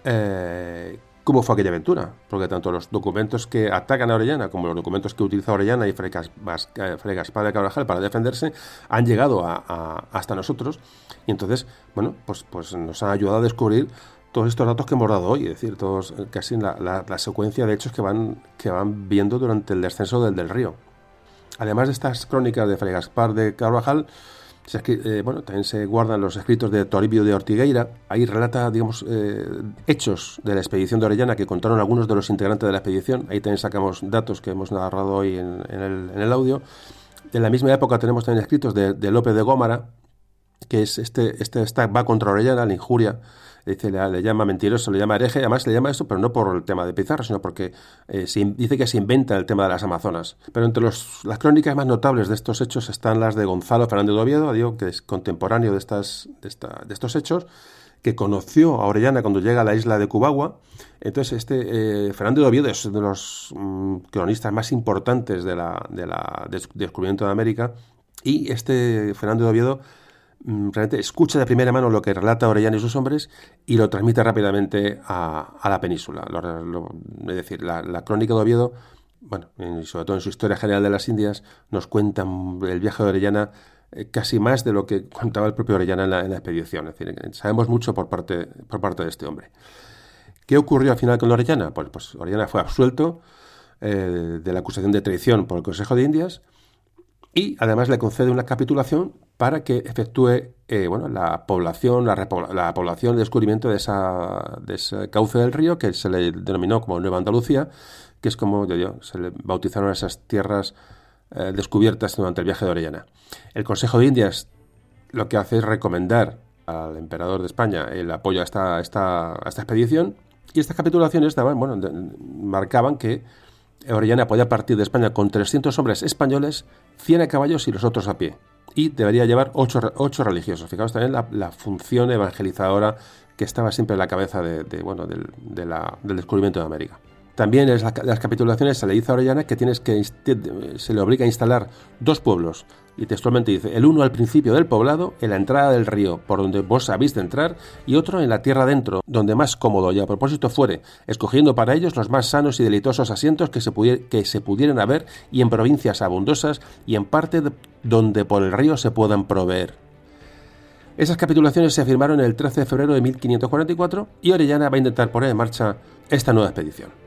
eh, cómo fue aquella aventura. Porque tanto los documentos que atacan a Orellana como los documentos que utiliza Orellana y Fray, Gaspar de Carvajal para defenderse han llegado hasta nosotros. Y entonces, bueno, pues, pues nos han ayudado a descubrir todos estos datos que hemos dado hoy, es decir, todos, casi la, la, secuencia de hechos que van, que van viendo durante el descenso del, del río. Además de estas crónicas de Fray Gaspar de Carvajal, eh, bueno, también se guardan los escritos de Toribio de Ortigueira. Ahí relata, digamos, eh, hechos de la expedición de Orellana que contaron algunos de los integrantes de la expedición. Ahí también sacamos datos que hemos narrado hoy en, el, audio. De la misma época tenemos también escritos de, López de Gómara, que es este, este va contra Orellana, la injuria dice, le, llama mentiroso, le llama hereje, además le llama esto, pero no por el tema de Pizarro, sino porque eh, dice que se inventa el tema de las Amazonas. Pero entre las crónicas más notables de estos hechos están las de Gonzalo Fernández de Oviedo, digo, que es contemporáneo de, estas, de, esta, de estos hechos, que conoció a Orellana cuando llega a la isla de Cubagua. Entonces, este eh, Fernando de Oviedo es uno de los mm, cronistas más importantes de la, de la descubrimiento de América. Y este Fernando de Oviedo realmente escucha de primera mano lo que relata Orellana y sus hombres y lo transmite rápidamente a, la península. es decir, la, crónica de Oviedo, bueno, y sobre todo en su historia general de las Indias, nos cuenta el viaje de Orellana eh, casi más de lo que contaba el propio Orellana en la, expedición. Es decir, sabemos mucho por parte, por parte de este hombre. ¿Qué ocurrió al final con Orellana? Pues, pues Orellana fue absuelto eh, de la acusación de traición por el Consejo de Indias y además le concede una capitulación para que efectúe eh, bueno, la población, la, la, población, el descubrimiento de, esa, ese cauce del río que se le denominó como Nueva Andalucía, que es como yo, se le bautizaron esas tierras eh, descubiertas durante el viaje de Orellana. El Consejo de Indias lo que hace es recomendar al emperador de España el apoyo a esta, esta, esta expedición y estas capitulaciones daban, bueno, marcaban que Orellana podía partir de España con 300 hombres españoles, 100 a caballos y los otros a pie. Y debería llevar 8, ocho religiosos. Fijaos también la, función evangelizadora que estaba siempre en la cabeza de, bueno, del descubrimiento de América. También en las capitulaciones se le dice a Orellana que, tienes que se le obliga a instalar dos pueblos. Y textualmente dice, el uno al principio del poblado, en la entrada del río, por donde vos habéis de entrar, y otro en la tierra dentro, donde más cómodo y a propósito fuere, escogiendo para ellos los más sanos y deleitosos asientos que se, que se pudieran haber, y en provincias abundosas, y en parte donde por el río se puedan proveer. Esas capitulaciones se firmaron el 13 de febrero de 1544 y Orellana va a intentar poner en marcha esta nueva expedición.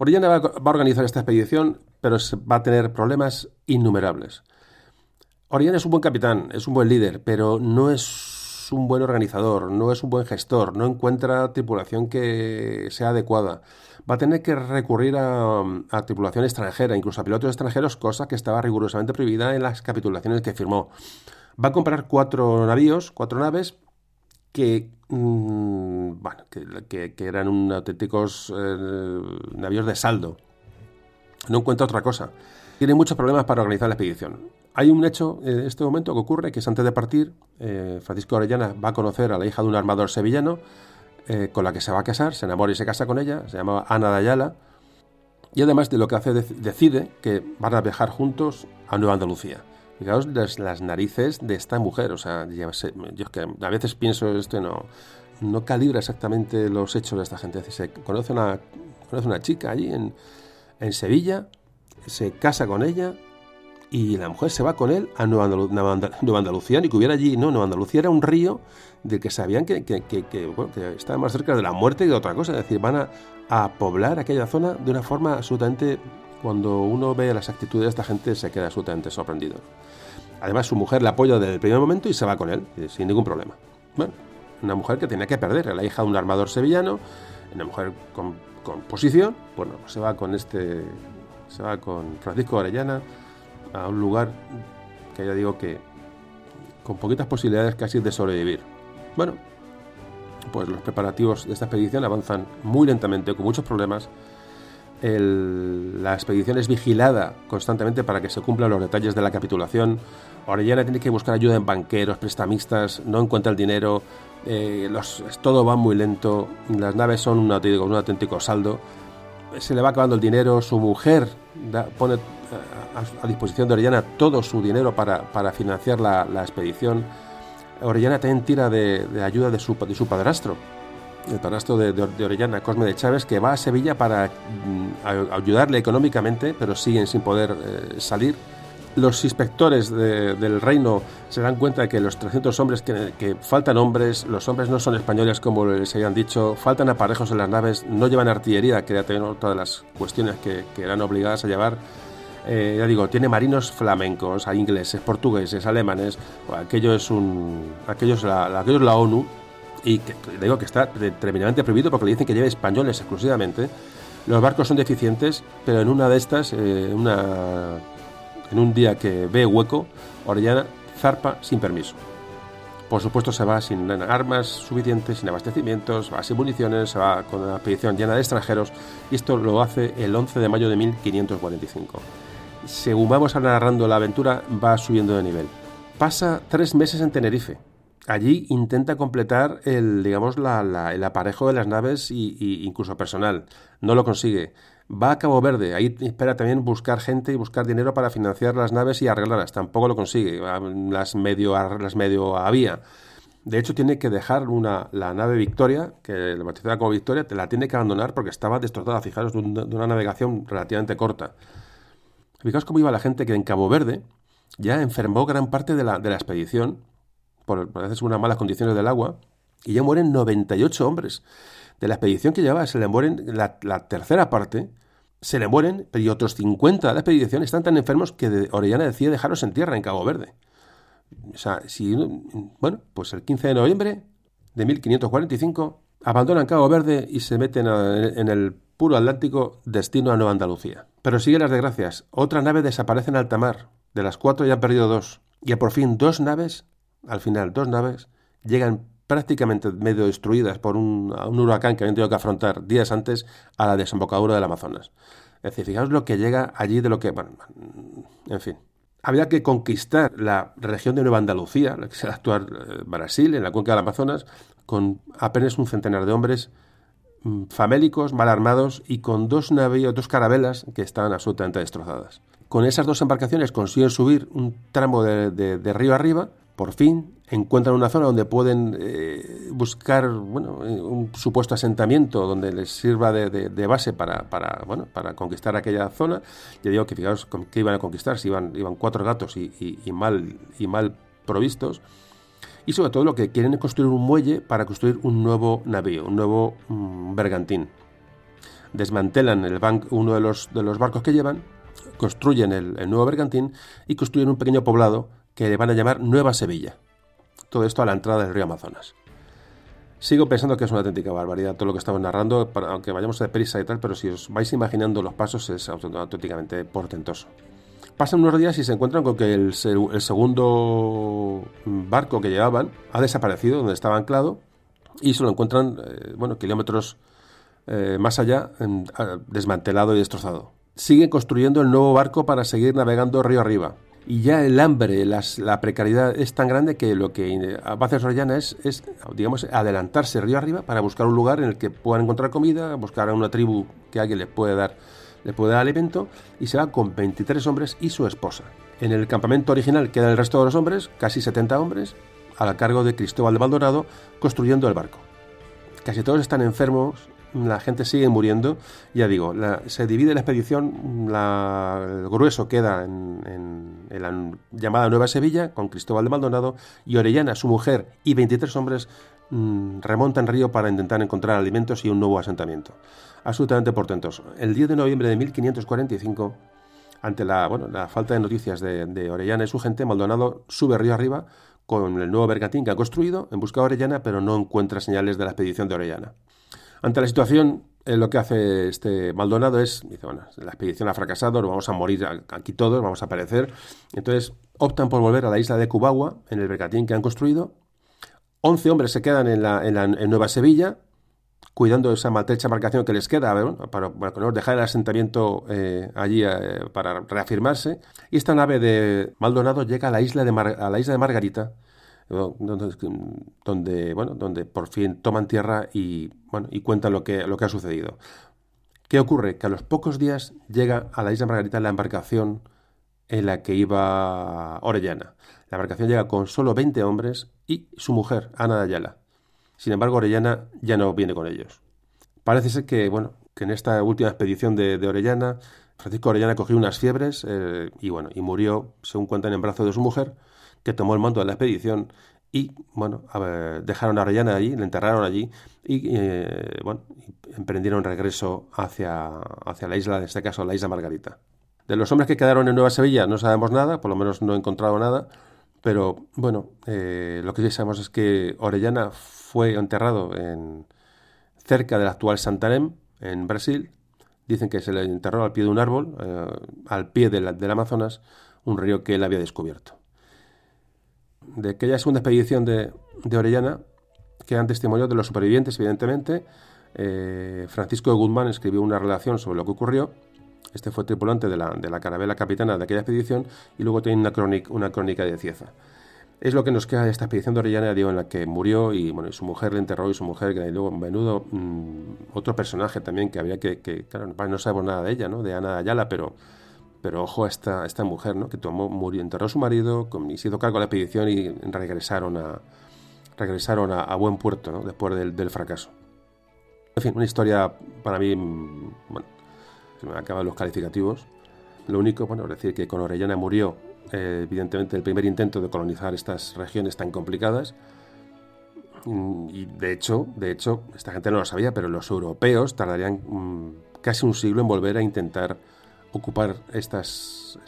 Orellana va, va a organizar esta expedición, pero va a tener problemas innumerables. Orellana es un buen capitán, es un buen líder, pero no es un buen organizador, no es un buen gestor, no encuentra tripulación que sea adecuada. Va a tener que recurrir a, a tripulación extranjera, incluso a pilotos extranjeros, cosa que estaba rigurosamente prohibida en las capitulaciones que firmó. Va a comprar cuatro navíos, cuatro naves, que, mm, bueno, que, que- eran un auténticos eh, navíos de saldo. No encuentra otra cosa. Tiene muchos problemas para organizar la expedición. Hay un hecho en este momento que ocurre, que es antes de partir, eh, Francisco Orellana va a conocer a la hija de un armador sevillano eh, con la que se va a casar, se enamora y se casa con ella, se llama Ana de Ayala, y además de lo que hace, dec- decide que van a viajar juntos a Nueva Andalucía. Fijaos las, las narices de esta mujer, o sea, yo es que a veces pienso esto no, no calibra exactamente los hechos de esta gente. Se conoce una, conoce una chica allí en, en Sevilla, se casa con ella y la mujer se va con él a Nueva, Andalu- Nueva Andal- Nueva Andalucía, ni que hubiera allí, no, Nueva Andalucía era un río del que sabían que, que, que- que estaba más cerca de la muerte que de otra cosa, es decir, van a, a poblar aquella zona de una forma absolutamente, cuando uno ve las actitudes de esta gente se queda absolutamente sorprendido. Además su mujer la apoya desde el primer momento y se va con él, eh, sin ningún problema. Bueno, una mujer que tenía que perder, era la hija de un armador sevillano, una mujer con, con posición, bueno, se va con este, se va con Francisco Orellana a un lugar que ya digo que con poquitas posibilidades casi de sobrevivir. Bueno, pues los preparativos de esta expedición avanzan muy lentamente, con muchos problemas. La expedición es vigilada constantemente para que se cumplan los detalles de la capitulación. Orellana tiene que buscar ayuda en banqueros, prestamistas, no encuentra el dinero, eh, todo va muy lento, las naves son un auténtico, saldo, se le va acabando el dinero, su mujer pone a, a disposición de Orellana todo su dinero para, para financiar la, la expedición. Orellana también tira de, de ayuda de su, de su padrastro, el padrastro de, de- de Orellana, Cosme de Chávez, que va a Sevilla para mm, a- ayudarle económicamente, pero siguen sin poder eh, salir. Los inspectores de- del reino se dan cuenta de que los 300 hombres, que, que faltan hombres, los hombres no son españoles como les habían dicho, faltan aparejos en las naves, no llevan artillería, que también otra de las cuestiones que, que eran obligadas a llevar. Eh, ya digo, tiene marinos flamencos, ingleses, portugueses, alemanes, aquello es un, aquello es la- aquello es la ONU y que digo que está tremendamente prohibido porque le dicen que lleve españoles exclusivamente. Los barcos son deficientes, pero en una de estas, eh, una, en un día que ve hueco, Orellana zarpa sin permiso. Por supuesto se va sin armas suficientes, sin abastecimientos, va sin municiones, se va con una expedición llena de extranjeros y esto lo hace el 11 de mayo de 1545. Según vamos narrando la aventura va subiendo de nivel. Pasa tres meses en Tenerife. Allí intenta completar el, digamos, la- el aparejo de las naves y incluso personal. No lo consigue. Va a Cabo Verde. Ahí espera también buscar gente y buscar dinero para financiar las naves y arreglarlas. Tampoco lo consigue. Las medio, las medio había. De hecho, tiene que dejar una, la nave Victoria, que la bautizada como Victoria, te la tiene que abandonar porque estaba destrozada. Fijaros, de, un- de una navegación relativamente corta. Fijaos cómo iba la gente que en Cabo Verde ya enfermó gran parte de la, de la expedición por, veces unas malas condiciones del agua y ya mueren 98 hombres. De la expedición que llevaba se le mueren la, tercera parte, se le mueren, pero y otros 50 de la expedición están tan enfermos que Orellana decide dejarlos en tierra en Cabo Verde. O sea, si, bueno, pues el 15 de noviembre de 1545 abandonan Cabo Verde y se meten en el puro Atlántico destino a Nueva Andalucía. Pero sigue las desgracias. Otra nave desaparece en alta mar. De las cuatro ya han perdido dos. Y por fin dos naves, al final dos naves, llegan prácticamente medio destruidas por un, huracán que habían tenido que afrontar días antes a la desembocadura del Amazonas. Es decir, fijaos lo que llega allí de lo que... En fin. Había que conquistar la región de Nueva Andalucía, la que es el actual eh, Brasil, en la cuenca del Amazonas, con apenas un centenar de hombres mm, famélicos, mal armados y con dos navíos, dos carabelas que estaban absolutamente destrozadas. Con esas dos embarcaciones consiguen subir un tramo de, de- de río arriba, por fin encuentran una zona donde pueden eh, buscar bueno, eh, un supuesto asentamiento donde les sirva de, base para, bueno, para conquistar aquella zona. Ya digo que fijaos qué iban a conquistar, si iban, iban cuatro gatos y, mal, y mal provistos. Y sobre todo lo que quieren es construir un muelle para construir un nuevo navío, un nuevo mm, bergantín. desmantelan el uno de los, de los barcos que llevan, construyen el, nuevo bergantín y construyen un pequeño poblado que le van a llamar Nueva Sevilla. Todo esto a la entrada del río Amazonas. Sigo pensando que es una auténtica barbaridad todo lo que estamos narrando, aunque vayamos de prisa y tal, pero si os vais imaginando los pasos es auténticamente portentoso. Pasan unos días y se encuentran con que el, segundo barco que llevaban ha desaparecido donde estaba anclado y se lo encuentran, eh, bueno, kilómetros eh, más allá, desmantelado y destrozado. Siguen construyendo el nuevo barco para seguir navegando río arriba. Y ya el hambre, la precariedad es tan grande que lo que va a hacer Soriana es, es, digamos, adelantarse río arriba para buscar un lugar en el que puedan encontrar comida, buscar a una tribu que alguien les puede dar le puede dar alimento y se va con 23 hombres y su esposa. En el campamento original quedan el resto de los hombres, casi 70 hombres, a cargo de Cristóbal de Maldonado, construyendo el barco. Casi todos están enfermos, la gente sigue muriendo. Ya digo, se divide la expedición, el grueso queda en, en, la llamada Nueva Sevilla, con Cristóbal de Maldonado, y Orellana, su mujer, y 23 hombres mm, remontan río para intentar encontrar alimentos y un nuevo asentamiento absolutamente portentoso. El 10 de noviembre de 1545, ante la, bueno, la falta de noticias de, Orellana y su gente, Maldonado sube río arriba con el nuevo bergantín que ha construido en busca de Orellana, pero no encuentra señales de la expedición de Orellana. Ante la situación, eh, lo que hace este Maldonado es, dice, bueno, la expedición ha fracasado, nos vamos a morir aquí todos, vamos a perecer. Entonces optan por volver a la isla de Cubagua, en el bergantín que han construido. 11 hombres se quedan en, la, en, la, en Nueva Sevilla, cuidando esa maltrecha embarcación que les queda, para, para, dejar el asentamiento eh, allí eh, para reafirmarse. Y esta nave de Maldonado llega a la isla de, a la isla de Margarita, donde, bueno, donde por fin toman tierra y, bueno, y cuentan lo que, lo que ha sucedido. ¿Qué ocurre? Que a los pocos días llega a la isla Margarita la embarcación en la que iba Orellana. La embarcación llega con solo 20 hombres y su mujer, Ana de Ayala. Sin embargo, Orellana ya no viene con ellos. Parece ser que, bueno, que en esta última expedición de, Orellana, Francisco Orellana cogió unas fiebres eh, y, bueno, y murió, según cuentan, en brazos de su mujer, que tomó el mando de la expedición y, bueno, dejaron a Orellana allí, le enterraron allí y, eh, bueno, emprendieron regreso hacia, hacia la isla, en este caso la isla Margarita. De los hombres que quedaron en Nueva Sevilla no sabemos nada, por lo menos no he encontrado nada, pero bueno, eh, lo que sí sabemos es que Orellana fue enterrado en, cerca del actual Santarém, en Brasil. Dicen que se le enterró al pie de un árbol, eh, al pie del Amazonas, un río que él había descubierto. De aquella segunda expedición de, Orellana, quedan testimonios de los supervivientes, evidentemente. Eh, Francisco de Guzmán escribió una relación sobre lo que ocurrió. Este fue tripulante de la, de la carabela capitana de aquella expedición y luego tiene una crónica, una crónica de Cieza. Es lo que nos queda de esta expedición de Orellana, digo, en la que murió y bueno, y su mujer le enterró y su mujer, que luego, menudo, mm, otro personaje también que había que, que, claro, no sabemos nada de ella, ¿no? De Ana Ayala, pero, pero ojo a esta, esta mujer, ¿no? Que tomó, murió, enterró a su marido y se hizo cargo de la expedición y regresaron a, regresaron a, buen puerto, ¿no? Después del, del, fracaso. En fin, una historia para mí, mm, bueno, se me acaban los calificativos. Lo único, bueno, es decir, que con Orellana murió eh, evidentemente el primer intento de colonizar estas regiones tan complicadas. Mm, y de hecho, de hecho, esta gente no lo sabía, pero los europeos tardarían mm, casi un siglo en volver a intentar ocupar estas,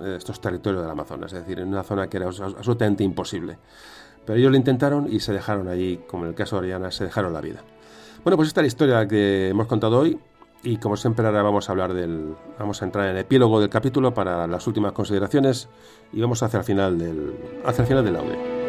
eh, estos territorios del Amazonas, es decir, en una zona que era absolutamente imposible. Pero ellos lo intentaron y se dejaron allí, como en el caso de Oriana, se dejaron la vida. Bueno, pues esta es la historia que hemos contado hoy. Y como siempre ahora vamos a hablar del, vamos a entrar en el epílogo del capítulo para las últimas consideraciones y vamos hacia el final del, hacia el final del audio.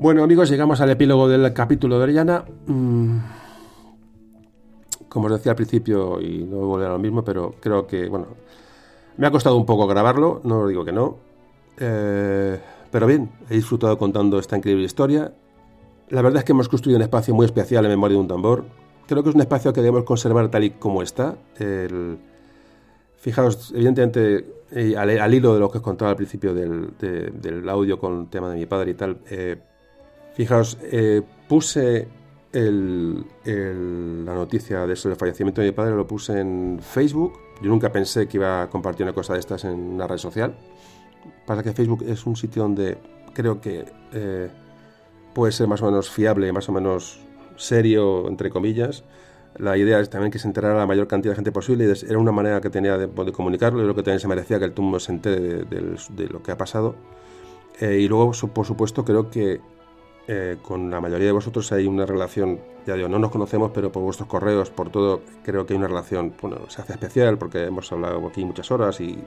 Bueno amigos, llegamos al epílogo del capítulo de Orellana. Mm, como os decía al principio, y no volver a lo mismo, pero creo que, bueno, me ha costado un poco grabarlo, no os digo que no. Eh, pero bien, he disfrutado contando esta increíble historia. La verdad es que hemos construido un espacio muy especial en memoria de un tambor. Creo que es un espacio que debemos conservar tal y como está. Fijaos, evidentemente, al, hilo de lo que os contaba al principio del, audio con el tema de mi padre y tal, eh, fijaos, eh, puse la noticia de eso, del fallecimiento de mi padre, lo puse en Facebook. Yo nunca pensé que iba a compartir una cosa de estas en una red social. Pasa que Facebook es un sitio donde creo que eh, puede ser más o menos fiable, más o menos serio, entre comillas. La idea es también que se enterara la mayor cantidad de gente posible y era una manera que tenía de, comunicarlo y lo que también se merecía que el tumbo se entere de, lo que ha pasado. Eh, y luego, por supuesto, creo que eh, con la mayoría de vosotros hay una relación, ya digo, no nos conocemos, pero por vuestros correos, por todo, creo que hay una relación, bueno, se hace especial porque hemos hablado aquí muchas horas y,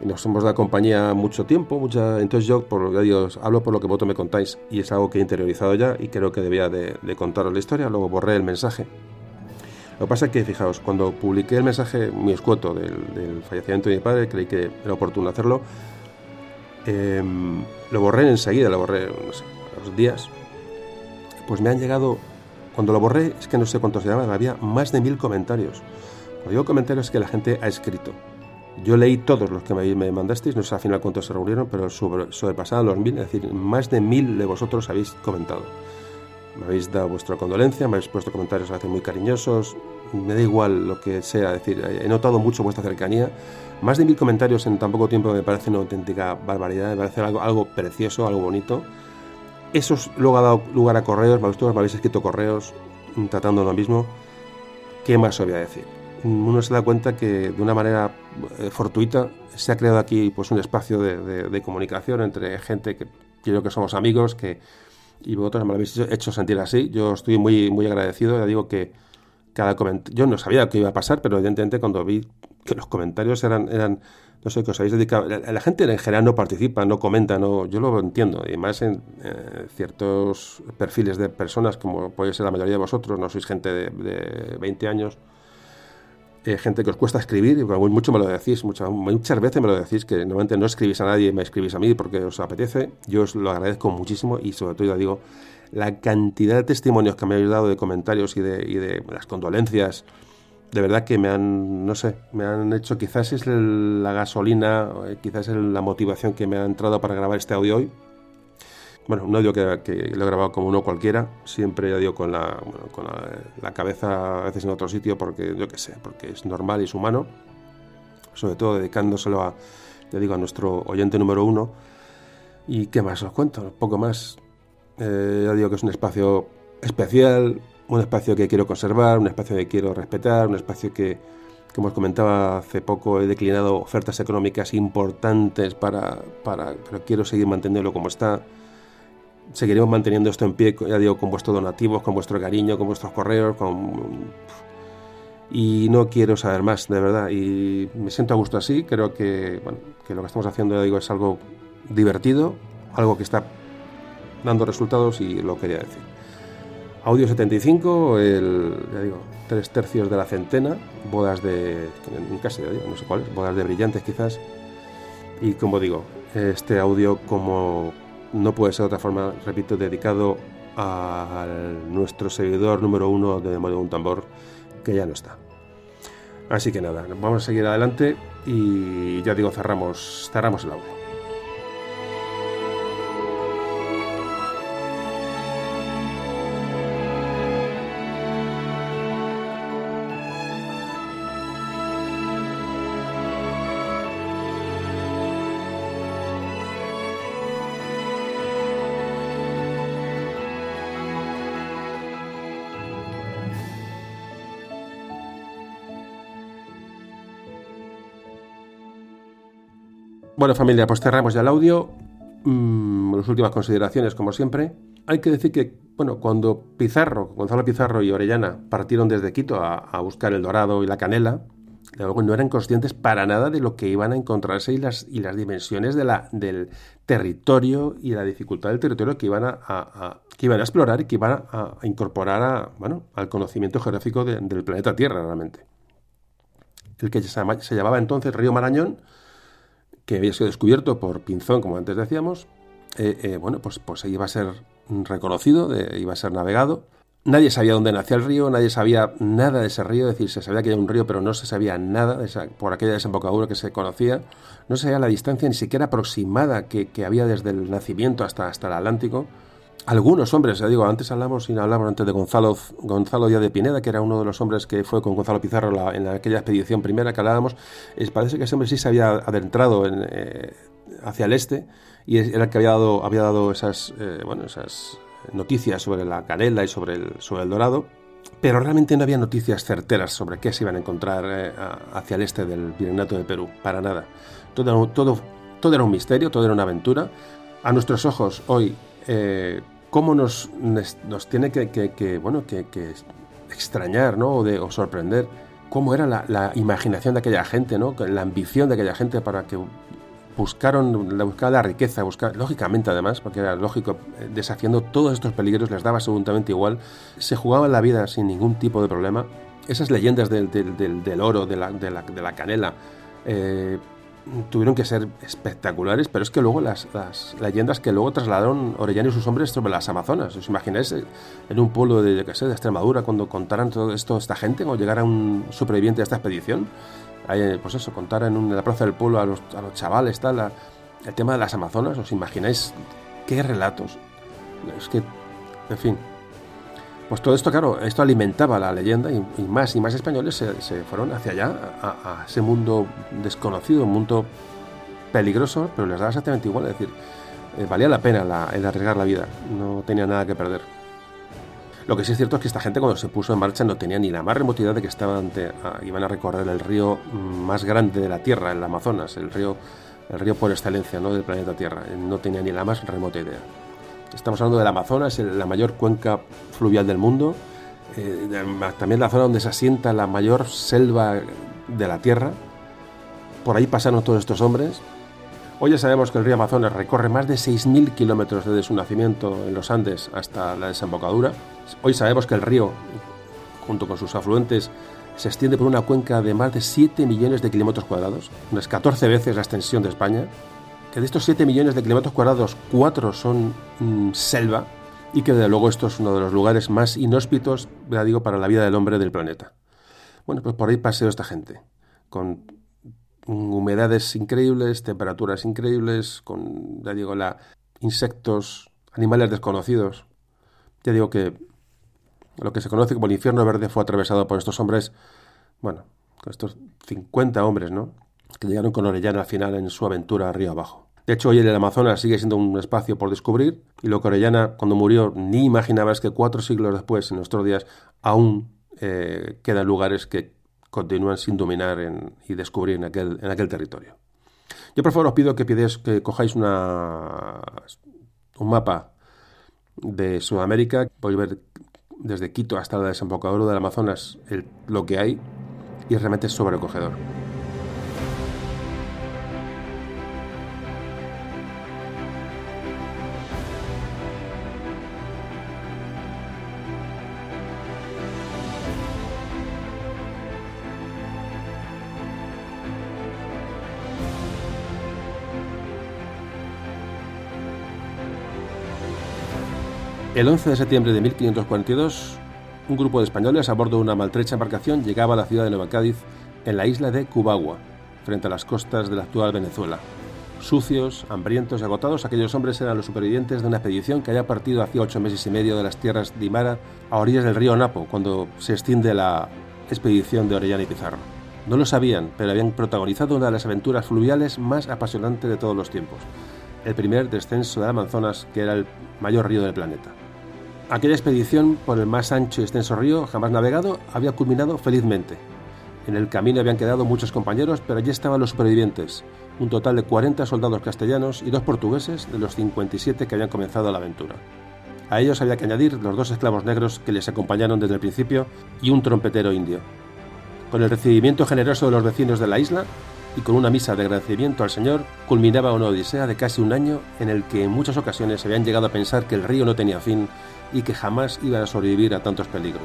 nos hemos dado compañía mucho tiempo, mucha, entonces yo, por, ya digo, hablo por lo que vosotros me contáis y es algo que he interiorizado ya y creo que debía de, contaros la historia, luego borré el mensaje. Lo que pasa es que, fijaos, cuando publiqué el mensaje muy escueto del, fallecimiento de mi padre, creí que era oportuno hacerlo, em, lo borré enseguida, lo borré, no sé, los días, pues me han llegado, cuando lo borré, es que no sé cuántos llaman, había más de mil comentarios. Cuando digo comentarios es que la gente ha escrito. Yo leí todos los que me, mandasteis, no sé al final cuántos se reunieron, pero sobre, sobrepasaban los mil, es decir, más de mil de vosotros habéis comentado. Me habéis dado vuestra condolencia, me habéis puesto comentarios a veces muy cariñosos, me da igual lo que sea, es decir, he notado mucho vuestra cercanía. Más de mil comentarios en tan poco tiempo me parece una auténtica barbaridad, me parece algo, algo precioso, algo bonito. Eso luego ha dado lugar a correos, vosotros me habéis escrito correos tratando lo mismo. ¿Qué más os voy a decir? Uno se da cuenta que de una manera eh, fortuita se ha creado aquí pues, un espacio de, comunicación entre gente que creo que somos amigos, que y vosotros me lo habéis hecho sentir así. Yo estoy muy, muy agradecido. Ya digo que cada comentario. Yo no sabía qué iba a pasar, pero evidentemente cuando vi que los comentarios eran, eran no sé, que os habéis dedicado. La, gente en general no participa, no comenta, no, yo lo entiendo. Y más en eh, ciertos perfiles de personas, como puede ser la mayoría de vosotros, no sois gente de, de 20 años, eh, gente que os cuesta escribir, y mucho me lo decís, muchas, muchas veces me lo decís, que normalmente no escribís a nadie, me escribís a mí porque os apetece. Yo os lo agradezco muchísimo y sobre todo ya digo, la cantidad de testimonios que me habéis dado de comentarios y de, y de las condolencias de verdad que me han, no sé, me han hecho, quizás es la gasolina, eh, quizás es la motivación que me ha entrado para grabar este audio hoy. Bueno, un audio que, lo he grabado como uno cualquiera, siempre ya digo con, la, con la, cabeza a veces en otro sitio porque yo qué sé, porque es normal y es humano, sobre todo dedicándoselo a, ya digo, a nuestro oyente número uno. ¿Y qué más os cuento? Poco más. Eh, ya digo que es un espacio especial, un espacio que quiero conservar, un espacio que quiero respetar, un espacio que, como os comentaba hace poco, he declinado ofertas económicas importantes para, para pero quiero seguir manteniéndolo como está. Seguiremos manteniendo esto en pie, ya digo, con vuestros donativos, con vuestro cariño, con vuestros correos, con... Y no quiero saber más, de verdad. Y me siento a gusto así. Creo que, bueno, que lo que estamos haciendo, ya digo, es algo divertido, algo que está dando resultados y lo quería decir. Audio 75, el, ya digo, tres tercios de la centena, bodas de, en casa, no sé cuáles, bodas de brillantes quizás. Y como digo, este audio como no puede ser de otra forma, repito, dedicado a nuestro seguidor número uno de Memoria de un Tambor, que ya no está. Así que nada, vamos a seguir adelante y ya digo, cerramos, cerramos el audio. Bueno familia, pues cerramos ya el audio. Mm, las últimas consideraciones, como siempre. Hay que decir que, bueno, cuando Pizarro, Gonzalo Pizarro y Orellana partieron desde Quito a, buscar el dorado y la canela, luego no eran conscientes para nada de lo que iban a encontrarse y las, dimensiones del territorio y la dificultad del territorio que iban a, explorar y que iban a, incorporar al conocimiento geográfico del planeta Tierra realmente. El que se, llamaba entonces Río Marañón, que había sido descubierto por Pinzón, como antes decíamos, eh, eh, bueno, pues, pues iba a ser reconocido, iba a ser navegado Nadie sabía dónde nacía el río, nadie sabía nada de ese río, es decir, se sabía que era un río, pero no se sabía nada de esa, por aquella desembocadura que se conocía, no se sabía la distancia ni siquiera aproximada que, había desde el nacimiento hasta, hasta el Atlántico. Algunos hombres, ya digo, antes hablamos y hablamos antes de Gonzalo, Gonzalo Díaz de Pineda, que era uno de los hombres que fue con Gonzalo Pizarro en aquella expedición primera que hablábamos, es, parece que ese hombre sí se había adentrado en, eh, hacia el este y era el que había dado, había dado esas, eh, bueno, esas noticias sobre la canela y sobre el, sobre el dorado, pero realmente no había noticias certeras sobre qué se iban a encontrar eh, hacia el este del Virreinato de Perú, para nada. Todo, todo, todo era un misterio, todo era una aventura. A nuestros ojos hoy, ¿cómo nos, nos tiene que, bueno, que, extrañar ¿no? o, de, o sorprender? cómo era la, la, imaginación de aquella gente, ¿no? la ambición de aquella gente para que buscaron la buscaba la riqueza, buscar, lógicamente además, porque era lógico, eh, desafiando todos estos peligros, les daba absolutamente igual, se jugaban la vida sin ningún tipo de problema. Esas leyendas del, del, oro, de la, de la, canela, eh, tuvieron que ser espectaculares, pero es que luego las, leyendas que luego trasladaron Orellana y sus hombres sobre las Amazonas. ¿Os imagináis eh, en un pueblo de, qué sé, de Extremadura cuando contaran todo esto esta gente o llegara un superviviente de esta expedición? pues eso, contar en, la plaza del pueblo a los, chavales, tal, el tema de las Amazonas, ¿os imagináis qué relatos? Es que, en fin. Pues todo esto, claro, esto alimentaba la leyenda y, más y más españoles se, fueron hacia allá, a, ese mundo desconocido, un mundo peligroso, pero les daba exactamente igual, es decir, eh, valía la pena el arriesgar la vida, no tenía nada que perder. Lo que sí es cierto es que esta gente cuando se puso en marcha no tenía ni la más remota idea de que estaban iban a recorrer el río más grande de la Tierra, el Amazonas, el río, el río por excelencia ¿no? del planeta Tierra. No tenía ni la más remota idea. Estamos hablando del Amazonas, la mayor cuenca fluvial del mundo, eh, también la zona donde se asienta la mayor selva de la Tierra. Por ahí pasaron todos estos hombres Hoy ya sabemos que el río Amazonas recorre más de 6.000 kilómetros desde su nacimiento en los Andes hasta la desembocadura. Hoy sabemos que el río, junto con sus afluentes, se extiende por una cuenca de más de 7 millones de kilómetros cuadrados, unas 14 veces la extensión de España, que de estos 7 millones de kilómetros cuadrados, 4 son mm, selva, y que desde luego esto es uno de los lugares más inhóspitos, ya digo, para la vida del hombre del planeta. Bueno, pues por ahí paseo esta gente, con humedades increíbles, temperaturas increíbles, con, ya digo, la, insectos, animales desconocidos. Ya digo que lo que se conoce como el infierno verde fue atravesado por estos hombres, bueno, estos 50 hombres, ¿no? Que llegaron con Orellana al final en su aventura río abajo. De hecho, hoy el Amazonas sigue siendo un espacio por descubrir y lo que Orellana, cuando murió, ni imaginaba es que cuatro siglos después, en nuestros días, aún eh, quedan lugares que continúan sin dominar y descubrir en aquel, en aquel territorio. Yo por favor os pido que, pides, que cojáis una, un mapa de Sudamérica, podéis ver desde Quito hasta la desembocadura del Amazonas lo que hay y realmente es sobrecogedor. El 11 de septiembre de 1542, un grupo de españoles a bordo de una maltrecha embarcación llegaba a la ciudad de Nueva Cádiz, en la isla de Cubagua, frente a las costas de la actual Venezuela. Sucios, hambrientos y agotados, aquellos hombres eran los supervivientes de una expedición que había partido hacía ocho meses y medio de las tierras de Imara a orillas del río Napo, cuando se extiende la expedición de Orellana y Pizarro. No lo sabían, pero habían protagonizado una de las aventuras fluviales más apasionantes de todos los tiempos, el primer descenso de Amazonas, que era el mayor río del planeta. Aquella expedición por el más ancho y extenso río jamás navegado había culminado felizmente. En el camino habían quedado muchos compañeros, pero allí estaban los supervivientes, un total de 40 soldados castellanos y dos portugueses de los 57 que habían comenzado la aventura. A ellos había que añadir los dos esclavos negros que les acompañaron desde el principio y un trompetero indio. Con el recibimiento generoso de los vecinos de la isla y con una misa de agradecimiento al Señor, culminaba una odisea de casi un año en el que en muchas ocasiones se habían llegado a pensar que el río no tenía fin y que jamás iba a sobrevivir a tantos peligros.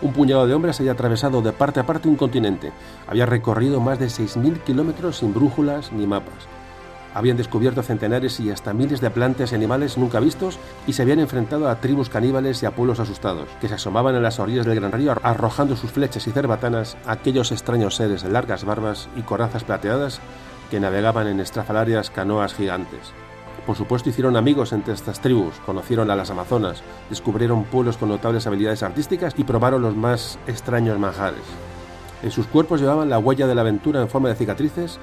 Un puñado de hombres había atravesado de parte a parte un continente, había recorrido más de 6.000 kilómetros sin brújulas ni mapas. Habían descubierto centenares y hasta miles de plantas y animales nunca vistos y se habían enfrentado a tribus caníbales y a pueblos asustados, que se asomaban en las orillas del gran río arrojando sus flechas y cerbatanas a aquellos extraños seres de largas barbas y corazas plateadas que navegaban en estrafalarias canoas gigantes. Por supuesto hicieron amigos entre estas tribus, conocieron a las amazonas, descubrieron pueblos con notables habilidades artísticas y probaron los más extraños manjares. En sus cuerpos llevaban la huella de la aventura en forma de cicatrices,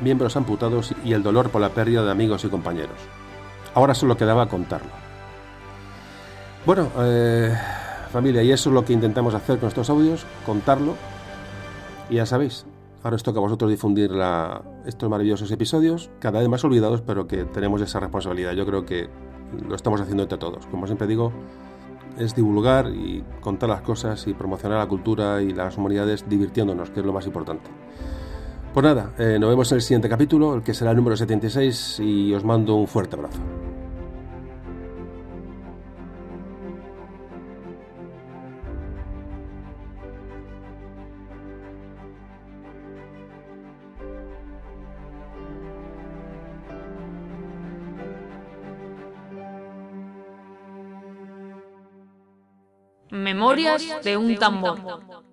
miembros amputados y el dolor por la pérdida de amigos y compañeros. Ahora solo quedaba contarlo. Bueno, eh, familia, y eso es lo que intentamos hacer con estos audios, contarlo. Y ya sabéis, Ahora os toca a vosotros difundir estos maravillosos episodios, cada vez más olvidados, pero que tenemos esa responsabilidad. Yo creo que lo estamos haciendo entre todos. Como siempre digo, es divulgar y contar las cosas y promocionar la cultura y las humanidades divirtiéndonos, que es lo más importante. Pues nada, eh, nos vemos en el siguiente capítulo, el que será el número 76, y os mando un fuerte abrazo. Memorias de un tambor.